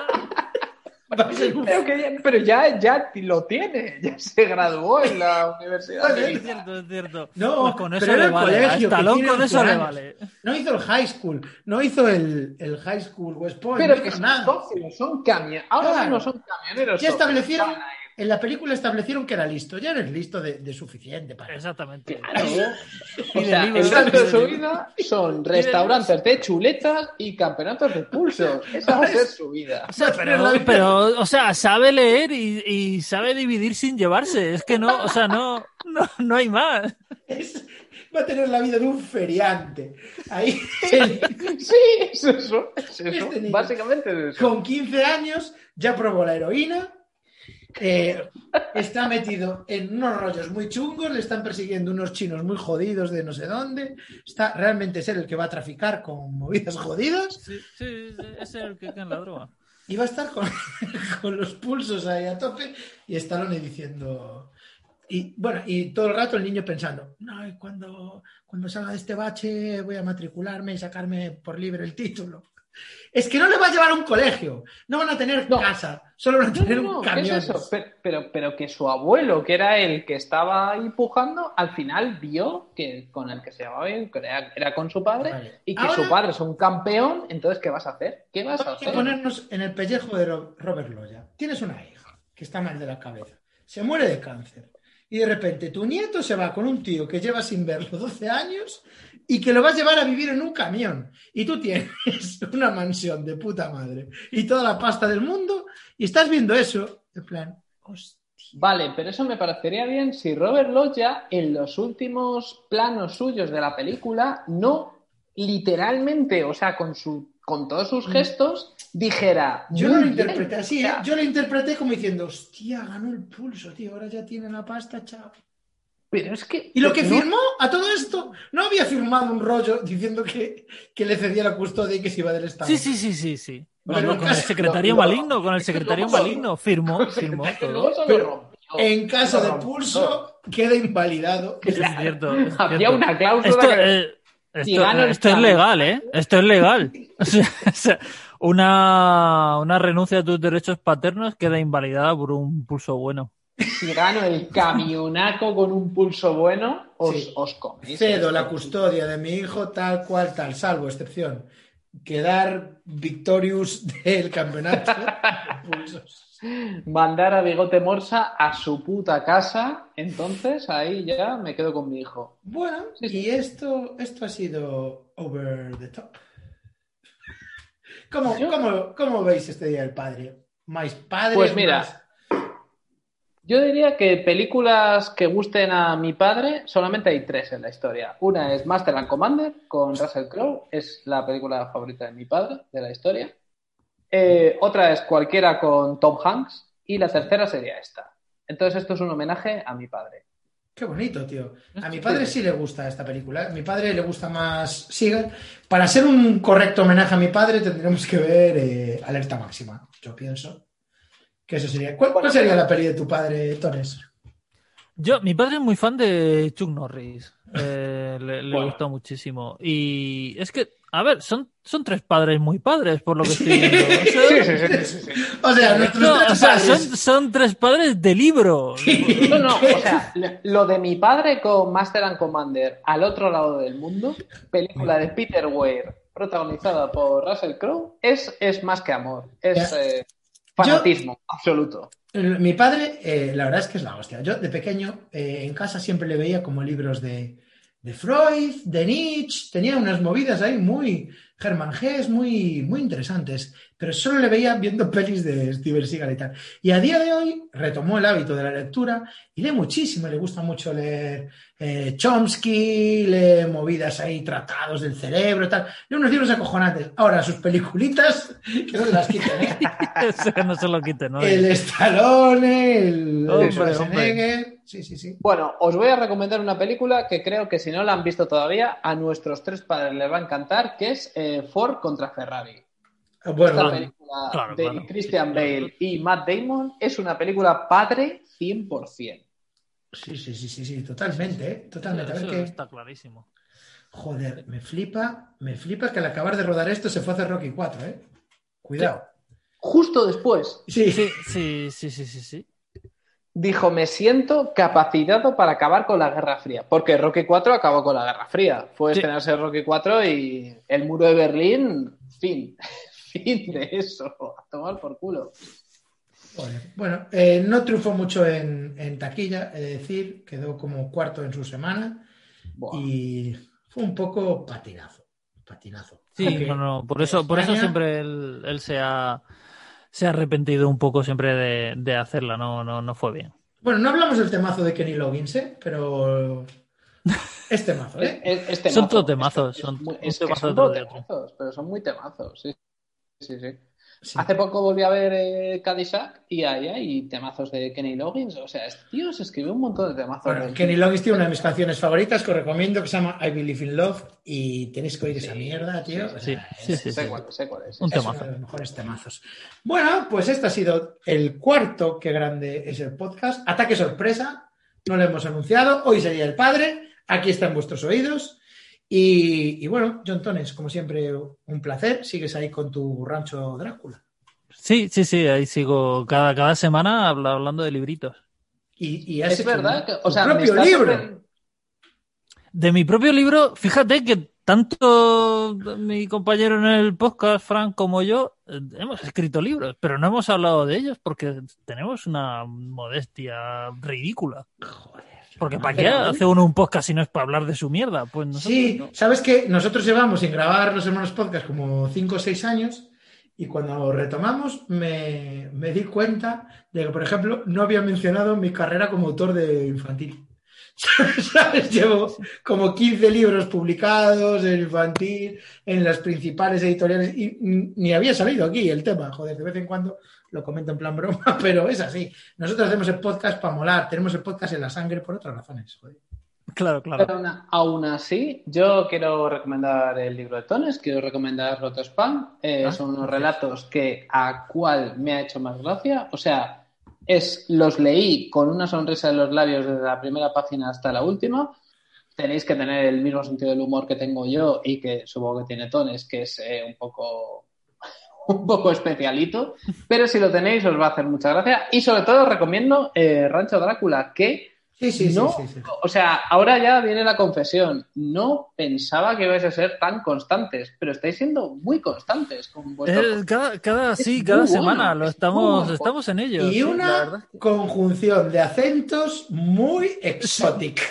Pero, que ya, pero ya, ya lo tiene, ya se graduó en la universidad. Es cierto, es cierto. No, Pues con eso le vale. Colegio, tiene con 11 eso le vale. No hizo el high school, no hizo el, el high school West Point, Pero no que son nada. socios, son camioneros. Ahora Claro. mismo son camioneros. Ya establecieron. En la película establecieron que era listo, ya eres listo de, de suficiente para Exactamente. Claro. O sea, el resto de su vida son restaurantes de chuletas y campeonatos de pulsos. Esa va a ser su vida. O sea, pero, pero, o sea, sabe leer y, y sabe dividir sin llevarse. Es que no, o sea, no, no, no hay más. Es- va a tener la vida de un feriante. Ahí, Sí, es eso. Es eso. Este niño. Básicamente es eso. con 15 años, ya probó la heroína. Eh, está metido en unos rollos muy chungos, le están persiguiendo unos chinos muy jodidos de no sé dónde. Está realmente ser el que va a traficar con movidas jodidas Sí, sí, es el que cae en la droga. y va a estar con, con los pulsos ahí a tope y Stallone diciendo y bueno y todo el rato el niño pensando no cuando cuando salga de este bache voy a matricularme y sacarme por libre el título es que no le va a llevar a un colegio no van a tener No. casa solo van a tener no, un ¿qué camión es eso? Pero, pero, pero que su abuelo, que era el que estaba ahí pujando, al final vio que con el que se llevaba bien, que era, era con su padre, Vale. y que Ahora- su padre es un campeón, entonces ¿qué vas a hacer? ¿Qué vas a Vamos a hacer? ponernos en el pellejo de Ro- Robert Loya. Tienes una hija que está mal de la cabeza, se muere de cáncer y de repente tu nieto se va con un tío que lleva sin verlo 12 años y que lo vas a llevar a vivir en un camión y tú tienes una mansión de puta madre y toda la pasta del mundo y estás viendo eso en plan, hostia. Vale, pero eso me parecería bien si Robert Loggia en los últimos planos suyos de la película no literalmente, o sea, con su con todos sus gestos, dijera. Mm. Yo "Muy no lo bien". interpreté así, ¿eh? yo lo interpreté como diciendo, hostia, ganó el pulso, tío, ahora ya tiene la pasta, chao. Pero es que. Y lo que no- firmó a todo esto, no había firmado un rollo diciendo que, que le cedía la custodia y que se iba del Estado. Sí, sí, sí, sí, sí. Bueno, con el secretario maligno, con el secretario maligno, firmó, firmó todo. Pero. En caso de pulso, queda invalidado. Es cierto. es Había una cláusula Esto, que- eh, esto- es legal, ¿eh? Esto es legal. O sea, una, una renuncia a tus derechos paternos queda invalidada por un pulso bueno. Si gano el camionaco con un pulso bueno, os, Sí. os coméis. Cedo la custodia de mi hijo tal cual tal, salvo excepción. Quedar victorious del campeonato. pulsos. Mandar a Bigote Morsa a su puta casa, entonces ahí ya me quedo con mi hijo. Bueno, Sí, sí. y esto, esto ha sido over the top. ¿Cómo, cómo, cómo veis este Día del Padre? ¿Más padres? Pues mira, más- Yo diría que películas que gusten a mi padre, solamente hay tres en la historia. Una es Master and Commander con Russell Crowe, es la película favorita de mi padre de la historia. Eh, otra es cualquiera con Tom Hanks y la tercera sería esta. Entonces esto es un homenaje a mi padre. Qué bonito, tío. A mi padre sí le gusta esta película. A mi padre le gusta más Seagal. Para ser un correcto homenaje a mi padre tendremos que ver eh, Alerta Máxima, yo pienso. Que eso sería. ¿Cuál, cuál sería la peli de tu padre, Torres? Yo, mi padre es muy fan de Chuck Norris. Eh, le le Bueno. gusta muchísimo. Y es que, a ver, son, son tres padres muy padres, por lo que estoy viendo. O sea, O sea, nuestros no, tres o sea, padres- son, son tres padres de libro. No, no, o sea, lo de mi padre con Master and Commander al otro lado del mundo, película de Peter Weir, protagonizada por Russell Crowe, es, es más que amor, es eh, fanatismo absoluto. Mi padre, eh, la verdad es que es la hostia. Yo de pequeño eh, en casa siempre le veía como libros de, de Freud, de Nietzsche, tenía unas movidas ahí muy Germán Gess, muy, muy interesantes, pero solo le veía viendo pelis de Steven Seagal y tal. Y a día de hoy retomó el hábito de la lectura y lee muchísimo, le gusta mucho leer eh, Chomsky, lee movidas ahí, tratados del cerebro y tal. Lee unos libros acojonantes. Ahora, sus peliculitas, que no se las quiten, ¿eh? Eso que no se lo quiten, ¿no? El Stallone, el Hombre, Schwarzenegger. Sí, sí, sí. Bueno, os voy a recomendar una película que creo que si no la han visto todavía, a nuestros tres padres les va a encantar, que es eh, Ford contra Ferrari. Esta Bueno, película claro, de. Christian Bale y Matt Damon es una película padre 100%. sí, sí, sí, sí, sí, totalmente, ¿eh? Totalmente. A ver Eso qué- está clarísimo. Joder, me flipa, me flipa que al acabar de rodar esto se fue a hacer Rocky 4, ¿eh? Cuidado. Justo después Sí, Sí, sí, sí, sí, sí, sí. Dijo, me siento capacitado para acabar con la Guerra Fría. Porque Rocky 4 acabó con la Guerra Fría. Fue Sí. estrenarse Rocky 4 y el muro de Berlín, fin. fin de eso. A tomar por culo. Bueno, eh, no triunfó mucho en, en taquilla, de decir, quedó como cuarto en su semana Buah. y fue un poco patinazo. Patinazo. Sí, Aunque no, no, por eso, por eso siempre él, él se ha se ha arrepentido un poco siempre de, de hacerla, no, no, no fue bien. Bueno, no hablamos del temazo de Kenny Loggins, ¿eh? pero es temazo, ¿eh? Es- es- temazo. Son todos temazos, Es- son es muy- un es que temazo son temazos, pero son muy temazos, sí. Sí, sí. Sí. Hace poco volví a ver eh, Caddyshack y ahí hay temazos de Kenny Loggins. O sea, este tío se escribió un montón de temazos. Bueno, Kenny Loggins tiene una de mis canciones favoritas que os recomiendo que se llama I Believe in Love y tenéis que oír esa mierda, tío. sí, sí, sí, sé cuál, sé cuál es. Un Es temazo. uno de los mejores temazos. Bueno, pues este ha sido el cuarto, que grande es el podcast. Ataque sorpresa, no lo hemos anunciado. Hoy sería el padre, aquí está en vuestros oídos. Y, y bueno, John Tones, como siempre, un placer. Sigues ahí con tu rancho Drácula. Sí, sí, sí, ahí sigo cada, cada semana habla- hablando de libritos. Y, Es hecho verdad un- que, o sea, propio libro. De mi propio libro, fíjate que tanto mi compañero en el podcast, Frank, como yo, eh, hemos escrito libros, pero no hemos hablado de ellos porque tenemos una modestia ridícula. Porque ¿para qué hace uno un podcast si no es para hablar de su mierda? Pues nosotros Sí, no. sabes que nosotros llevamos sin grabar los hermanos podcast como 5 o 6 años y cuando retomamos me, me di cuenta de que, por ejemplo, no había mencionado mi carrera como autor de infantil. ¿Sabes? Llevo como 15 libros publicados en infantil, en las principales editoriales y ni había salido aquí el tema. Joder, de vez en cuando lo comento en plan broma, pero es así. Nosotros hacemos el podcast para molar, tenemos el podcast en la sangre por otras razones. Joder. Claro, claro. Pero aún, aún así, yo quiero recomendar el libro de Tones, quiero recomendar Roto Spam. Eh, Ah, son unos relatos que a cuál me ha hecho más gracia. O sea, es los leí con una sonrisa en los labios desde la primera página hasta la última. Tenéis que tener el mismo sentido del humor que tengo yo y que supongo que tiene Tones, que es eh, un poco un poco especialito, pero si lo tenéis os va a hacer mucha gracia. Y sobre todo os recomiendo eh, Rancho Drácula, que Sí, sí, no, sí, sí, sí. o sea, ahora ya viene la confesión. No pensaba que ibais a ser tan constantes, pero estáis siendo muy constantes con vuestro. Cada, cada, Es sí, cada bueno, semana lo estamos, estamos en ello. Y una conjunción de acentos muy exótica.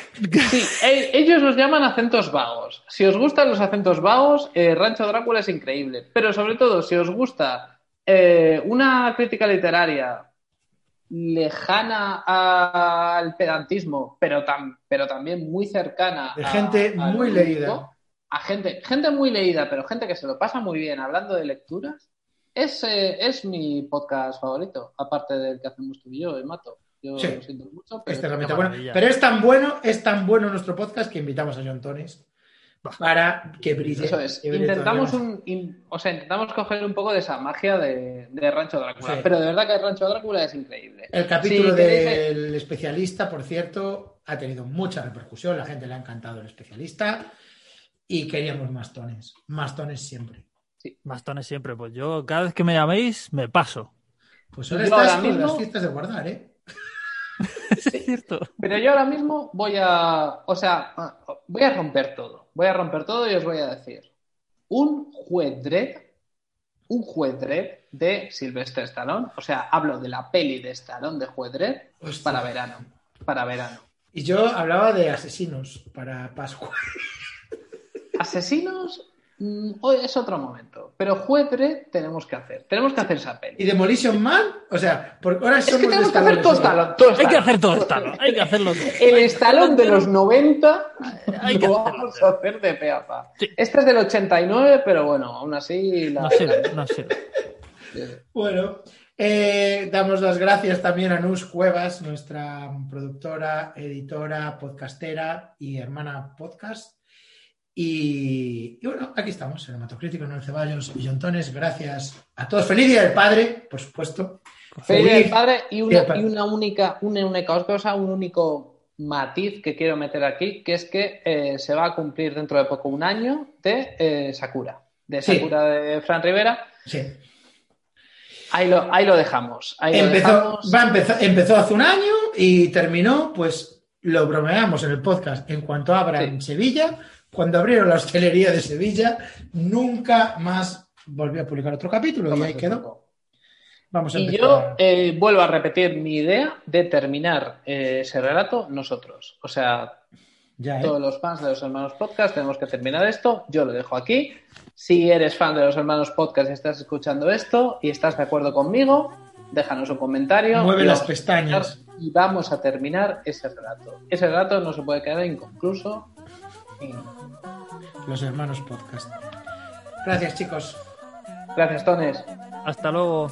Sí, e- ellos los llaman acentos vagos. Si os gustan los acentos vagos, eh, Rancho Drácula es increíble. Pero sobre todo, si os gusta eh, una crítica literaria lejana al pedantismo, pero, tam- pero también muy cercana De a- gente a muy leída. A gente, gente muy leída, pero gente que se lo pasa muy bien hablando de lecturas, es, eh, es mi podcast favorito, aparte del que hacemos tú y yo, el Mato. Yo Sí. lo siento mucho, pero Este qué bueno. Pero es tan bueno, es tan bueno nuestro podcast que invitamos a John Tones para que brille. Eso es. que brille Intentamos más. un, in- o sea, intentamos coger un poco de esa magia de, de Rancho Drácula. Sí. Pero de verdad que Rancho Drácula es increíble. El capítulo del especialista, por cierto, ha tenido mucha repercusión. La gente le ha encantado el especialista y queríamos más tones. Más tones siempre. Bastones siempre, pues yo cada vez que me llaméis me paso. Pues ahora estás ahora con mismo- las fiestas de guardar, ¿eh? es cierto. Pero yo ahora mismo voy a, o sea, voy a romper todo. Voy a romper todo y os voy a decir. Un juez un juez de Sylvester Stallone, o sea, hablo de la peli de Stallone de juez para verano, para verano. Y yo hablaba de asesinos para Pascua. Asesinos, hoy es otro momento, pero juez Dredd tenemos que hacer, tenemos que hacer esa ¿Y peli. Demolition Man? O sea, porque ahora Es que tenemos que hacer Stallone, todo. Stallone, todo Hay que hacer todo Stallone, hay que hacerlo todo. El Stallone de los 90 Hay que lo hacerlo. vamos a hacer de pe a pa. Sí. Este es del 89, pero bueno, aún así... La... No sirve, no sirve. Bueno, eh, damos las gracias también a Nus Cuevas, nuestra productora, editora, podcastera y hermana podcast. Y, y bueno, aquí estamos, el Hematocrítico, Noel Ceballos y Jontones. Gracias a todos. Feliz Día del Padre, por supuesto. Feliz Día del Padre y una, Padre. y una única, una única cosa, un único matiz que quiero meter aquí, que es que eh, se va a cumplir dentro de poco un año de eh, Sakura, de Sí. Sakura de Fran Rivera. Sí. Ahí lo, ahí lo dejamos. Ahí lo Empezó, dejamos. va a empezar- empezó hace un año y terminó, pues lo bromeamos en el podcast. En cuanto abra Sí. en Sevilla, cuando abrieron la hostelería de Sevilla, nunca más volvió a publicar otro capítulo y ahí quedó. Vamos a Y yo eh, vuelvo a repetir mi idea de terminar eh, ese relato nosotros. O sea, Ya, ¿eh? todos los fans de los hermanos podcast tenemos que terminar esto. Yo lo dejo aquí. Si eres fan de los hermanos podcast y estás escuchando esto y estás de acuerdo conmigo, déjanos un comentario. Mueve las pestañas. Y vamos a terminar ese relato. Ese relato no se puede quedar inconcluso. Y- Los hermanos podcast. Gracias, chicos. Gracias, Tones. Hasta luego.